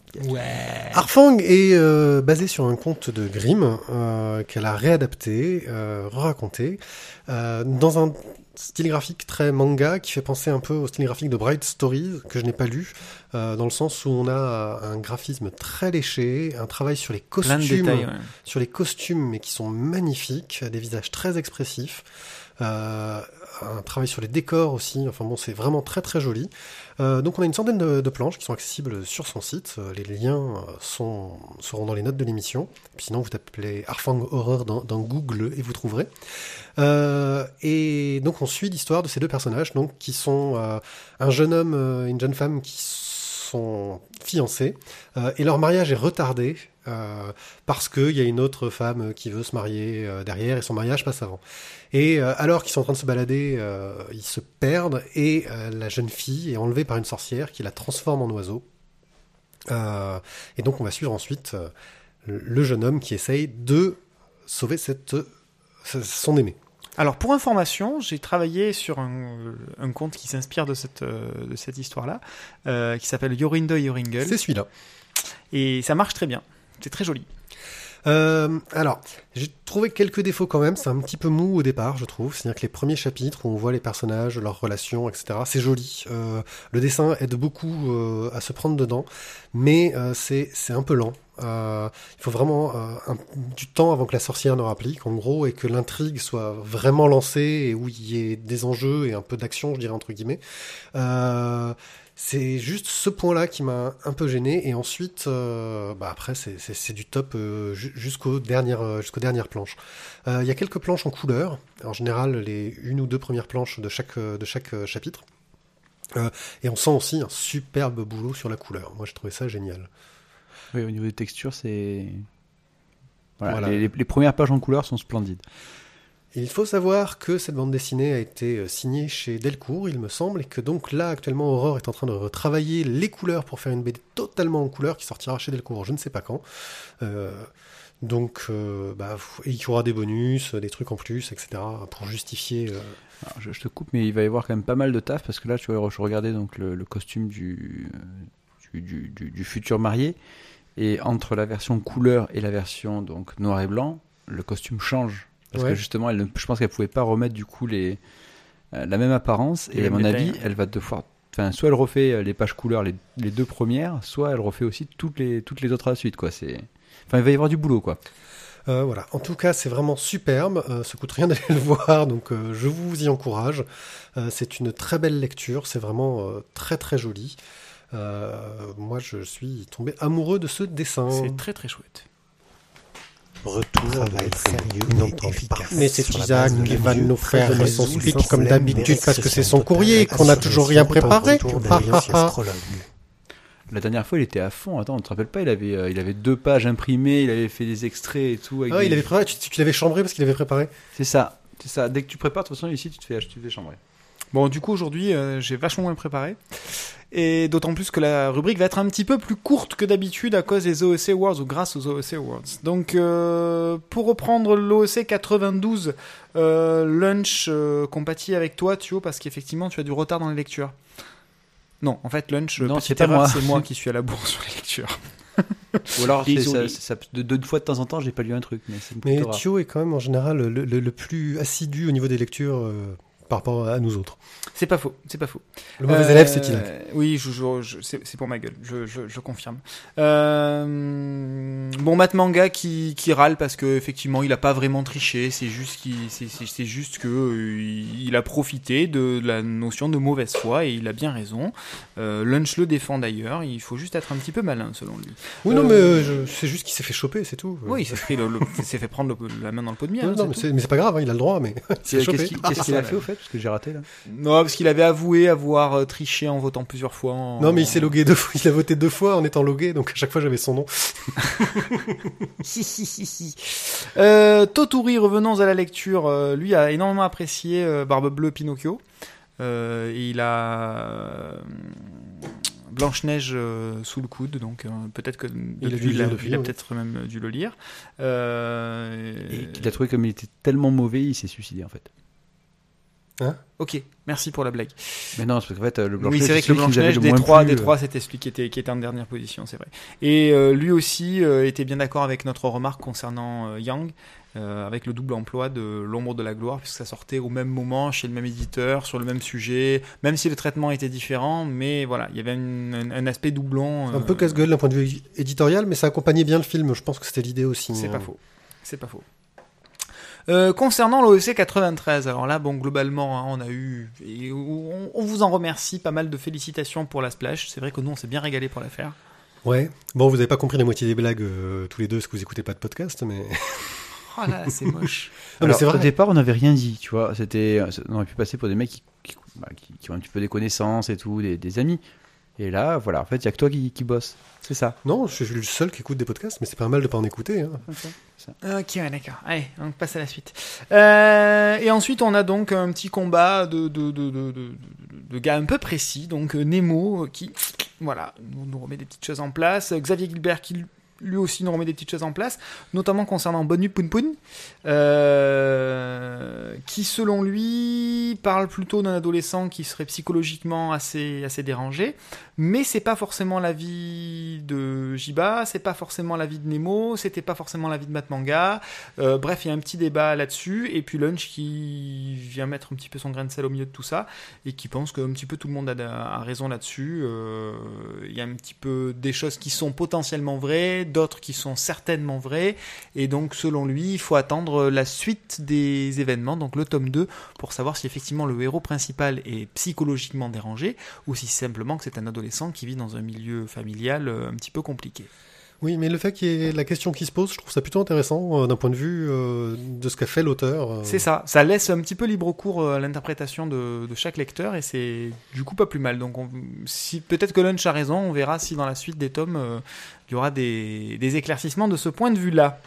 Arfang est euh, basé sur un conte de Grimm euh, qu'elle a réadapté, euh, raconté euh, dans un style graphique très manga qui fait penser un peu au style graphique de Bright Stories que je n'ai pas lu, euh, dans le sens où on a un graphisme très léché, un travail sur les Plein de costumes, détails. ouais. sur les costumes mais qui sont magnifiques, des visages très expressifs. Euh, un travail sur les décors aussi, enfin bon, c'est vraiment très très joli. Euh, donc on a une centaine de, planches qui sont accessibles sur son site. Euh, Les liens euh, sont, seront dans les notes de l'émission. Sinon, vous tapez Arfang Horror dans, Google et vous trouverez. Euh, et donc on suit l'histoire de ces deux personnages, donc qui sont euh, un jeune homme euh, et une jeune femme qui sont fiancés euh, et leur mariage est retardé euh, parce qu'il y a une autre femme qui veut se marier euh, derrière et son mariage passe avant. Et euh, alors qu'ils sont en train de se balader, ils se perdent et la jeune fille est enlevée par une sorcière qui la transforme en oiseau. Et donc on va suivre ensuite le jeune homme qui essaye de sauver cette, son aimé. Alors pour information, j'ai travaillé sur un, un conte qui s'inspire de cette, de cette histoire-là, qui s'appelle Yorindo Yoringle, C'est celui-là. et ça marche très bien. C'est très joli. Euh, alors, j'ai trouvé quelques défauts quand même. C'est un petit peu mou au départ, je trouve. C'est-à-dire que les premiers chapitres où on voit les personnages, leurs relations, etc., c'est joli. Euh, le dessin aide beaucoup euh, à se prendre dedans, mais c'est un peu lent. Il faut vraiment du temps avant que la sorcière ne rapplique, en gros, et que l'intrigue soit vraiment lancée et où il y ait des enjeux et un peu d'action, je dirais entre guillemets. C'est juste ce point-là qui m'a un peu gêné. Et ensuite, euh, bah après, c'est- du top euh, ju- jusqu'aux dernières, euh, dernières planches. Euh, Il y a quelques planches en couleur. En général, les une ou deux premières planches de chaque, de chaque chapitre. Et on sent aussi un superbe boulot sur la couleur. Moi, j'ai trouvé ça génial. Oui, au niveau des textures, c'est. Voilà, Voilà. Les, les- les premières pages en couleur sont splendides. Il faut savoir que cette bande dessinée a été euh, signée chez Delcourt, il me semble, et que donc là, actuellement, Aurore est en train de retravailler les couleurs pour faire une BD totalement en couleur qui sortira chez Delcourt, je ne sais pas quand. Euh, donc, euh, bah, il y aura des bonus, des trucs en plus, etc., pour justifier. je, te coupe, mais il va y avoir quand même pas mal de taf parce que là, tu vois, je regardais donc le, costume du- du futur marié et entre la version couleur et la version donc noir et blanc, le costume change parce Ouais. que justement, elle, ne- je pense qu'elle pouvait pas remettre du coup les euh, la même apparence et à mon détails, avis, elle va devoir Enfin, soit elle refait euh, les pages couleurs, les, les deux premières, soit elle refait aussi toutes les, toutes les autres à la suite, quoi. C'est, enfin, il va y avoir du boulot, quoi. Euh, voilà. En tout cas, c'est vraiment superbe. Euh, ça coûte rien d'aller le voir, donc euh, je vous y encourage. Euh, c'est une très belle lecture. C'est vraiment euh, très très joli. Euh, moi, je suis tombé amoureux de ce dessin. C'est très très chouette. Retour sérieux et efficace. Mais Mais c'est Isaac qui va nous faire son speech comme d'habitude parce que c'est son courrier qu'on a toujours rien préparé. La dernière fois, il était à fond. Attends, on te rappelle pas, il avait, euh, il avait deux pages imprimées, il avait fait des extraits et tout. avec Ah, des- il avait préparé. Tu, tu l'avais chambré parce qu'il avait préparé. C'est ça, c'est ça. Dès que tu prépares, de toute façon, ici, tu te fais, tu te fais chambrer. Bon, du coup, aujourd'hui, euh, j'ai vachement moins préparé. Et d'autant plus que la rubrique va être un petit peu plus courte que d'habitude à cause des OEC Awards ou grâce aux OEC Awards. Donc, euh, pour reprendre l'OEC 92, euh, Lunch euh, compatit avec toi, Thio, parce qu'effectivement, tu as du retard dans les lectures. Non, en fait, Lunch, Non, c'est moi. c'est moi qui suis à la bourre sur les lectures. Ou alors, c'est- Désolé. ça, ça- de deux fois de temps en temps, j'ai pas lu un truc, mais Mais. Thio est quand même en général le, le- le plus assidu au niveau des lectures euh, par rapport à nous autres. C'est pas faux, c'est pas faux. Le mauvais Euh, élève, c'est Isaac. Oui, je, je- je- c'est pour ma gueule, je, confirme. Euh, bon, Matt Manga qui, qui râle parce que effectivement, il a pas vraiment triché. C'est juste qu'il, c'est, juste que euh, il a profité de la notion de mauvaise foi et il a bien raison. Euh, Lunch le défend d'ailleurs. Il faut juste être un petit peu malin selon lui. Oui, non, euh, mais euh, c'est juste qu'il s'est fait choper, c'est tout. Oui, il s'est s'est fait prendre le- la main dans le pot de miel. Non, non, mais c'est pas grave, hein, il a le droit, mais fait Qu'est-ce qu'il qu'il a fait au fait? Ce que j'ai raté là Non, parce qu'il avait avoué avoir euh, triché en votant plusieurs fois. en- Non, mais il s'est logué deux fois. Il a voté deux fois en étant logué, donc à chaque fois j'avais son nom. Euh, Toturi, revenons à la lecture. euh, lui a énormément apprécié euh, Barbe Bleue Pinocchio. Euh, il a euh, Blanche-Neige euh, sous le coude, donc euh, peut-être que Il a dû depuis, le il a, lire depuis, il a oui. peut-être même dû le lire. Euh, Et qu'il a trouvé comme il était tellement mauvais, il s'est suicidé en fait. Ok, merci pour la blague. Mais non, c'est parce qu'en fait, euh, le blanc oui, c'est vrai que le Blanche-Neige des trois, des trois, c'était celui qui était, qui était en dernière position, c'est vrai. Et euh, lui aussi euh, était bien d'accord avec notre remarque concernant euh, Yang, euh, avec le double emploi de L'ombre de la gloire, puisque ça sortait au même moment, chez le même éditeur, sur le même sujet, même si le traitement était différent, mais voilà, il y avait une- un, un aspect doublon. Un euh, peu casse-gueule d'un point de vue éditorial, mais ça accompagnait bien le film. Je pense que c'était l'idée aussi. C'est Euh, pas faux. C'est pas faux. Euh, concernant l'OEC 93, alors là, bon, globalement, hein, on a eu, et on, on vous en remercie, pas mal de félicitations pour la splash. C'est vrai que nous, on s'est bien régalé pour la faire. Ouais. Bon, vous avez pas compris la moitié des blagues euh, tous les deux, parce que vous écoutez pas de podcast, mais. Oh là, c'est moche. Non, mais Alors, c'est au vrai. départ, on n'avait rien dit, tu vois. C'était, on aurait pu passer pour des mecs qui, qui, bah, qui- qui ont un petit peu des connaissances et tout, des, des amis. Et là, voilà, en fait, il y a que toi qui, qui bosse. C'est ça. Non, je suis le seul qui écoute des podcasts, mais c'est pas mal de pas en écouter. Hein. Ok, ouais, d'accord. Allez, on passe à la suite. Euh, et ensuite, on a donc un petit combat de, de, de, de, gars un peu précis. Donc, euh, Nemo euh, qui, voilà, nous remet des petites choses en place. Xavier Gilbert qui lui aussi nous remet des petites choses en place, notamment concernant Bonu Poun Poun, euh, qui selon lui parle plutôt d'un adolescent qui serait psychologiquement assez, assez dérangé, mais c'est pas forcément l'avis de Jiba, c'est pas forcément l'avis de Nemo, c'était pas forcément l'avis de Matmanga. Euh, bref, il y a un petit débat là-dessus, et puis Lunch qui vient mettre un petit peu son grain de sel au milieu de tout ça, et qui pense qu'un petit peu tout le monde a, a raison là-dessus. Euh, Il y a un petit peu des choses qui sont potentiellement vraies, d'autres qui sont certainement vraies, et donc selon lui, il faut attendre la suite des événements, donc le tome 2, pour savoir si effectivement le héros principal est psychologiquement dérangé, ou si simplement que c'est un adolescent qui vit dans un milieu familial euh, un petit peu compliqué. Oui, mais le fait qu'il y ait la question qui se pose, je trouve ça plutôt intéressant euh, d'un point de vue euh, de ce qu'a fait l'auteur. euh. C'est ça, ça laisse un petit peu libre cours à l'interprétation de, de chaque lecteur et c'est du coup pas plus mal. Donc on- si peut-être que Lunch a raison, on verra si dans la suite des tomes il y aura des, éclaircissements de ce point de vue-là.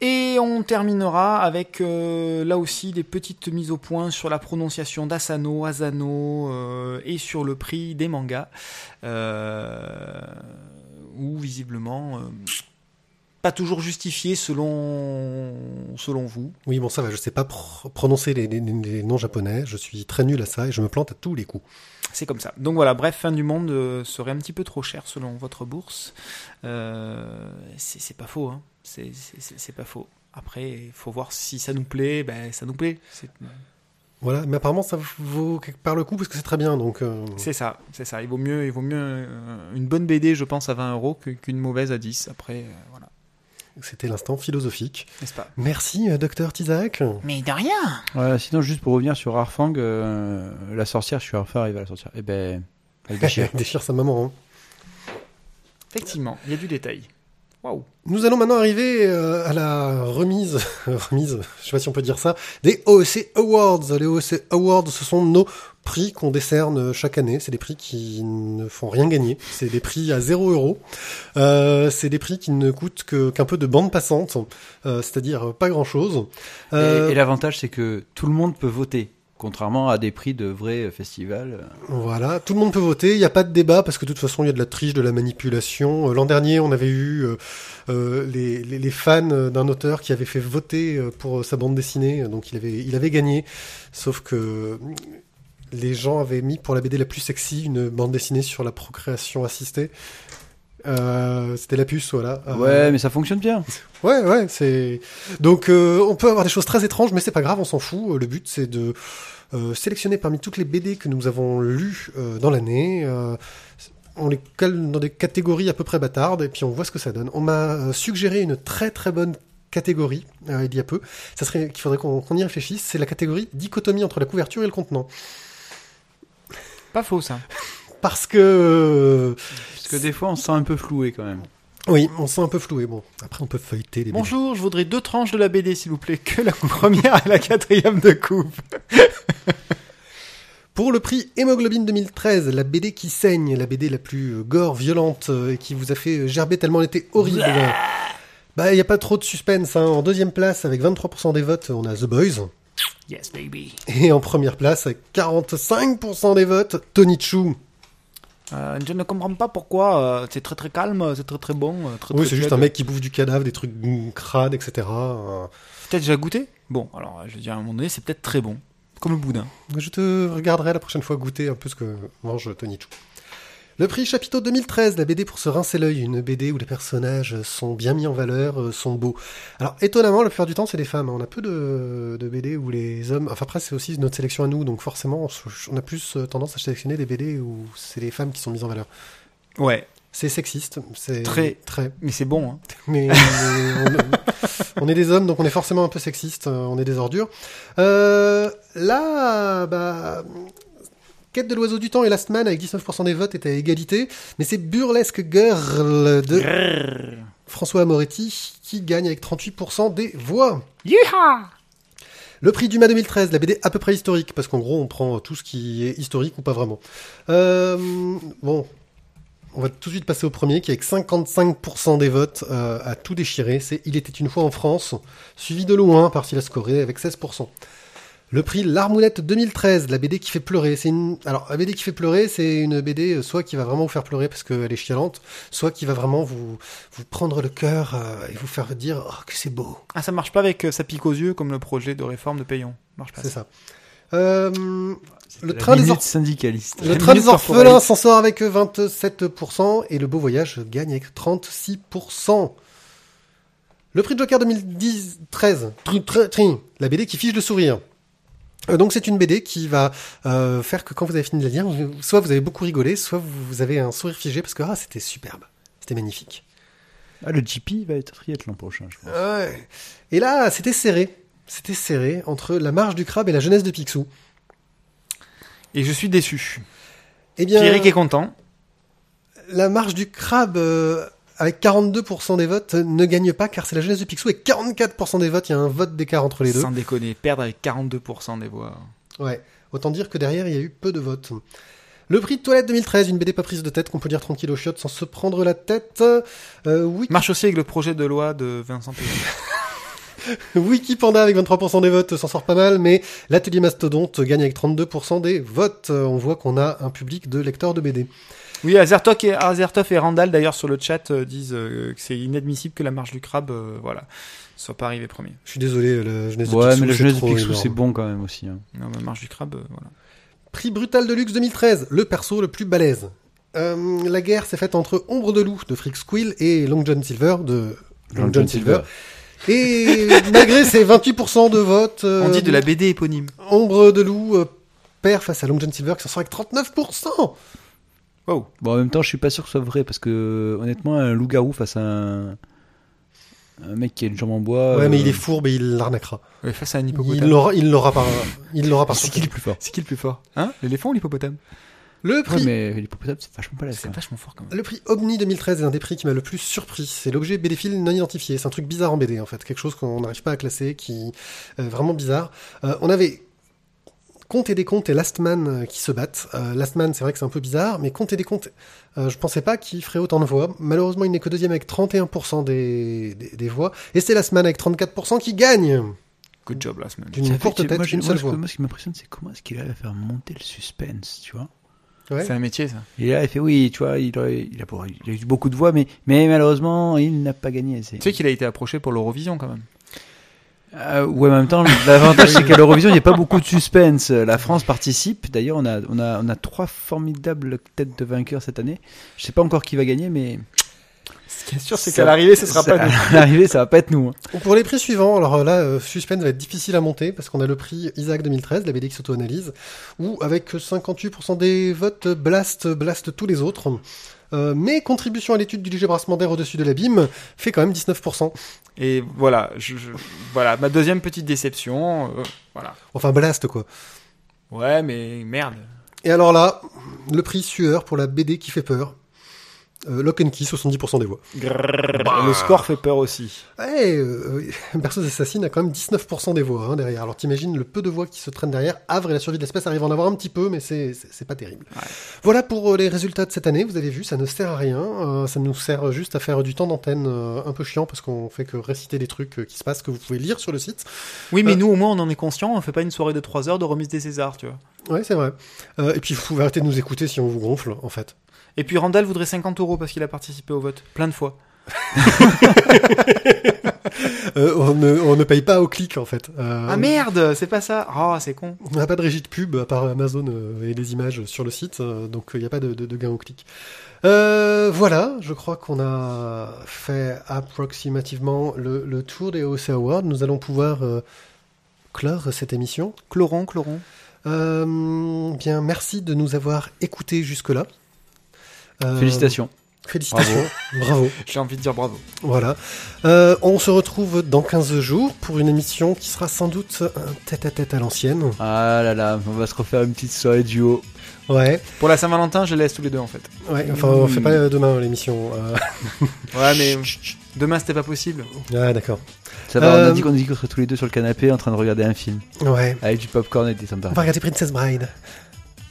Et on terminera avec euh, là aussi des petites mises au point sur la prononciation d'Asano, Asano euh, et sur le prix des mangas. Euh, où visiblement euh, pas toujours justifié selon selon vous. Oui, bon, ça va, je sais pas pr- prononcer les noms japonais, je suis très nul à ça et je me plante à tous les coups. C'est comme ça. Donc voilà, bref, fin du monde euh, serait un petit peu trop cher selon votre bourse. Euh, c'est pas faux, hein. C'est- pas faux. Après, il faut voir si ça nous plaît, ben ça nous plaît. Voilà, mais apparemment ça vaut quelque part le coup parce que c'est très bien, donc. euh, c'est ça, c'est ça. Il vaut mieux, il vaut mieux une bonne BD, je pense, à 20 euros qu'une mauvaise à 10. Après, euh, voilà, C'était l'instant philosophique. n'est-ce pas? Merci, euh, docteur Tizak. Mais de rien. Voilà, sinon, juste pour revenir sur Harfang, euh, la sorcière, je suis enfin arrivé à la sorcière. Eh ben, elle déchire. Déchire sa maman. hein. Effectivement, il y a du détail. Waouh. Nous allons maintenant arriver euh, à la remise, remise, je sais pas si on peut dire ça, des OEC Awards. Les OEC Awards, ce sont nos prix qu'on décerne chaque année. C'est des prix qui ne font rien gagner. C'est des prix à 0 euros. Euh, c'est des prix qui ne coûtent qu'un peu de bande passante, euh, c'est-à-dire pas grand-chose. Et, Euh, et l'avantage, c'est que tout le monde peut voter. Contrairement à des prix de vrais festivals. Voilà, tout le monde peut voter, il n'y a pas de débat parce que de toute façon il y a de la triche, de la manipulation. L'an dernier on avait eu euh, les, les, les fans d'un auteur qui avait fait voter pour sa bande dessinée, donc il avait, il avait gagné. Sauf que les gens avaient mis pour la BD la plus sexy une bande dessinée sur la procréation assistée. Euh, C'était la puce, voilà. Euh, Ouais, mais ça fonctionne bien. Ouais, ouais, c'est. Donc, euh, on peut avoir des choses très étranges, mais c'est pas grave, on s'en fout. Le but, c'est de sélectionner parmi toutes les BD que nous avons lues dans l'année. on les colle dans des catégories à peu près bâtardes, et puis on voit ce que ça donne. On m'a suggéré une très très bonne catégorie il y a peu. Ça serait qu'il faudrait qu'on qu'on y réfléchisse. C'est la catégorie dichotomie entre la couverture et le contenant. Pas faux ça. Parce que euh, Parce que des fois, on se sent un peu floué quand même. Oui, on sent un peu floué. Bon, après on peut feuilleter les BD. Bonjour, je voudrais deux tranches de la BD, s'il vous plaît. Que la première et la quatrième de coupe. Pour le prix Hémoglobine 2013, la BD qui saigne, la BD la plus euh, gore, violente, euh, et qui vous a fait gerber tellement elle était horrible. Bah, il n'y a pas trop de suspense. Hein. En deuxième place, avec 23% des votes, on a The Boys. Yes, baby. Et en première place, avec 45% des votes, Tony Chu. Euh, je ne comprends pas pourquoi. euh, c'est très très calme, c'est très très bon. euh, très, Oui, très c'est juste un mec qui bouffe du cadavre, des trucs mm, crades, etc. Euh, Peut-être déjà goûté? Bon, alors je veux dire, à un moment donné, c'est peut-être très bon. Comme le boudin. Je te regarderai la prochaine fois goûter un peu ce que mange Tony Chu. Le prix Chapiteau 2013, la BD pour se rincer l'œil, une BD où les personnages sont bien mis en valeur, euh, sont beaux. Alors étonnamment, la plupart du temps, c'est des femmes. hein. On a peu de, de BD où les hommes. Enfin après, c'est aussi notre sélection à nous, donc forcément, on, a plus euh, tendance à sélectionner des BD où c'est les femmes qui sont mises en valeur. Ouais, C'est sexiste, c'est Très. très. mais c'est bon. Hein. Mais, mais on, on est des hommes, donc on est forcément un peu sexiste, euh, on est des ordures. Euh, là, bah, Quête de l'oiseau du temps et Last Man avec 19% des votes étaient à égalité, mais c'est Burlesque Girl de François Moretti qui gagne avec 38% des voix. Le prix Dumas 2013, la BD à peu près historique, parce qu'en gros on prend tout ce qui est historique ou pas vraiment. Euh, bon, on va tout de suite passer au premier qui avec 55% des votes euh, a tout déchiré. C'est Il était une fois en France, suivi de loin par Silas Corée avec 16%. Le prix L'Armoulette 2013, la BD qui fait pleurer. C'est une... Alors, la BD qui fait pleurer, c'est une BD euh, soit qui va vraiment vous faire pleurer parce qu'elle est chialante, soit qui va vraiment vous, vous prendre le cœur euh, et vous faire dire oh, que c'est beau. Ah, ça marche pas avec euh, ça pique aux yeux comme le projet de réforme de Payon. Marche pas. C'est ça. Euh, le train des or- syndicaliste. Le train des orphelins s'en sort avec 27% et le beau voyage gagne avec 36%. Le prix Joker 2010, 13, tr- tr- tr- la BD qui fiche le sourire. Euh, donc c'est une BD qui va euh, faire que quand vous avez fini de la lire, vous- soit vous avez beaucoup rigolé, soit vous, avez un sourire figé parce que ah, c'était superbe, c'était magnifique. Ah, le GP va être triathlon prochain, je crois. Ouais. Et là, c'était serré. C'était serré entre la marge du crabe et la jeunesse de Picsou. Et je suis déçu. Eh bien, Pierrick est content. la marge du crabe euh, avec 42% des votes euh, ne gagne pas car c'est la jeunesse de Picsou avec 44% des votes. Il y a un vote d'écart entre les deux. Sans déconner, perdre avec 42% des voix. Ouais. Autant dire que derrière il y a eu peu de votes. Le prix de toilette 2013, une BD pas prise de tête qu'on peut lire tranquille aux chiottes sans se prendre la tête. Euh. Marche aussi avec le projet de loi de Vincent Payon. Wikipanda avec 23% des votes s'en sort pas mal, mais l'atelier Mastodonte gagne avec 32% des votes. Euh, On voit qu'on a un public de lecteurs de BD. Oui, Azertov et, Azertov et Randall d'ailleurs sur le chat euh, disent euh, que c'est inadmissible que la marche du crabe, euh, voilà, soit pas arrivée premier. Je suis désolé, la jeunesse de Ouais, Picsou, mais le c'est jeunesse Picsou, énorme. c'est bon quand même aussi. hein. Non, mais marche du crabe, euh, voilà. Prix Brutal de Luxe 2013, le perso le plus balèze. Euh, la guerre s'est faite entre Ombre de Loup de Freak Squill et Long John Silver de Long John Silver. Et malgré ses 28% de vote, euh, On dit de la BD éponyme. Ombre de Loup euh, perd face à Long John Silver qui s'en sort avec 39%. Wow. Bon, en même temps, je suis pas sûr que ce soit vrai parce que honnêtement, un loup-garou face à un... un mec qui a une jambe en bois. Ouais, mais euh, il est fourbe et il l'arnaquera. Ouais, face à un Il hippopotame. l'aura, il l'aura par, il l'aura par C'est qui le plus fort C'est qui le plus fort? Hein? L'éléphant ou l'hippopotame? Le Ouais, prix mais l'hippopotame, c'est vachement pas la C'est vachement fort quand même. Le prix Omni 2013 est un des prix qui m'a le plus surpris. C'est l'objet BD-Fil non identifié. C'est un truc bizarre en BD, en fait. Quelque chose qu'on n'arrive pas à classer, qui est vraiment bizarre. Euh, on avait Compte et des comptes et Last Man euh, qui se battent. Euh, Last Man, c'est vrai que c'est un peu bizarre, mais Compte et des comptes, euh, je pensais pas qu'il ferait autant de voix. Malheureusement, il n'est que deuxième avec 31% des, des, des voix. Et c'est Last Man avec 34% qui gagne. Good job, la semaine. D'une courte tête, moi, une moi, seule ce voix. que- moi, ce qui m'impressionne, c'est comment est-ce qu'il arrive à faire monter le suspense, tu vois. Ouais. C'est un métier, ça. Et là, il fait oui, tu vois, il a, il a, pour- il a eu beaucoup de voix, mais, mais malheureusement, il n'a pas gagné. Tu sais qu'il a été approché pour l'Eurovision quand même. Euh, ouais, en même temps, l'avantage c'est qu'à l'Eurovision, il n'y a pas beaucoup de suspense. La France participe. D'ailleurs, on a, on a, on a trois formidables têtes de vainqueurs cette année. Je sais pas encore qui va gagner, mais Est sûr, c'est qu'à l'arrivée, ce sera pas nous. À l'arrivée, ça va pas être nous. hein. Pour les prix suivants, alors euh, là, euh, Suspense va être difficile à monter parce qu'on a le prix Isaac 2013, la BD qui s'auto-analyse, où avec 58% des votes, Blast blast tous les autres. Euh, mais contribution à l'étude du léger brassement d'air au-dessus de l'abîme fait quand même 19%. Et voilà, je, je- voilà, ma deuxième petite déception. euh, voilà. Enfin, Blast quoi. Ouais, mais merde. Et alors là, le prix Sueur pour la BD qui fait peur. Euh, Lock and Key, 70% des voix. Le score fait peur aussi. Ouais, euh, Berceuse Assassine a quand même 19% des voix hein, derrière. Alors t'imagines le peu de voix qui se traînent derrière. Havre et la survie de l'espèce arrivent à en avoir un petit peu, mais c'est c'est c'est pas terrible. Voilà pour euh, les résultats de cette année. Vous avez vu, ça ne sert à rien. Euh, ça nous sert juste à faire du temps d'antenne euh, un peu chiant parce qu'on fait que réciter des trucs qui se passent que vous pouvez lire sur le site. Oui, mais Euh. nous, au moins, on en est conscient. On fait pas une soirée de 3 heures de remise des Césars, tu vois. Ouais, c'est vrai. Euh, et puis vous pouvez arrêter de nous écouter si on vous gonfle, en fait. Et puis Randall voudrait 50 euros parce qu'il a participé au vote. Plein de fois. Euh, on, ne, on ne paye pas au clic, en fait. Euh, Ah merde, c'est pas ça. Oh, c'est con. On n'a pas de régie de pub à part Amazon euh, et les images sur le site, donc il n'y a pas de, de- de gain au clic. Euh, voilà, je crois qu'on a fait approximativement le, le tour des OC Awards. Nous allons pouvoir clore cette émission. Chloron. Euh, bien, merci de nous avoir écoutés jusque-là. Euh, Félicitations. Félicitations. Bravo. J'ai envie de dire bravo. Voilà. Euh, on se retrouve dans 15 jours pour une émission qui sera sans doute un tête-à-tête à l'ancienne. Ah là là, on va se refaire une petite soirée duo. Ouais, Pour la Saint-Valentin, je les laisse tous les deux en fait. ouais. Enfin, on fait pas demain l'émission. Euh, Ouais, mais demain c'était pas possible. Ah, d'accord. Ça va, on a dit qu'on dit qu'on serait tous les deux sur le canapé en train de regarder un film. Ouais. Avec du popcorn et des sympas. On va regarder Princess Bride.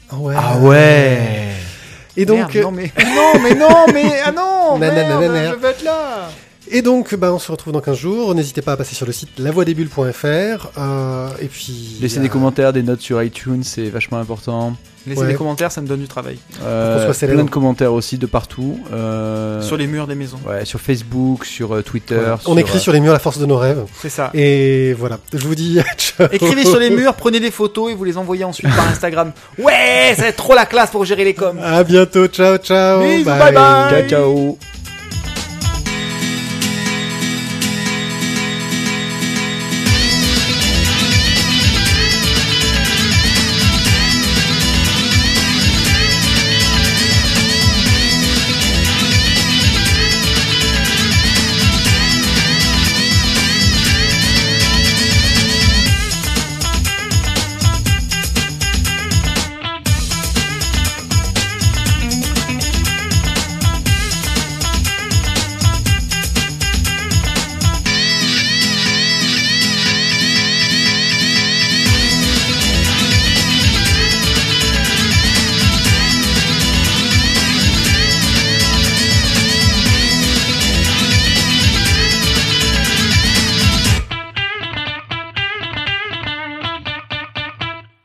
Ah ouais. Ah ouais Et donc, Merde, non mais non mais non mais ah non merde, je veux être là. Et donc, bah, on se retrouve dans 15 jours. N'hésitez pas à passer sur le site lavoidesbulles.fr. Euh, et puis. Laissez euh, des commentaires, des notes sur iTunes, c'est vachement important. Laissez Ouais. des commentaires, ça me donne du travail. Euh, qu'on soit célèbre. plein de commentaires aussi de partout. Euh, Sur les murs des maisons. ouais, sur Facebook, sur euh, Twitter. On écrit sur les murs la force de nos rêves. C'est ça. Et voilà. Je vous dis ciao. Écrivez sur les murs, prenez des photos et vous les envoyez ensuite par Instagram. Ouais, c'est trop la classe pour gérer les coms. À bientôt. Ciao, ciao. Bisous, bye bye. Ciao, ciao